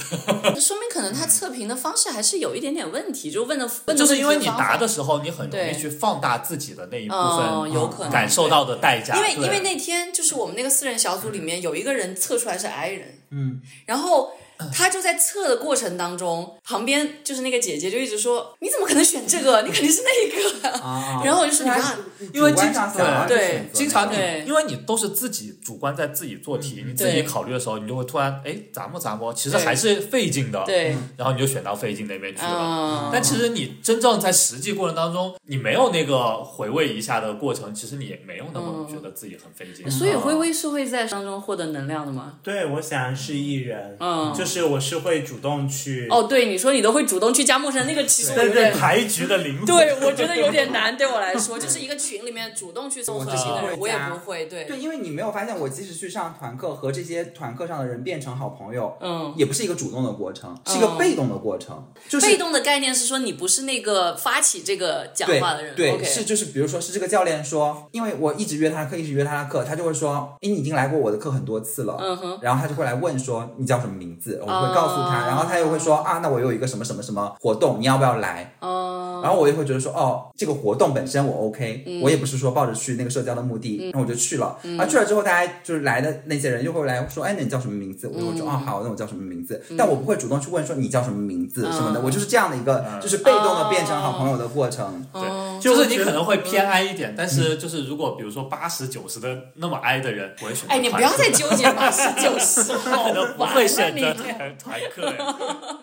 说明可能他测评的方式还是有一点点问题，就问的问的就是因为你答的时候，你很容易去放大自己的那一部分嗯有可能感受到的代价。因为因为那天就是我们那个四人小组里面有一个人测出来是 I 人，嗯，然后他就在测的过程当中，旁边就是那个姐姐就一直说：“你怎么可能选这个？你肯定是那个。啊 然后我就说：“你看，因为经上想要对经常你对因为你都是自己主观在自己做题，你自己考虑的时候，你就会突然哎咋么咋么，其实还是费劲的。对，然后你就选到费劲那边去了。嗯，但其实你真正在实际过程当中，你没有那个回味一下的过程，其实你也没有那么觉得自己很费劲。所以微微是会在当中获得能量的吗？对，我想是艺人，嗯就是我是会主动去，哦，对，你说你都会主动去加陌生人，那个其实我对对，有点。牌局的灵魂，对，我觉得有点难，对我来说，就是一个群里面主动去送核心的人，我也不会。对，对，因为你没有发现，我即使去上团课，和这些团课上的人变成好朋友，嗯，也不是一个主动的过程，是一个被动的过程，就是被动的概念是说你不是那个发起这个讲话的人，对是就是比如说是这个教练说，因为我一直约他的课，一直约他的课，他就会说，哎，你已经来过我的课很多次了，嗯哼，然后他就会来问说你叫什么名字，我会告诉他，哦。然后他又会说啊，那我有一个什么什么什么活动，你要不要来？哦，然后我也会觉得说，哦，这个活动本身我 OK，、我嗯也不是说抱着去那个社交的目的，然后我就去了。然后去了之后，大家就是来的那些人又会来说，哎，那你叫什么名字？我就说，哦，好，那我叫什么名字？但我不会主动去问说你叫什么名字？什么的，嗯我就是这样的一个，就是被动的变成好朋友的过程。哦。对，就是你可能会偏爱一点，但是就是如果比如说八十九十的那么 I 的人，我会选择哎，你不要再纠结八十九十，他可能不会选择团团课呀，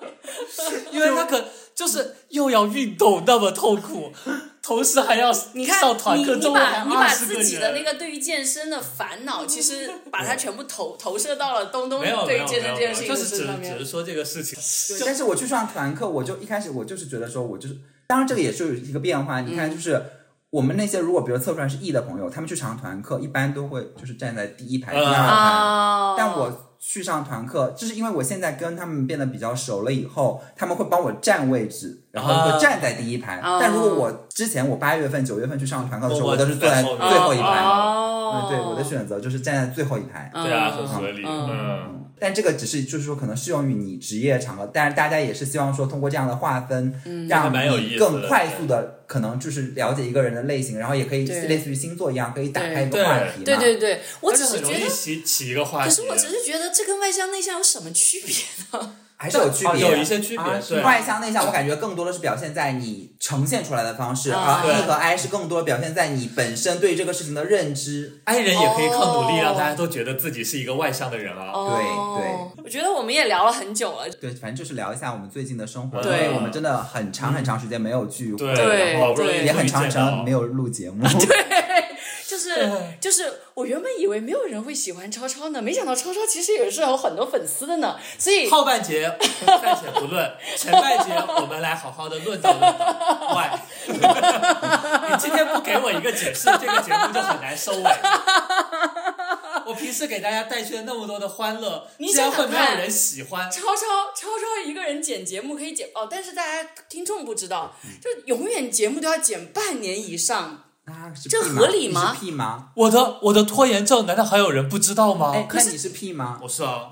因为他可就是又要运动那么痛苦，同时还要你看上，团课，你你把你把自己的那。个对于健身的烦恼，其实把它全部投投射到了东东对于健身这件事情就是只的身上面只。是说这个事情，对，但是我去上团课，我就一开始我就是觉得说，我就是，当然这个也是有一个变化。你看，就是我们那些如果比如测出来是 E 的朋友，他们去上团课，一般都会就是站在第一排、第二排。啊，但我去上团课，就是因为我现在跟他们变得比较熟了以后，他们会帮我占位置，然后会站在第一排。啊但如果我之前我八月份、九月份去上团课的时候，我我都是坐在最后一排。哦嗯，对，我的选择就是站在最后一排。对啊，嗯很合理，嗯嗯。但这个只是就是说可能适用于你职业场合，但是大家也是希望说通过这样的划分，嗯让你更快速的可能就是了解一个人的类型，然后也可以类似于星座一样，可以打开一个话题嘛。对对对，我只是觉得，起起一个话题。可是我只是觉得这跟外向内向有什么区别呢？还是有区别，啊有一些区别啊外向内向，我感觉更多的是表现在你呈现出来的方式，啊。而 E 和 I 是更多表现在你本身对这个事情的认知。I 人也可以靠努力让哦。大家都觉得自己是一个外向的人啊。对对，我觉得我们也聊了很久了，对，反正就是聊一下我们最近的生活，对。因为我们真的很长很长时间没有聚会，对对然后好不容易也很长很长没有录节目。就是就是，我原本以为没有人会喜欢超超呢，没想到超超其实也是有很多粉丝的呢，所以 后半节暂且不论，前半节我们来好好的论道论道。喂，你今天不给我一个解释，这个节目就很难收尾。我平时给大家带去了那么多的欢乐，你竟然想想看会没有人喜欢。超超超超一个人剪节目可以剪哦，但是大家听众不知道，就永远节目都要剪半年以上。啊，是这合理吗？你是 P 吗？我的我的拖延症，难道还有人不知道吗？哎，可是那你是 P 吗？我是啊，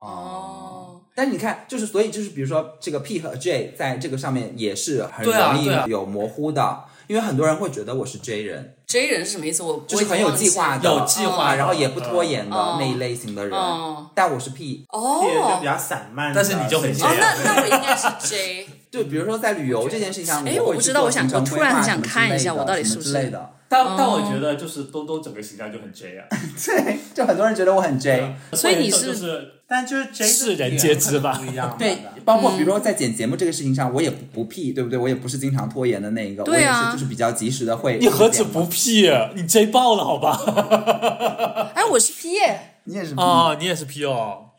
哦，但是你看，就是所以就是比如说这个 P 和 J 在这个上面也是很容易有模糊的，因为很多人会觉得我是 J 人，J 人是什么意思？我就是很有计划的，有计划的。然后也不拖延的嗯那一类型的人。嗯但我是 P，哦。艺人就比较散漫，但是你就很所以哦，那那我应该是 J。就比如说在旅游这件事情上，哎我不知道我想我突然很想看一下我到底是不是什么之类的。但但哦我觉得就是东东整个形象就很 J 啊，对，就很多人觉得我很 J。所以你是但就是 J 的世人皆知吧不一样对，嗯包括比如说在剪节目这个事情上，我也不不 P，对不对？我也不是经常拖延的那一个，对啊我也是就是比较及时的会。你何止不 P，你 J 爆了好吧？哎，我是 P，但你也是 P，、哦，你也是 P 哦，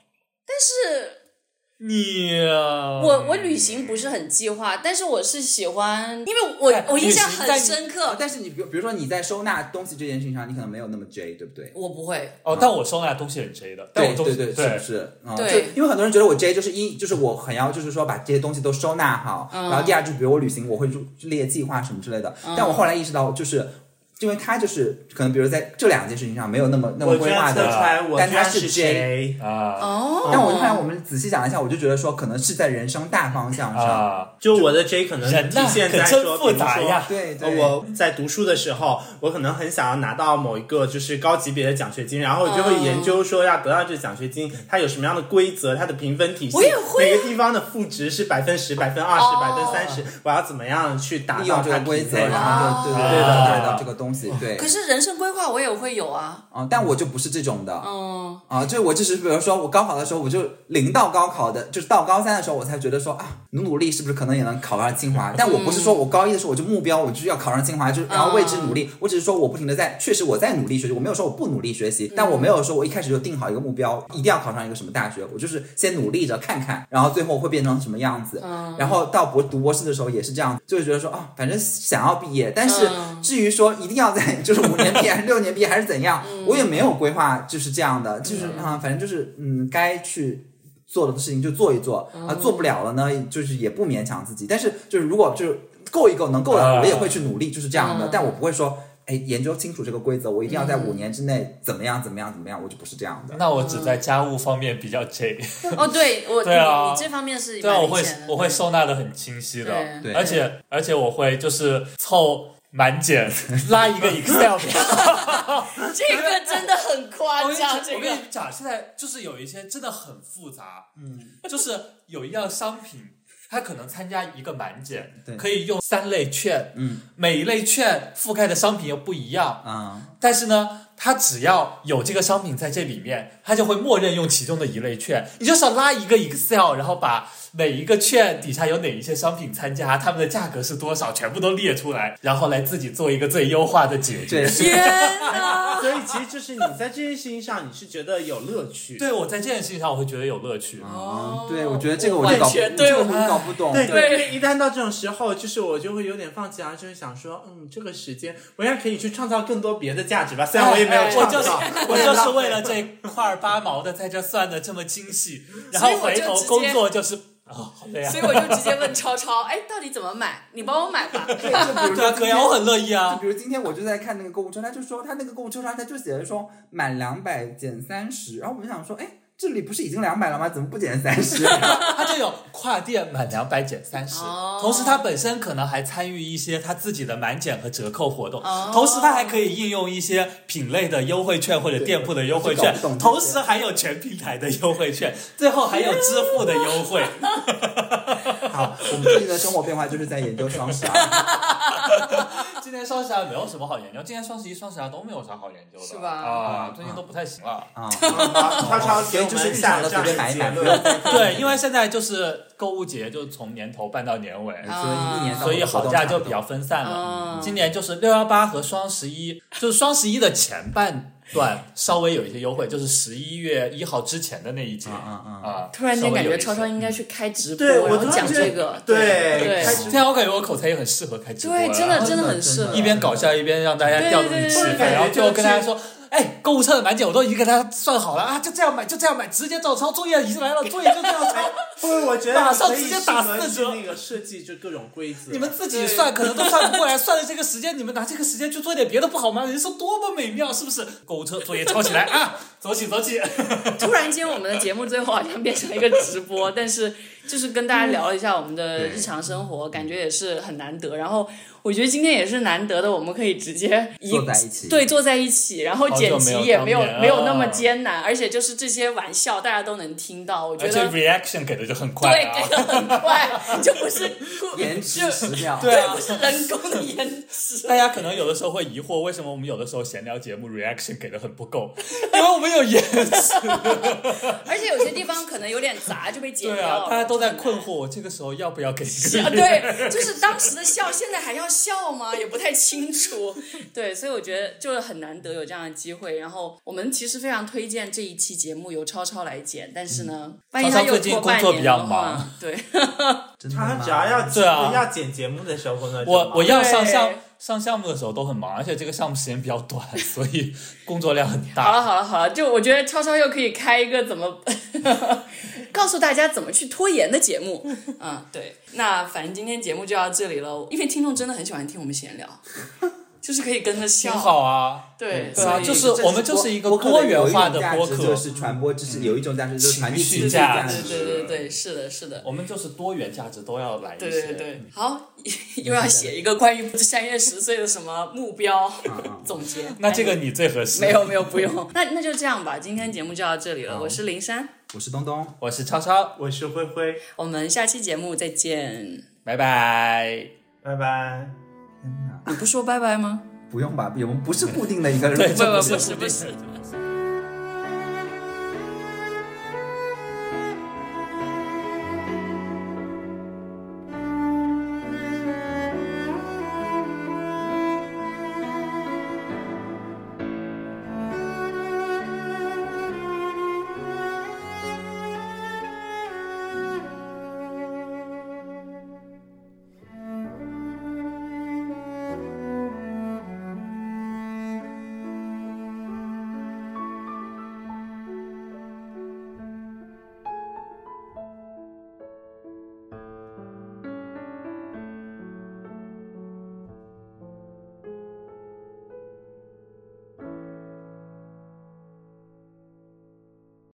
但是你我我旅行不是很计划，但是我是喜欢，因为我哎我印象很深刻。但是你比比如说你在收纳东西这件事情上，你可能没有那么 J，对不对？我不会，哦，但我收纳东西很 J 的，但我东西对对对，是不是？嗯，对就因为很多人觉得我 J 就是一，就是我很要，就是说把这些东西都收纳好。嗯然后第二，就比如我旅行，我会就列计划什么之类的。但我后来意识到，就是因为他就是可能，比如在这两件事情上没有那么那么规划的，出来，我但他是 J。啊哦，但我就发现我们仔细讲一下，我就觉得说，可能是在人生大方向上。啊，就我的 J 可能体现在说，比如说杂呀对对，呃我在读书的时候，我可能很想要拿到某一个就是高级别的奖学金，然后我就会研究说要得到这奖学金，它有什么样的规则，它的评分体系，我也会啊每个地方的赋值是百分十、百分二十、哦百分三十，我要怎么样去达到它个规则，然后就对对对对的对的这个东西，对。可是人生规划我也会有啊。啊，但我就不是这种的。嗯，啊，就我就是比如说我高考的时候，我就临到高考的，就是到高三的时候，我才觉得说啊，努努力是不是可能也能考上清华？但我不是说我高一的时候我就目标我就要考上清华，就是然后为之努力。我只是说我不停的在，确实我在努力学习，我没有说我不努力学习，但我没有说我一开始就定好一个目标，一定要考上一个什么大学，我就是先努力着看看，然后最后会变成什么样子。然后到博读博士的时候也是这样，就会觉得说啊，反正想要毕业，但是至于说一定要在就是五年毕业还是六年毕业还是怎样，我也没有规划就是这样的，就是啊，反正就是嗯，该去。做的事情就做一做啊，做不了了呢，就是也不勉强自己。但是就是如果就是够一够，能够的，啊我也会去努力，就是这样的。但我不会说，哎，研究清楚这个规则，我一定要在五年之内怎么样怎么样怎么样，我就不是这样的。那我只在家务方面比较 J，哦，对我对啊你你这方面是对啊，我会我会收纳的很清晰的，对对而且而且我会就是凑满减。拉一个 Excel 表。这个真的很夸张，这个。我跟你讲，现在就是有一些真的很复杂，嗯，就是有一样商品，它可能参加一个满减对，可以用三类券，嗯，每一类券覆盖的商品又不一样，啊、但是呢，它只要有这个商品在这里面，它就会默认用其中的一类券。你就是要拉一个 Excel，然后把每一个券底下有哪一些商品参加，他们的价格是多少，全部都列出来，然后来自己做一个最优化的解决。所以其实就是你在这件事情上，你是觉得有乐趣。对我在这件事情上，我会觉得有乐趣。哦，对，我觉得这个我我就对我这个我就搞不懂。对对一旦到这种时候，就是我就会有点放弃啊，就是想说，嗯，这个时间我应该可以去创造更多别的价值吧。虽然我也没有哎创我就是造，我就是为了这块儿八毛的在这算的这么精细，然后回头工作就是啊，好累啊所以。我就直接问超超，哎，到底怎么买？你帮我买吧。对，就比如对啊，说可以啊，我很乐意啊就啊比。如今天我就在看那个购物车，他就说他那个购物车上他就写着说满两百减三十，然后我就想说，哎，这里不是已经两百了吗？怎么不减三十？他就有跨店满两百减三十哦，同时他本身可能还参与一些他自己的满减和折扣活动哦，同时他还可以应用一些品类的优惠券或者店铺的优惠券同时还有全平台的优惠券，最后还有支付的优惠。好，我们最近的生活变化就是在研究双十二。今年双十二没有什么好研究，今年双十一、双十二都没有啥好研究的，是吧？啊，最近都不太行了。啊，超超给我所以就是们下这样随便买对，因为现在就是购物节，就从年头办到年尾，啊。所以一年所以好价就比较分散了。嗯今年就是六幺八和双十一，就是双十一的前半段稍微有一些优惠，就是十一月一号之前的那一节嗯嗯嗯啊。突然间感觉超超应该去开直播，对我然后讲这个。对对开现在我感觉我口才也很适合开直播对，真的真的很适合。一边搞笑一边让大家调动你气氛，对对对然后最后跟大家说。哎，购物车的满减我都已经给大家算好了啊，就这样买，就这样买，直接照抄。作业已经来了，作业就这样抄。不是，我觉得马上可以直接打四折那个设计就各种规则。你们自己算可能都算不过来，算了这个时间，你们拿这个时间去做点别的不好吗？人生多么美妙，是不是？购物车作业抄起来啊，走起走起。突然间，我们的节目最后好像变成了一个直播，但是就是跟大家聊了一下我们的日常生活，感觉也是很难得。然后我觉得今天也是难得的，我们可以直接一坐在一起对，坐在一起，然后剪辑没有也没有没有那么啊艰难，而且就是这些玩笑大家都能听到，我觉而且得 reaction 给的就很快对啊。给的 很快，就不是延迟十秒。对啊不是人工的延迟。大家可能有的时候会疑惑，为什么我们有的时候闲聊节目 reaction 给的很不够？因为我们有延迟。而且有些地方可能有点杂，就被剪掉了。啊，大家都在困惑，我这个时候要不要给一啊，个？对，就是当时的笑，现在还要笑吗？也不太清楚。对，所以我觉得就是很难得有这样的机会。然后我们其实非常推荐这一期节目由超超来剪，但是呢，万一他又超超最近拖半工作比较的话忙，对，真的吗他只要要对啊要剪节目的时候工作我我要上对项上项目的时候都很忙，而且这个项目时间比较短，所以 工作量很大好。了好了好了，就我觉得超超又可以开一个怎么告诉大家怎么去拖延的节目。嗯，对，那反正今天节目就到这里了，因为听众真的很喜欢听我们闲聊，就是可以跟着挺笑。好啊，对，对啊就是我们就是一个多元化的播客就是传播知识，有一种价值就是传递情绪价值对对对，是的，是的。我们就是多元价值都要来一些。对对对，好，又要写一个关于三月十岁的什么目标总结。那这个你最合适。没有没有不用，那那就这样吧，今天节目就到这里了。我是林珊，我是东东，我是超超，我是灰灰，我们下期节目再见。拜拜。拜拜。天哪，你不说拜拜吗？不用吧？我们不是固定的一个不这不是不不是不是。